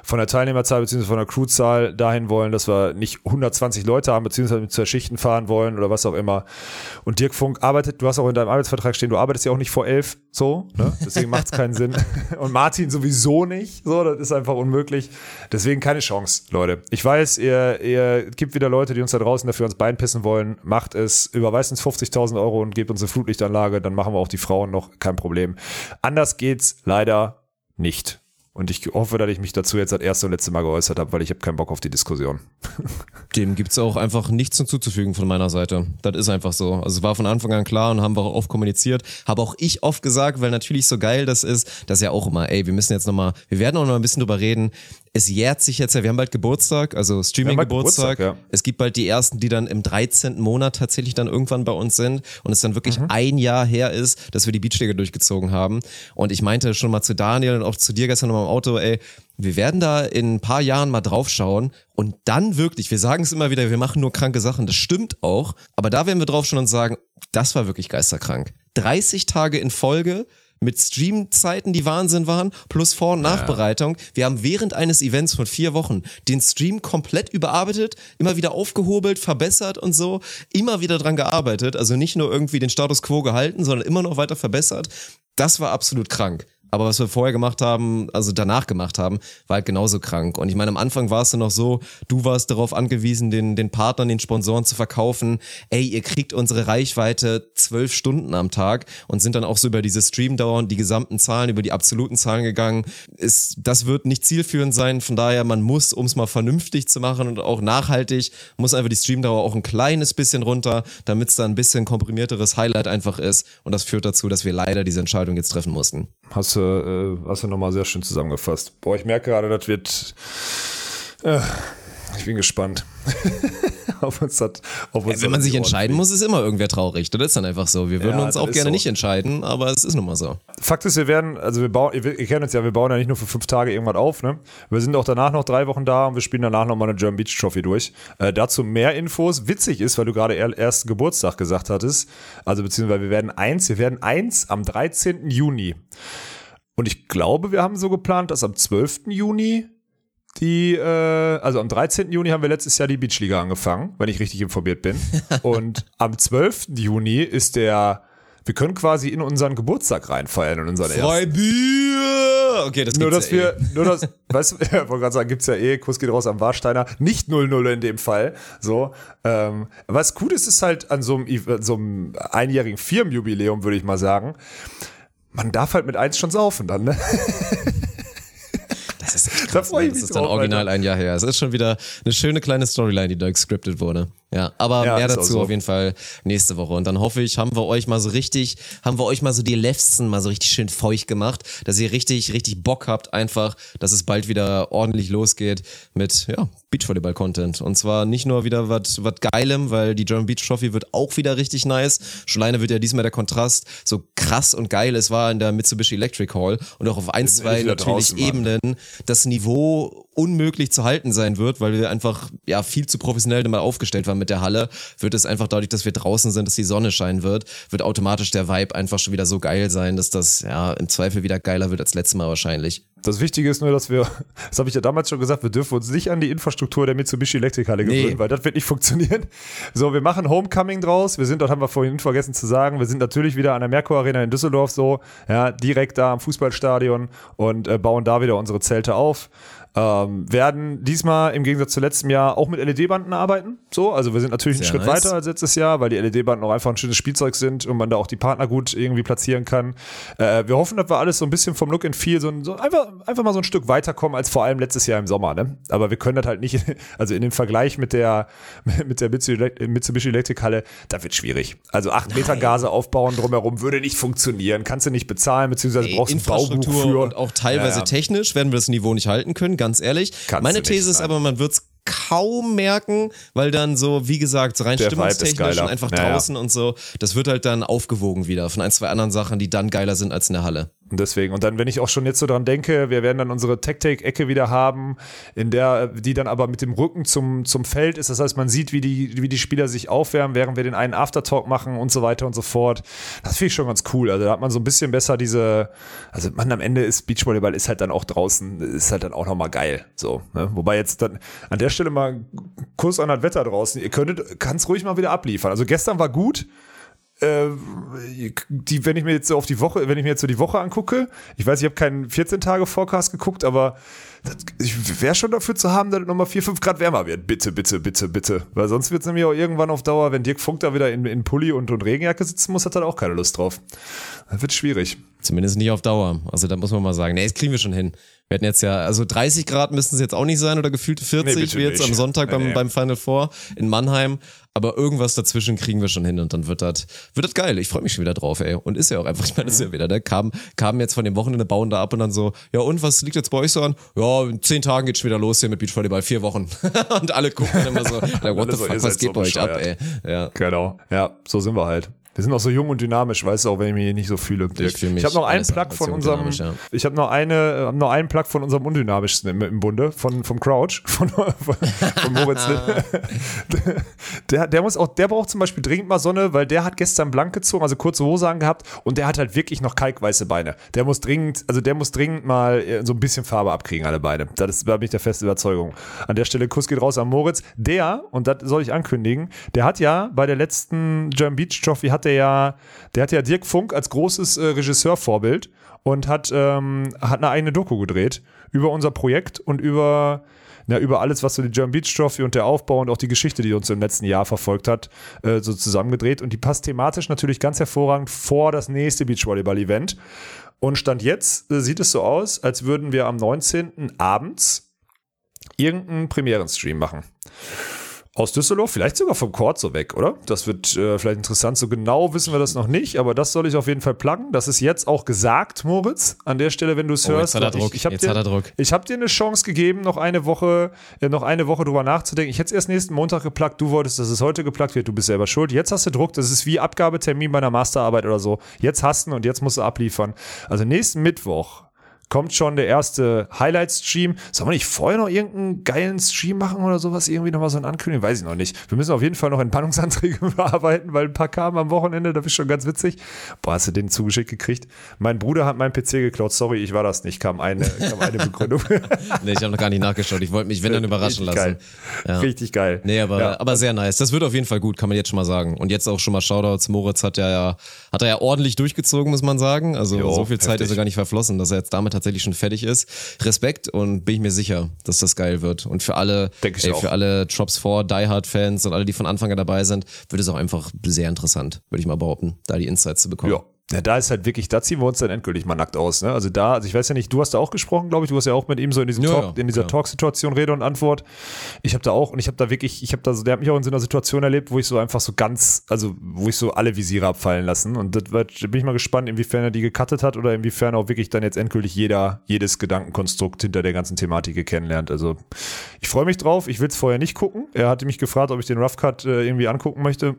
Speaker 2: von der Teilnehmerzahl bzw. von der Crewzahl dahin wollen, dass wir nicht 120 Leute haben, beziehungsweise mit zwei Schichten fahren wollen oder was auch immer. Und Dirk Funk arbeitet, du hast auch in deinem Arbeitsvertrag stehen, du arbeitest ja auch nicht vor elf, so, ne? deswegen macht es keinen Sinn. Und Martin sowieso nicht, so, das ist einfach unmöglich. Deswegen keine Chance, Leute. Ich weiß, ihr, ihr gibt wieder Leute, die uns da draußen dafür uns Bein pissen wollen, macht es, überweist uns 50.000 Euro und gebt uns eine Flutlichtanlage, dann machen wir auch die Frauen noch, kein Problem. Anders geht's leider nicht. Und ich hoffe, dass ich mich dazu jetzt das erste und letzte Mal geäußert habe, weil ich habe keinen Bock auf die Diskussion.
Speaker 1: Dem gibt's auch einfach nichts hinzuzufügen von meiner Seite. Das ist einfach so. Also es war von Anfang an klar und haben wir auch oft kommuniziert. Habe auch ich oft gesagt, weil natürlich so geil das ist, dass ja auch immer, ey, wir müssen jetzt nochmal, wir werden auch noch ein bisschen drüber reden. Es jährt sich jetzt ja, wir haben bald Geburtstag, also Streaming-Geburtstag.
Speaker 2: Geburtstag, ja.
Speaker 1: Es gibt bald die ersten, die dann im 13. Monat tatsächlich dann irgendwann bei uns sind und es dann wirklich ein Jahr her ist, dass wir die Beachliga durchgezogen haben. Und ich meinte schon mal zu Daniel und auch zu dir gestern noch mal im Auto, ey, wir werden da in ein paar Jahren mal draufschauen und dann wirklich, wir sagen es immer wieder, wir machen nur kranke Sachen, das stimmt auch, aber da werden wir draufschauen und sagen, das war wirklich geisterkrank. 30 Tage in Folge mit Streamzeiten, die Wahnsinn waren, plus Vor- und Nachbereitung. Wir haben während eines Events von vier Wochen den Stream komplett überarbeitet, immer wieder aufgehobelt, verbessert und so, immer wieder dran gearbeitet. Also nicht nur irgendwie den Status quo gehalten, sondern immer noch weiter verbessert. Das war absolut krank. Aber was wir vorher gemacht haben, also danach gemacht haben, war halt genauso krank. Und ich meine, am Anfang war es ja noch so, du warst darauf angewiesen, den, den Partnern, den Sponsoren zu verkaufen, ey, ihr kriegt unsere Reichweite zwölf Stunden am Tag und sind dann auch so über diese Streamdauer und die gesamten Zahlen, über die absoluten Zahlen gegangen. Ist, das wird nicht zielführend sein. Von daher, man muss, um es mal vernünftig zu machen und auch nachhaltig, muss einfach die Streamdauer auch ein kleines bisschen runter, damit es da ein bisschen komprimierteres Highlight einfach ist. Und das führt dazu, dass wir leider diese Entscheidung jetzt treffen mussten.
Speaker 2: Hast du, äh, hast du nochmal sehr schön zusammengefasst. Boah, ich merke gerade, das wird. Äh, ich bin gespannt. auf uns hat, auf uns
Speaker 1: Ja, wenn man sich entscheiden muss, ist immer irgendwer traurig. Das ist dann einfach so. Wir würden
Speaker 2: Ja,
Speaker 1: uns
Speaker 2: das
Speaker 1: auch gerne
Speaker 2: so.
Speaker 1: nicht entscheiden, aber es ist nun mal so.
Speaker 2: Fakt ist, wir werden, also wir bauen, ihr, ihr kennt uns ja, wir bauen ja nicht nur für fünf Tage irgendwas auf, ne? Wir sind auch danach noch drei Wochen da und wir spielen danach nochmal eine German Beach Trophy durch. Äh, dazu mehr Infos. Witzig ist, weil du gerade er- ersten Geburtstag gesagt hattest. Also beziehungsweise wir werden eins, wir werden eins am 13. Juni. Und ich glaube, wir haben so geplant, dass am 12. Juni die, äh, also am 13. Juni haben wir letztes Jahr die Beachliga angefangen, wenn ich richtig informiert bin. Und am 12. Juni ist der, wir können quasi in unseren Geburtstag reinfeiern, in unseren ersten.
Speaker 1: Freibier! Okay, das
Speaker 2: Nur, dass
Speaker 1: ja eh.
Speaker 2: wir, nur das, weißt du, ich wollte gerade sagen, gibt's ja eh, Kuss geht raus am Warsteiner, nicht 0-0 in dem Fall, so, ähm, was cool ist, ist halt an so einem, so einem einjährigen Firmenjubiläum, würde ich mal sagen, man darf halt mit eins schon saufen dann, ne?
Speaker 1: Das ist
Speaker 2: Da
Speaker 1: krass, ne? Das ist dann original
Speaker 2: Alter.
Speaker 1: ein Jahr her. Es ist schon wieder eine schöne kleine Storyline, die da gescriptet wurde. Ja, aber
Speaker 2: Ja,
Speaker 1: mehr dazu
Speaker 2: so.
Speaker 1: auf jeden Fall nächste Woche. Und dann hoffe ich, haben wir euch mal so richtig, haben wir euch mal so die Lefzen mal so richtig schön feucht gemacht, dass ihr richtig, richtig Bock habt einfach, dass es bald wieder ordentlich losgeht mit, ja, Beachvolleyball-Content. Und zwar nicht nur wieder was was Geilem, weil die German Beach Trophy wird auch wieder richtig nice. Schon alleine wird ja diesmal der Kontrast so krass und geil es war in der Mitsubishi Electric Hall und auch auf ein, zwei natürlich
Speaker 2: draußen.
Speaker 1: Ebenen das Niveau unmöglich zu halten sein wird, weil wir einfach ja viel zu professionell mal aufgestellt waren mit der Halle, wird es einfach dadurch, dass wir draußen sind, dass die Sonne scheinen wird, wird automatisch der Vibe einfach schon wieder so geil sein, dass das ja im Zweifel wieder geiler wird als letztes Mal wahrscheinlich.
Speaker 2: Das Wichtige ist nur, dass wir, das habe ich ja damals schon gesagt, wir dürfen uns nicht an die Infrastruktur der Mitsubishi Elektrikhalle
Speaker 1: Nee.
Speaker 2: gewöhnen, weil das wird nicht funktionieren. So, wir machen Homecoming draus. Wir sind, das haben wir vorhin vergessen zu sagen, wir sind natürlich wieder an der Merkur Arena in Düsseldorf so, ja, direkt da am Fußballstadion und äh, bauen da wieder unsere Zelte auf. Ähm, werden diesmal im Gegensatz zu letztem Jahr auch mit LED-Banden arbeiten. So, also wir sind natürlich einen
Speaker 1: Sehr
Speaker 2: Schritt
Speaker 1: nice.
Speaker 2: weiter als letztes Jahr, weil die LED-Banden auch einfach ein schönes Spielzeug sind und man da auch die Partner gut irgendwie platzieren kann. Äh, wir hoffen, dass wir alles so ein bisschen vom Look and Feel so, ein- so einfach, einfach mal so ein Stück weiterkommen als vor allem letztes Jahr im Sommer. Ne? Aber wir können das halt nicht, also in dem Vergleich mit der, mit der Mitsubishi Electric Halle, da wird schwierig. Also acht Meter Gase aufbauen drumherum würde nicht funktionieren, kannst du nicht bezahlen, beziehungsweise brauchst ein Baubuch für.
Speaker 1: und auch teilweise
Speaker 2: Ja, ja.
Speaker 1: technisch werden wir das Niveau nicht halten können, ganz ehrlich.
Speaker 2: Kannst
Speaker 1: Meine These ist aber, man wird es kaum merken, weil dann so, wie gesagt, so rein
Speaker 2: Der
Speaker 1: stimmungstechnisch und einfach
Speaker 2: Ja, ja.
Speaker 1: draußen und so, das wird halt dann aufgewogen wieder von ein, zwei anderen Sachen, die dann geiler sind als in der Halle.
Speaker 2: Und deswegen, und dann, wenn ich auch schon jetzt so dran denke, wir werden dann unsere Tech-Take-Ecke wieder haben, in der, die dann aber mit dem Rücken zum, zum Feld ist. Das heißt, man sieht, wie die, wie die Spieler sich aufwärmen, während wir den einen Aftertalk machen und so weiter und so fort. Das finde ich schon ganz cool. Also da hat man so ein bisschen besser diese, also man am Ende ist Beachvolleyball ist halt dann auch draußen, ist halt dann auch nochmal geil. So, ne? Wobei jetzt dann an der Stelle mal Kurs an das Wetter draußen. Ihr könntet, kannst ruhig mal wieder abliefern. Also gestern war gut äh, die, wenn ich mir jetzt so auf die Woche, wenn ich mir jetzt so die Woche angucke, ich weiß, ich habe keinen 14 Tage Forecast geguckt, aber das, ich wäre schon dafür zu haben, dass es nochmal 4, 5 Grad wärmer wird. Bitte, bitte, bitte, bitte. Weil sonst wird es nämlich auch irgendwann auf Dauer, wenn Dirk Funk da wieder in, in Pulli und, und Regenjacke sitzen muss, hat er da auch keine Lust drauf. Das wird schwierig.
Speaker 1: Zumindest nicht auf Dauer. Also da muss man mal sagen, nee, das kriegen wir schon hin. Wir hatten jetzt ja, also 30 Grad müssten es jetzt auch nicht sein oder gefühlte 40,
Speaker 2: Nee,
Speaker 1: wie jetzt
Speaker 2: nicht.
Speaker 1: am Sonntag beim,
Speaker 2: nee.
Speaker 1: beim Final Four in Mannheim. Aber irgendwas dazwischen kriegen wir schon hin und dann wird das, wird das geil. Ich freue mich schon wieder drauf, ey. Und ist ja auch einfach, ich meine, das ist ja wieder, ne? Kam, kam jetzt von dem Wochenende, bauen da ab und dann so, ja und, was liegt jetzt bei euch so an? Ja, in zehn Tagen geht's schon wieder los hier mit Beachvolleyball, vier Wochen. und alle gucken dann immer so, like, what the
Speaker 2: so,
Speaker 1: fuck, was
Speaker 2: seid
Speaker 1: geht
Speaker 2: so
Speaker 1: bei euch ab, ey? Ja.
Speaker 2: Genau. Ja, so sind wir halt. Wir sind auch so jung und dynamisch, weißt du, auch wenn ich mich nicht so fühle. Dirk.
Speaker 1: fühle mich
Speaker 2: ich habe noch einen Plug von unserem,
Speaker 1: ja.
Speaker 2: ich habe noch eine, äh, hab noch einen Plug von unserem undynamischsten im, im Bunde, von vom Crouch, von, von, von Moritz. der, der muss auch, der braucht zum Beispiel dringend mal Sonne, weil der hat gestern blank gezogen, also kurze Hose angehabt und der hat halt wirklich noch kalkweiße Beine. Der muss dringend, also der muss dringend mal äh, so ein bisschen Farbe abkriegen, alle Beine. Das ist, da bin ich der feste Überzeugung. An der Stelle Kuss geht raus an Moritz. Der, und das soll ich ankündigen, der hat ja bei der letzten German Beach Trophy hat der ja, der hat ja Dirk Funk als großes äh, Regisseurvorbild und hat, ähm, hat eine eigene Doku gedreht über unser Projekt und über, na, über alles, was so die German Beach Trophy und der Aufbau und auch die Geschichte, die uns im letzten Jahr verfolgt hat, äh, so zusammengedreht. Und die passt thematisch natürlich ganz hervorragend vor das nächste Beachvolleyball-Event. Und Stand jetzt äh, sieht es so aus, als würden wir am 19. abends irgendeinen Premierenstream machen. Aus Düsseldorf, vielleicht sogar vom so weg, oder? Das wird äh, vielleicht interessant. So genau wissen wir das noch nicht, aber das soll ich auf jeden Fall pluggen. Das ist jetzt auch gesagt, Moritz, an der Stelle, wenn du es
Speaker 1: Oh,
Speaker 2: hörst.
Speaker 1: jetzt hat er
Speaker 2: Ich-
Speaker 1: Druck.
Speaker 2: Ich, hab
Speaker 1: Jetzt
Speaker 2: dir. Ich habe dir eine Chance gegeben, noch eine Woche, äh, noch eine Woche drüber nachzudenken. Ich hätte es erst nächsten Montag geplagt. Du wolltest, dass es heute geplagt wird. Du bist selber schuld. Jetzt hast du Druck. Das ist wie Abgabetermin bei einer Masterarbeit oder so. Jetzt hast du ihn und jetzt musst du abliefern. Also nächsten Mittwoch kommt schon der erste Highlight-Stream. Sollen wir nicht vorher noch irgendeinen geilen Stream machen oder sowas? Irgendwie nochmal so ein Ankündigung? Weiß ich noch nicht. Wir müssen auf jeden Fall noch Entspannungsanträge bearbeiten, weil ein paar kamen am Wochenende. Das ist schon ganz witzig. Boah, hast du den zugeschickt gekriegt? Mein Bruder hat meinen PC geklaut. Sorry, ich war das nicht. Kam eine, kam eine Begründung.
Speaker 1: Nee, ich habe noch gar nicht nachgeschaut. Ich wollte mich, wenn dann überraschen
Speaker 2: Richtig
Speaker 1: lassen.
Speaker 2: Geil.
Speaker 1: Ja.
Speaker 2: Richtig geil.
Speaker 1: Nee, aber,
Speaker 2: Ja.
Speaker 1: aber sehr nice. Das wird auf jeden Fall gut, kann man jetzt schon mal sagen. Und jetzt auch schon mal Shoutouts. Moritz hat ja, ja hat er ja ordentlich durchgezogen, muss man sagen. Also
Speaker 2: Jo,
Speaker 1: so viel Zeit
Speaker 2: heftig.
Speaker 1: ist er gar nicht verflossen, dass er jetzt damit tatsächlich schon fertig ist. Respekt und bin ich mir sicher, dass das geil wird. Und für alle,
Speaker 2: ich
Speaker 1: ey, für alle Drops 4 Die Hard Fans und alle, die von Anfang an dabei sind, wird es auch einfach sehr interessant, würde ich mal behaupten, da die Insights zu bekommen.
Speaker 2: Ja. Ja, da ist halt wirklich, da ziehen wir uns dann endgültig mal nackt aus. Ne? Also da, also ich weiß ja nicht, du hast da auch gesprochen, glaube ich, du hast ja auch mit ihm so in, diesem
Speaker 1: Ja,
Speaker 2: Talk, in dieser
Speaker 1: ja.
Speaker 2: Talksituation Rede und Antwort. Ich habe da auch, und ich habe da wirklich, ich habe da so, der hat mich auch in so einer Situation erlebt, wo ich so einfach so ganz, also wo ich so alle Visiere abfallen lassen. Und das wird, da bin ich mal gespannt, inwiefern er die gecuttet hat oder inwiefern auch wirklich dann jetzt endgültig jeder, jedes Gedankenkonstrukt hinter der ganzen Thematik kennenlernt. Also ich freue mich drauf, ich will es vorher nicht gucken. Er hatte mich gefragt, ob ich den Rough Cut äh, irgendwie angucken möchte.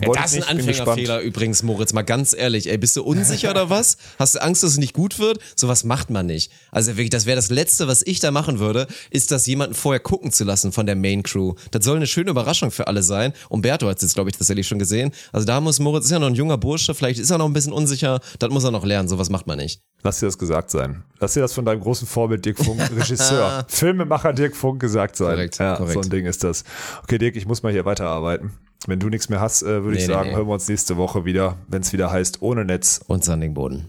Speaker 1: Ja,
Speaker 2: Wollte
Speaker 1: das ist ein. Anfängerfehler übrigens, Moritz, mal ganz ehrlich. Ey, bist du unsicher oder was? Hast du Angst, dass es nicht gut wird? Sowas macht man nicht. Also wirklich, das wäre das Letzte, was ich da machen würde, ist das jemanden vorher gucken zu lassen von der Main Crew. Das soll eine schöne Überraschung für alle sein. Umberto hat es jetzt, glaube ich, tatsächlich schon gesehen. Also da muss Moritz, ist ja noch ein junger Bursche, vielleicht ist er noch ein bisschen unsicher. Das muss er noch lernen. Sowas macht man nicht.
Speaker 2: Lass dir das gesagt sein. Lass dir das von deinem großen Vorbild Dirk Funk, Regisseur, Filmemacher Dirk Funk gesagt sein.
Speaker 1: Korrekt,
Speaker 2: ja,
Speaker 1: korrekt.
Speaker 2: So ein Ding ist das. Okay, Dirk, ich muss mal hier weiterarbeiten. Wenn du nichts mehr hast, äh, würde
Speaker 1: Nee,
Speaker 2: ich
Speaker 1: nee,
Speaker 2: sagen,
Speaker 1: nee.
Speaker 2: hören wir uns nächste Woche wieder, wenn es wieder heißt, ohne Netz.
Speaker 1: Und Sandingboden.